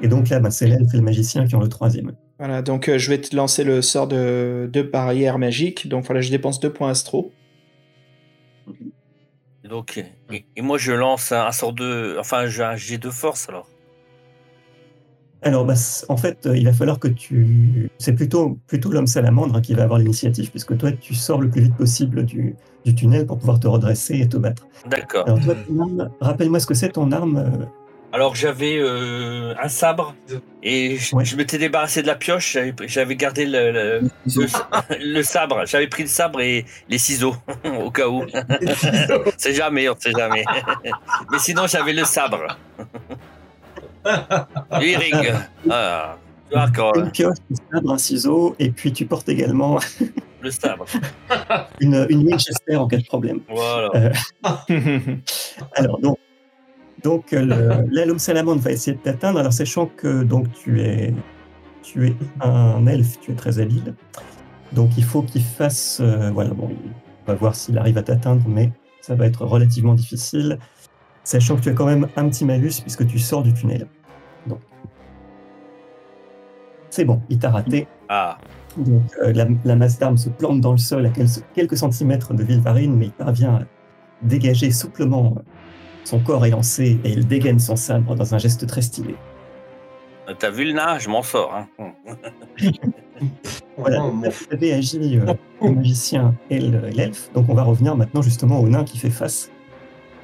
Et donc là, bah, c'est l'elfe et le magicien qui ont le troisième. Voilà, donc euh, je vais te lancer le sort de, de barrière magique. Donc voilà, je dépense deux points astro. Et Donc, et, et moi, je lance un, un sort de. Enfin, j'ai un jet de force alors. Alors, bah, en fait, euh, il va falloir que tu. C'est plutôt, plutôt l'homme salamandre hein, qui va avoir l'initiative, puisque toi, tu sors le plus vite possible du, du tunnel pour pouvoir te redresser et te battre. D'accord. Alors, toi, ton arme, rappelle-moi ce que c'est ton arme. Alors j'avais euh, un sabre et je, Ouais. je m'étais débarrassé de la pioche. j'avais- gardé le, le, le- le sabre. J'avais pris le sabre et les ciseaux au cas où. C'est jamais, on sait jamais. Mais sinon j'avais le sabre. Eric. Ah, d'accord. une pioche, un sabre, un ciseau, et puis tu portes également Le sabre. une, une Winchester en cas de problème. Voilà. Euh, Alors, donc, donc le- là, l'homme salamandre va essayer de t'atteindre. Alors, sachant que donc, tu, es, tu es un elfe, tu es très habile. Donc, il faut qu'il fasse. euh, voilà, bon, on va voir s'il arrive à t'atteindre, mais ça va être relativement difficile. Sachant que tu as quand même un petit malus puisque tu sors du tunnel. Donc, c'est bon, il t'a raté. Ah, Donc, euh, la, la masse d'armes se plante dans le sol à quelques, quelques centimètres de Vilvarine, mais il parvient à dégager souplement son corps élancé et il dégaine son sabre dans un geste très stylé. t'as vu le nain Je m'en sors. hein. Voilà, Oh, vous avez agi euh, le magicien et le- l'elfe, donc on va revenir maintenant justement au nain qui fait face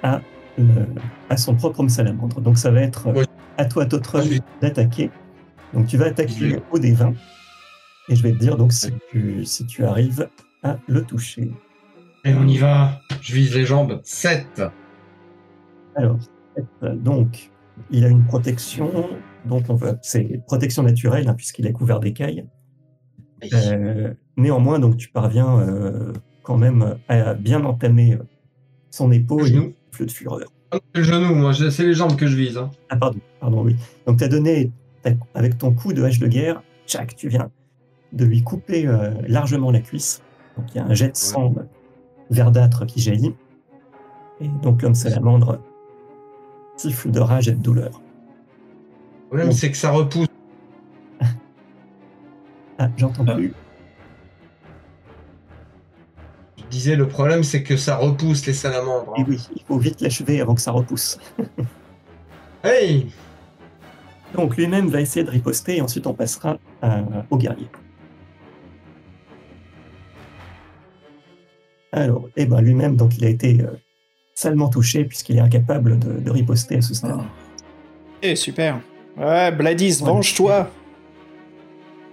à, le- à son propre homme salamandre. Donc ça va être euh, à toi, Totron, Oui. d'attaquer. Donc tu vas attaquer Oui. au des 20, et je vais te dire donc si tu, si tu arrives à le toucher. Et on y va. Je vise les jambes. 7. Alors, euh, donc, il a une protection, donc on va, c'est protection naturelle hein, puisqu'il est couvert d'écailles. Euh, néanmoins, donc tu parviens euh, quand même à bien entamer son épaule Le et genou. un fleu de fureur. Le genou, moi, c'est les jambes que je vise. Hein. Ah pardon, pardon, oui. Donc tu as donné avec ton coup de hache de guerre, tchac, tu viens de lui couper euh, largement la cuisse. Donc il y a un jet de sang verdâtre qui jaillit. Et donc l'homme salamandre siffle de rage et de douleur. Le problème, c'est que ça repousse. Ah, j'entends plus. Je disais, le problème, c'est que ça repousse les salamandres. Et hein. oui, il faut vite l'achever avant que ça repousse. Hey Donc lui-même va essayer de riposter et ensuite on passera à- au guerrier. Alors, eh ben, lui-même, donc, il a été euh, salement touché puisqu'il est incapable de, de riposter à ce stade. Eh, super. Ouais, Bladis, Ouais. venge-toi.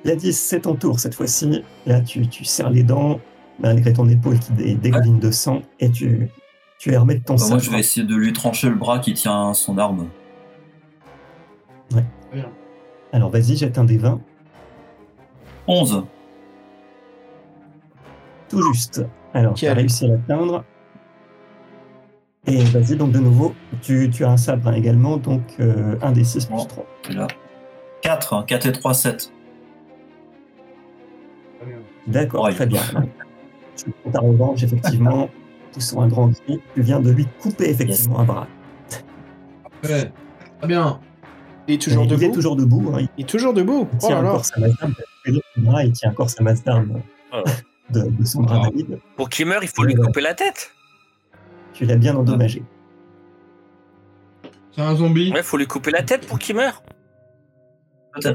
Gladys, c'est ton tour cette fois-ci. Là, tu, tu serres les dents, malgré ton épaule qui dé- dégouline de sang, et tu, tu es de ton Bah, moi, je vais essayer de lui trancher le bras qui tient son arme. Alors, vas-y, jette un des 20. 11. Tout juste. Alors, tu as réussi à l'atteindre. Et vas-y, donc de nouveau, tu, tu as un sabre hein, également, donc euh, un des 6 plus Bon. 3. Et là. 4. 4 et 3, 7. D'accord, Ouais. très bien. Tu prends ta revanche, effectivement. Poussant un grand cri, tu viens de lui couper effectivement un bras. Ouais. Très bien. Il est toujours il debout. est toujours debout. hein, il Il est toujours debout. Oh tient là. encore sa masse d'armes. Il il tient encore sa masse d'armes Oh. de, de son bras Ah. valide. Pour qu'il meure, il faut lui Ouais. couper la tête. Tu l'as bien endommagé. C'est un zombie. Ouais, il faut lui couper la tête pour qu'il meure.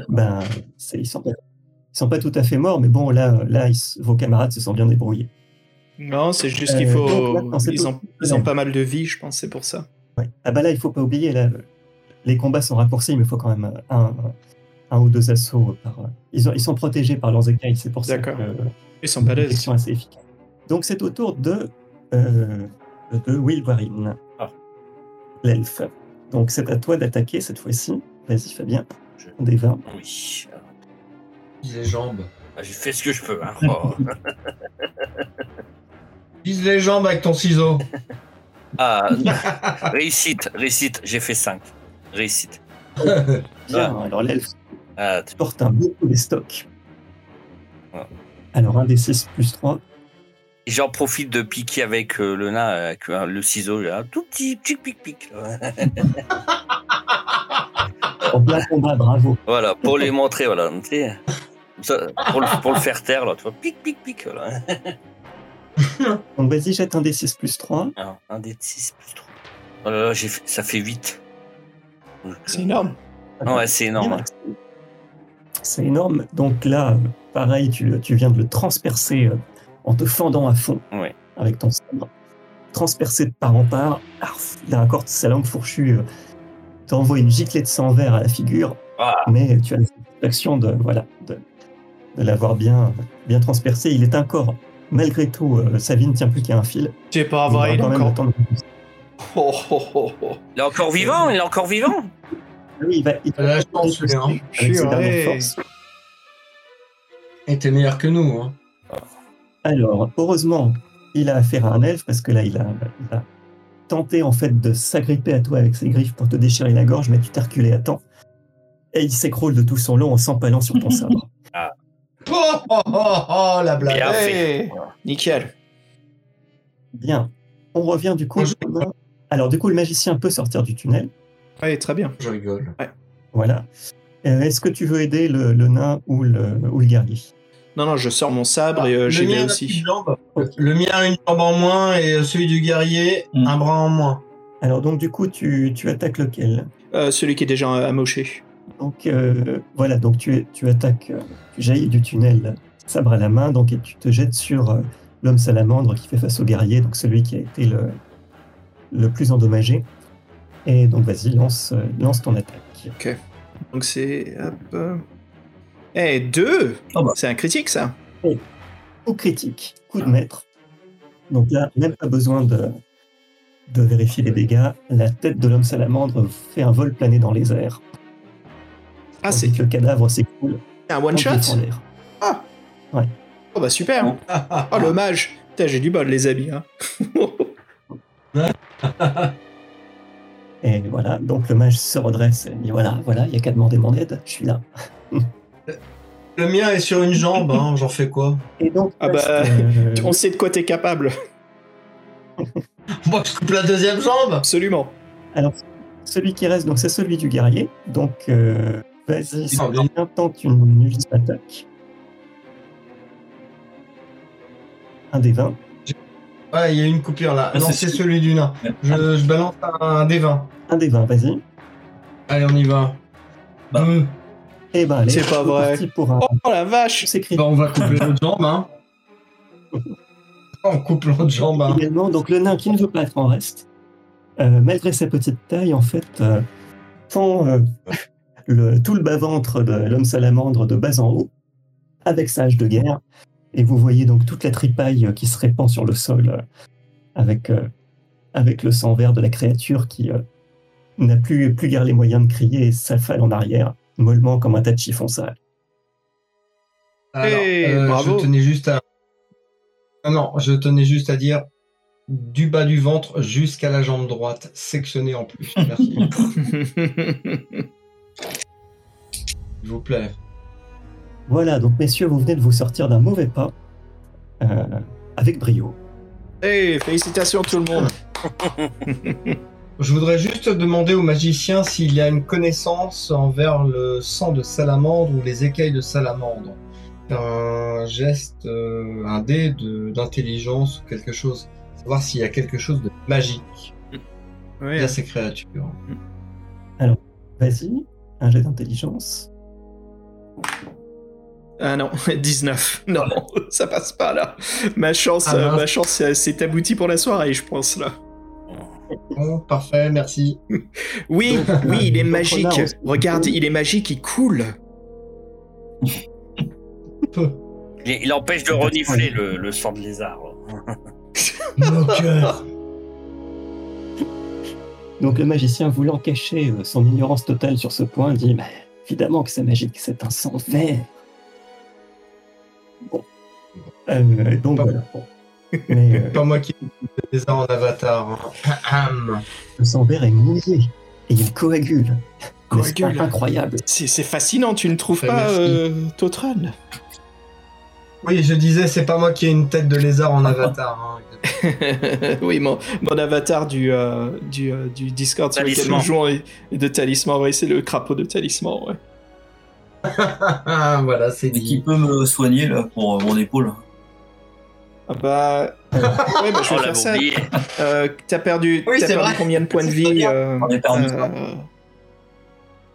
Ben, c'est- ils sont pas, ils sont pas tout à fait morts, mais bon, là, là, ils s- vos camarades se sont bien débrouillés. Non, c'est juste qu'il Euh, faut. donc, ils, ont, ils ont pas mal de vie, je pense, c'est pour ça. Ouais. Ah bah là, il faut pas oublier, là, les combats sont raccourcis, mais il faut quand même un, un ou deux assauts par. Ils, ont, ils sont protégés par leurs écailles, c'est pour ça que D'accord. Ils sont balèzes. protection assez efficace. Donc c'est au tour de, euh, de Will Warren, Ah. l'elfe. Donc c'est à toi d'attaquer cette fois-ci. Vas-y, Fabien. Je- Des 20. Oui. Vise les jambes. Ah, J'ai fait ce que je peux. Hein. Oh. Vise les jambes avec ton ciseau. Ah, réussite, réussite. J'ai fait 5. Réussite. Bien, alors l'elfe Ah, tu- porte un beau coup des stocks. Ah. Alors un des 6 plus 3. J'en profite de piquer avec euh, le nain, avec euh, le ciseau, là. tout petit, petit pic pic. En plein combat, bravo. Voilà, pour les montrer, voilà. Ça, pour, le, pour le faire taire, là, tu vois, pic pic pic. Voilà. Donc vas-y, jette un des 6 plus 3. Alors, un des 6 plus 3. Oh là là, fait- ça fait 8. C'est énorme. Ouais, c'est énorme. Bien, C'est énorme. Donc là, pareil, tu, tu viens de le transpercer euh, en te fendant à fond Ouais. avec ton sabre. Transpercé de part en part. Arf, il a encore sa langue fourchue. euh, T'envoie une giclée de sang vert à la figure. Ah. Mais tu as la satisfaction de, voilà, de, de l'avoir bien, bien transpercé. Il est encore, malgré tout, euh, sa vie ne tient plus qu'à un fil. C'est pas Il vrai, il est même encore. de- Oh, oh, oh, oh. Il est encore vivant, il est encore vivant. Oui, il va, il la chance, hein. avec ses dernières Purée. forces. Et t'es meilleur que nous. Hein. Alors, heureusement, il a affaire à un elfe parce que là, il a, il a tenté en fait de s'agripper à toi avec ses griffes pour te déchirer la gorge, mais tu t'es reculé à temps. Et il s'écroule de tout son long en s'empalant sur ton sabre. Oh, oh, oh, oh, la blague. Bien fait. Hey, nickel. Bien. On revient du coup. Alors, du coup, le magicien peut sortir du tunnel. Ouais, très bien. Je rigole. Voilà. Euh, Est-ce que tu veux aider le, le nain ou le, ou le guerrier? Non, non, je sors mon sabre et euh, Le j'y vais aussi. Le mien a une jambe en moins et celui du guerrier, Mm. un bras en moins. Alors, donc, du coup, tu, tu attaques lequel? Euh, celui qui est déjà amoché. Donc euh, voilà, donc tu, tu attaques, euh, tu jaillis du tunnel, sabre à la main, donc et tu te jettes sur euh, l'homme salamandre qui fait face au guerrier, donc celui qui a été le, le plus endommagé. Et donc vas-y, lance, euh, lance ton attaque. Donc c'est. Eh, deux Ah bah. C'est un critique, ça Coup critique, coup de maître. Donc là, même pas besoin de, de vérifier les dégâts. La tête de l'homme salamandre fait un vol plané dans les airs. Ah, c'est que le cadavre s'écoule un one-shot complètement en l'air. Ah Ouais. Oh bah super Oh le mage Putain, j'ai du bol, les amis. Hein. Et voilà, donc le mage se redresse et dit voilà, voilà, il n'y a qu'à demander mon aide, je suis là. Le mien est sur une jambe, hein, j'en fais quoi? Et donc, Ah bah, euh, On sait de quoi t'es capable. Moi, je coupe la deuxième jambe Absolument. alors, celui qui reste, donc c'est celui du guerrier. Donc, euh, vas-y, Ah, tente une ultime attaque. Un des 20. Ouais, il y a une coupure là. Ah, non, c'est celui du nain. Je, je balance un D20. Un des 20, vas-y. Allez, on y va. Bah. Et ben, allez, C'est pas vrai. parti pour un Oh la vache. Bah, on va couper l'autre jambe, hein. En couplant de jambes. hein. également donc le nain qui ne veut pas être en reste, euh, malgré sa petite taille, en fait, euh, fend euh, le, tout le bas-ventre de l'homme salamandre de bas en haut, avec sa hache de guerre, et vous voyez donc toute la tripaille euh, qui se répand sur le sol, euh, avec, euh, avec le sang vert de la créature qui euh, n'a plus, plus guère les moyens de crier et s'affale en arrière, mollement comme un tas de chiffon sale. Alors, Hey, euh, bravo. Je tenais juste à. Ah non, je tenais juste à dire du bas du ventre jusqu'à la jambe droite, sectionné en plus. Merci. S'il vous plaît. Voilà, donc messieurs, vous venez de vous sortir d'un mauvais pas, euh, avec brio. hey, félicitations tout le monde. Je voudrais juste demander au magicien s'il y a une connaissance envers le sang de salamandre ou les écailles de salamandre. Un geste, euh, un dé de- d'intelligence ou quelque chose. Savoir s'il y a quelque chose de magique via ces créatures. Vas-y, un jet d'intelligence. Ah non, 19. Non, ça passe pas là. Ma chance, Ah, euh, ma chance, c'est abouti pour la soirée, je pense là. Bon, parfait, merci. Oui, oui, il est Donc, magique. Regarde, il est magique, il coule. Peu. Il, il empêche de renifler le, le sang de lézard. Moqueur. Donc le magicien, voulant cacher euh, son ignorance totale sur ce point, dit Mais évidemment que c'est magique, c'est un sang vert. Bon. Euh, donc voilà. Bon. Mais euh, Pas moi qui ai en avatar. hein. Sang vert est mouillé et il coagule. Coagule. incroyable C'est fascinant, tu ne trouves Ouais, pas, euh, Totron Oui, je disais, c'est pas moi qui ai une tête de lézard en avatar. hein. Oui, mon, mon avatar du, euh, du, euh, du Discord sur lequel nous jouons est, de talisman. Oui, c'est le crapaud de talisman. Ouais. Ah, voilà, c'est Et qui peut me soigner là pour euh, mon épaule Ah bah. Ouais, bah, je vais On faire ça. Euh, T'as perdu, Oui, t'as c'est perdu vrai. combien de points de vie euh, perdu euh.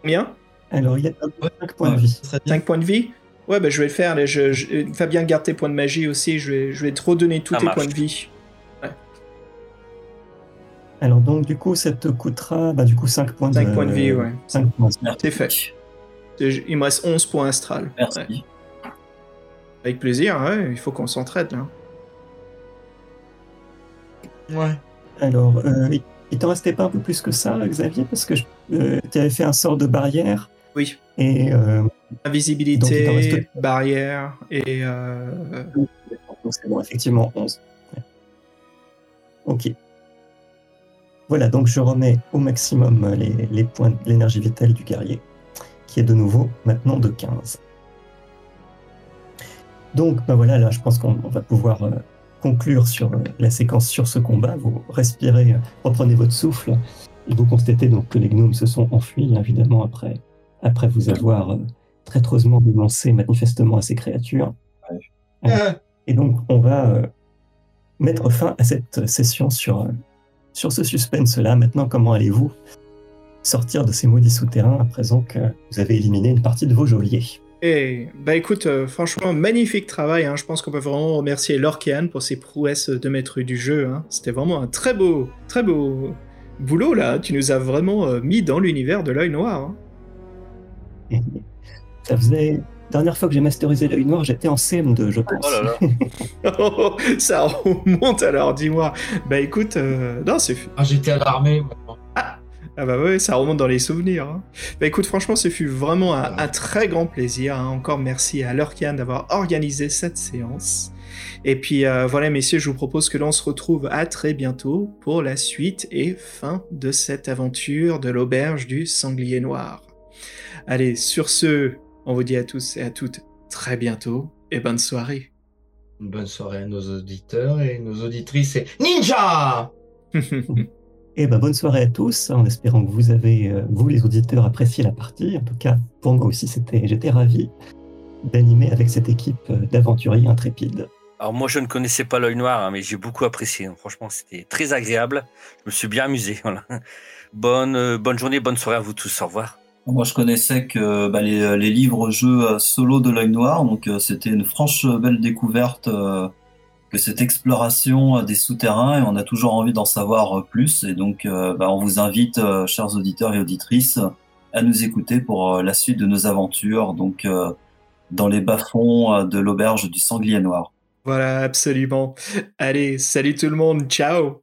Combien Alors il a 5 points de Ouais. vie. Très bien. 5 points de vie Ouais, bah je vais le faire. là, je, je- Fabien, garde tes points de magie aussi. Je vais, je vais te redonner tous Ça tes marche. points de vie. Alors donc du coup, ça te coûtera bah, du coup 5 points de, 5 points de vie, ouais. 5 points. C'est fait. Il me reste 11 points astral. Merci. Ouais. Avec plaisir, ouais, il faut qu'on s'entraide là. Ouais. Alors, euh, il- t'en restait pas un peu plus que ça, Xavier, parce que tu avais fait un sort de barrière Oui. et euh, Donc, il t'en Invisibilité, reste- barrière et. euh, donc c'est bon, effectivement 11. Ouais. Ok. Voilà, donc je remets au maximum les, les points de l'énergie vitale du guerrier, qui est de nouveau maintenant de 15. Donc, ben voilà, là, je pense qu'on on va pouvoir euh, conclure sur euh, la séquence sur ce combat. Vous respirez, euh, reprenez votre souffle, et vous constatez donc que les gnomes se sont enfuis, évidemment, après, après vous avoir euh, traîtreusement dénoncé manifestement à ces créatures. Et donc, on va mettre fin à cette session sur, sur ce suspense-là. Maintenant, comment allez-vous sortir de ces maudits souterrains à présent que vous avez éliminé une partie de vos geôliers? Et bah écoute, euh, franchement, magnifique travail. hein. Je pense qu'on peut vraiment remercier Lorcan pour ses prouesses de maître du jeu. hein. C'était vraiment un très beau, très beau boulot là. Tu nous as vraiment euh, mis dans l'univers de l'œil noir. hein. Et Ça faisait... Dernière fois que j'ai masterisé l'œil noir, j'étais en CM2, je pense. Oh là là. Oh, ça remonte alors, dis-moi. Bah écoute, euh, non, c'est Ah, j'étais à l'armée. moi. Ah bah ouais, ça remonte dans les souvenirs. hein. Bah écoute, franchement, ce fut vraiment un, un très grand plaisir. hein. Encore merci à Lurkan d'avoir organisé cette séance. Et puis euh, voilà, messieurs, je vous propose que l'on se retrouve à très bientôt pour la suite et fin de cette aventure de l'auberge du sanglier noir. Allez, sur ce, on vous dit à tous et à toutes très bientôt et bonne soirée. Bonne soirée à nos auditeurs et nos auditrices. Et Ninja Et ben, bonne soirée à tous, en espérant que vous avez, euh, vous les auditeurs, apprécié la partie. En tout cas, pour moi aussi, c'était, j'étais ravi d'animer avec cette équipe euh, d'aventuriers intrépides. Alors moi je ne connaissais pas l'œil noir, hein, mais j'ai beaucoup apprécié. Franchement, c'était très agréable. Je me suis bien amusé. Voilà. Bonne, euh, bonne journée, bonne soirée à vous tous. Au revoir. Moi, je connaissais que bah, les, les livres-jeux solo de l'œil noir, donc euh, c'était une franche belle découverte euh, cette exploration euh, des souterrains et on a toujours envie d'en savoir euh, plus. Et donc, euh, bah, on vous invite, chers auditeurs et auditrices, à nous écouter pour la suite de nos aventures, donc dans les bas-fonds de l'auberge du Sanglier Noir. Voilà, absolument. Allez, salut tout le monde, ciao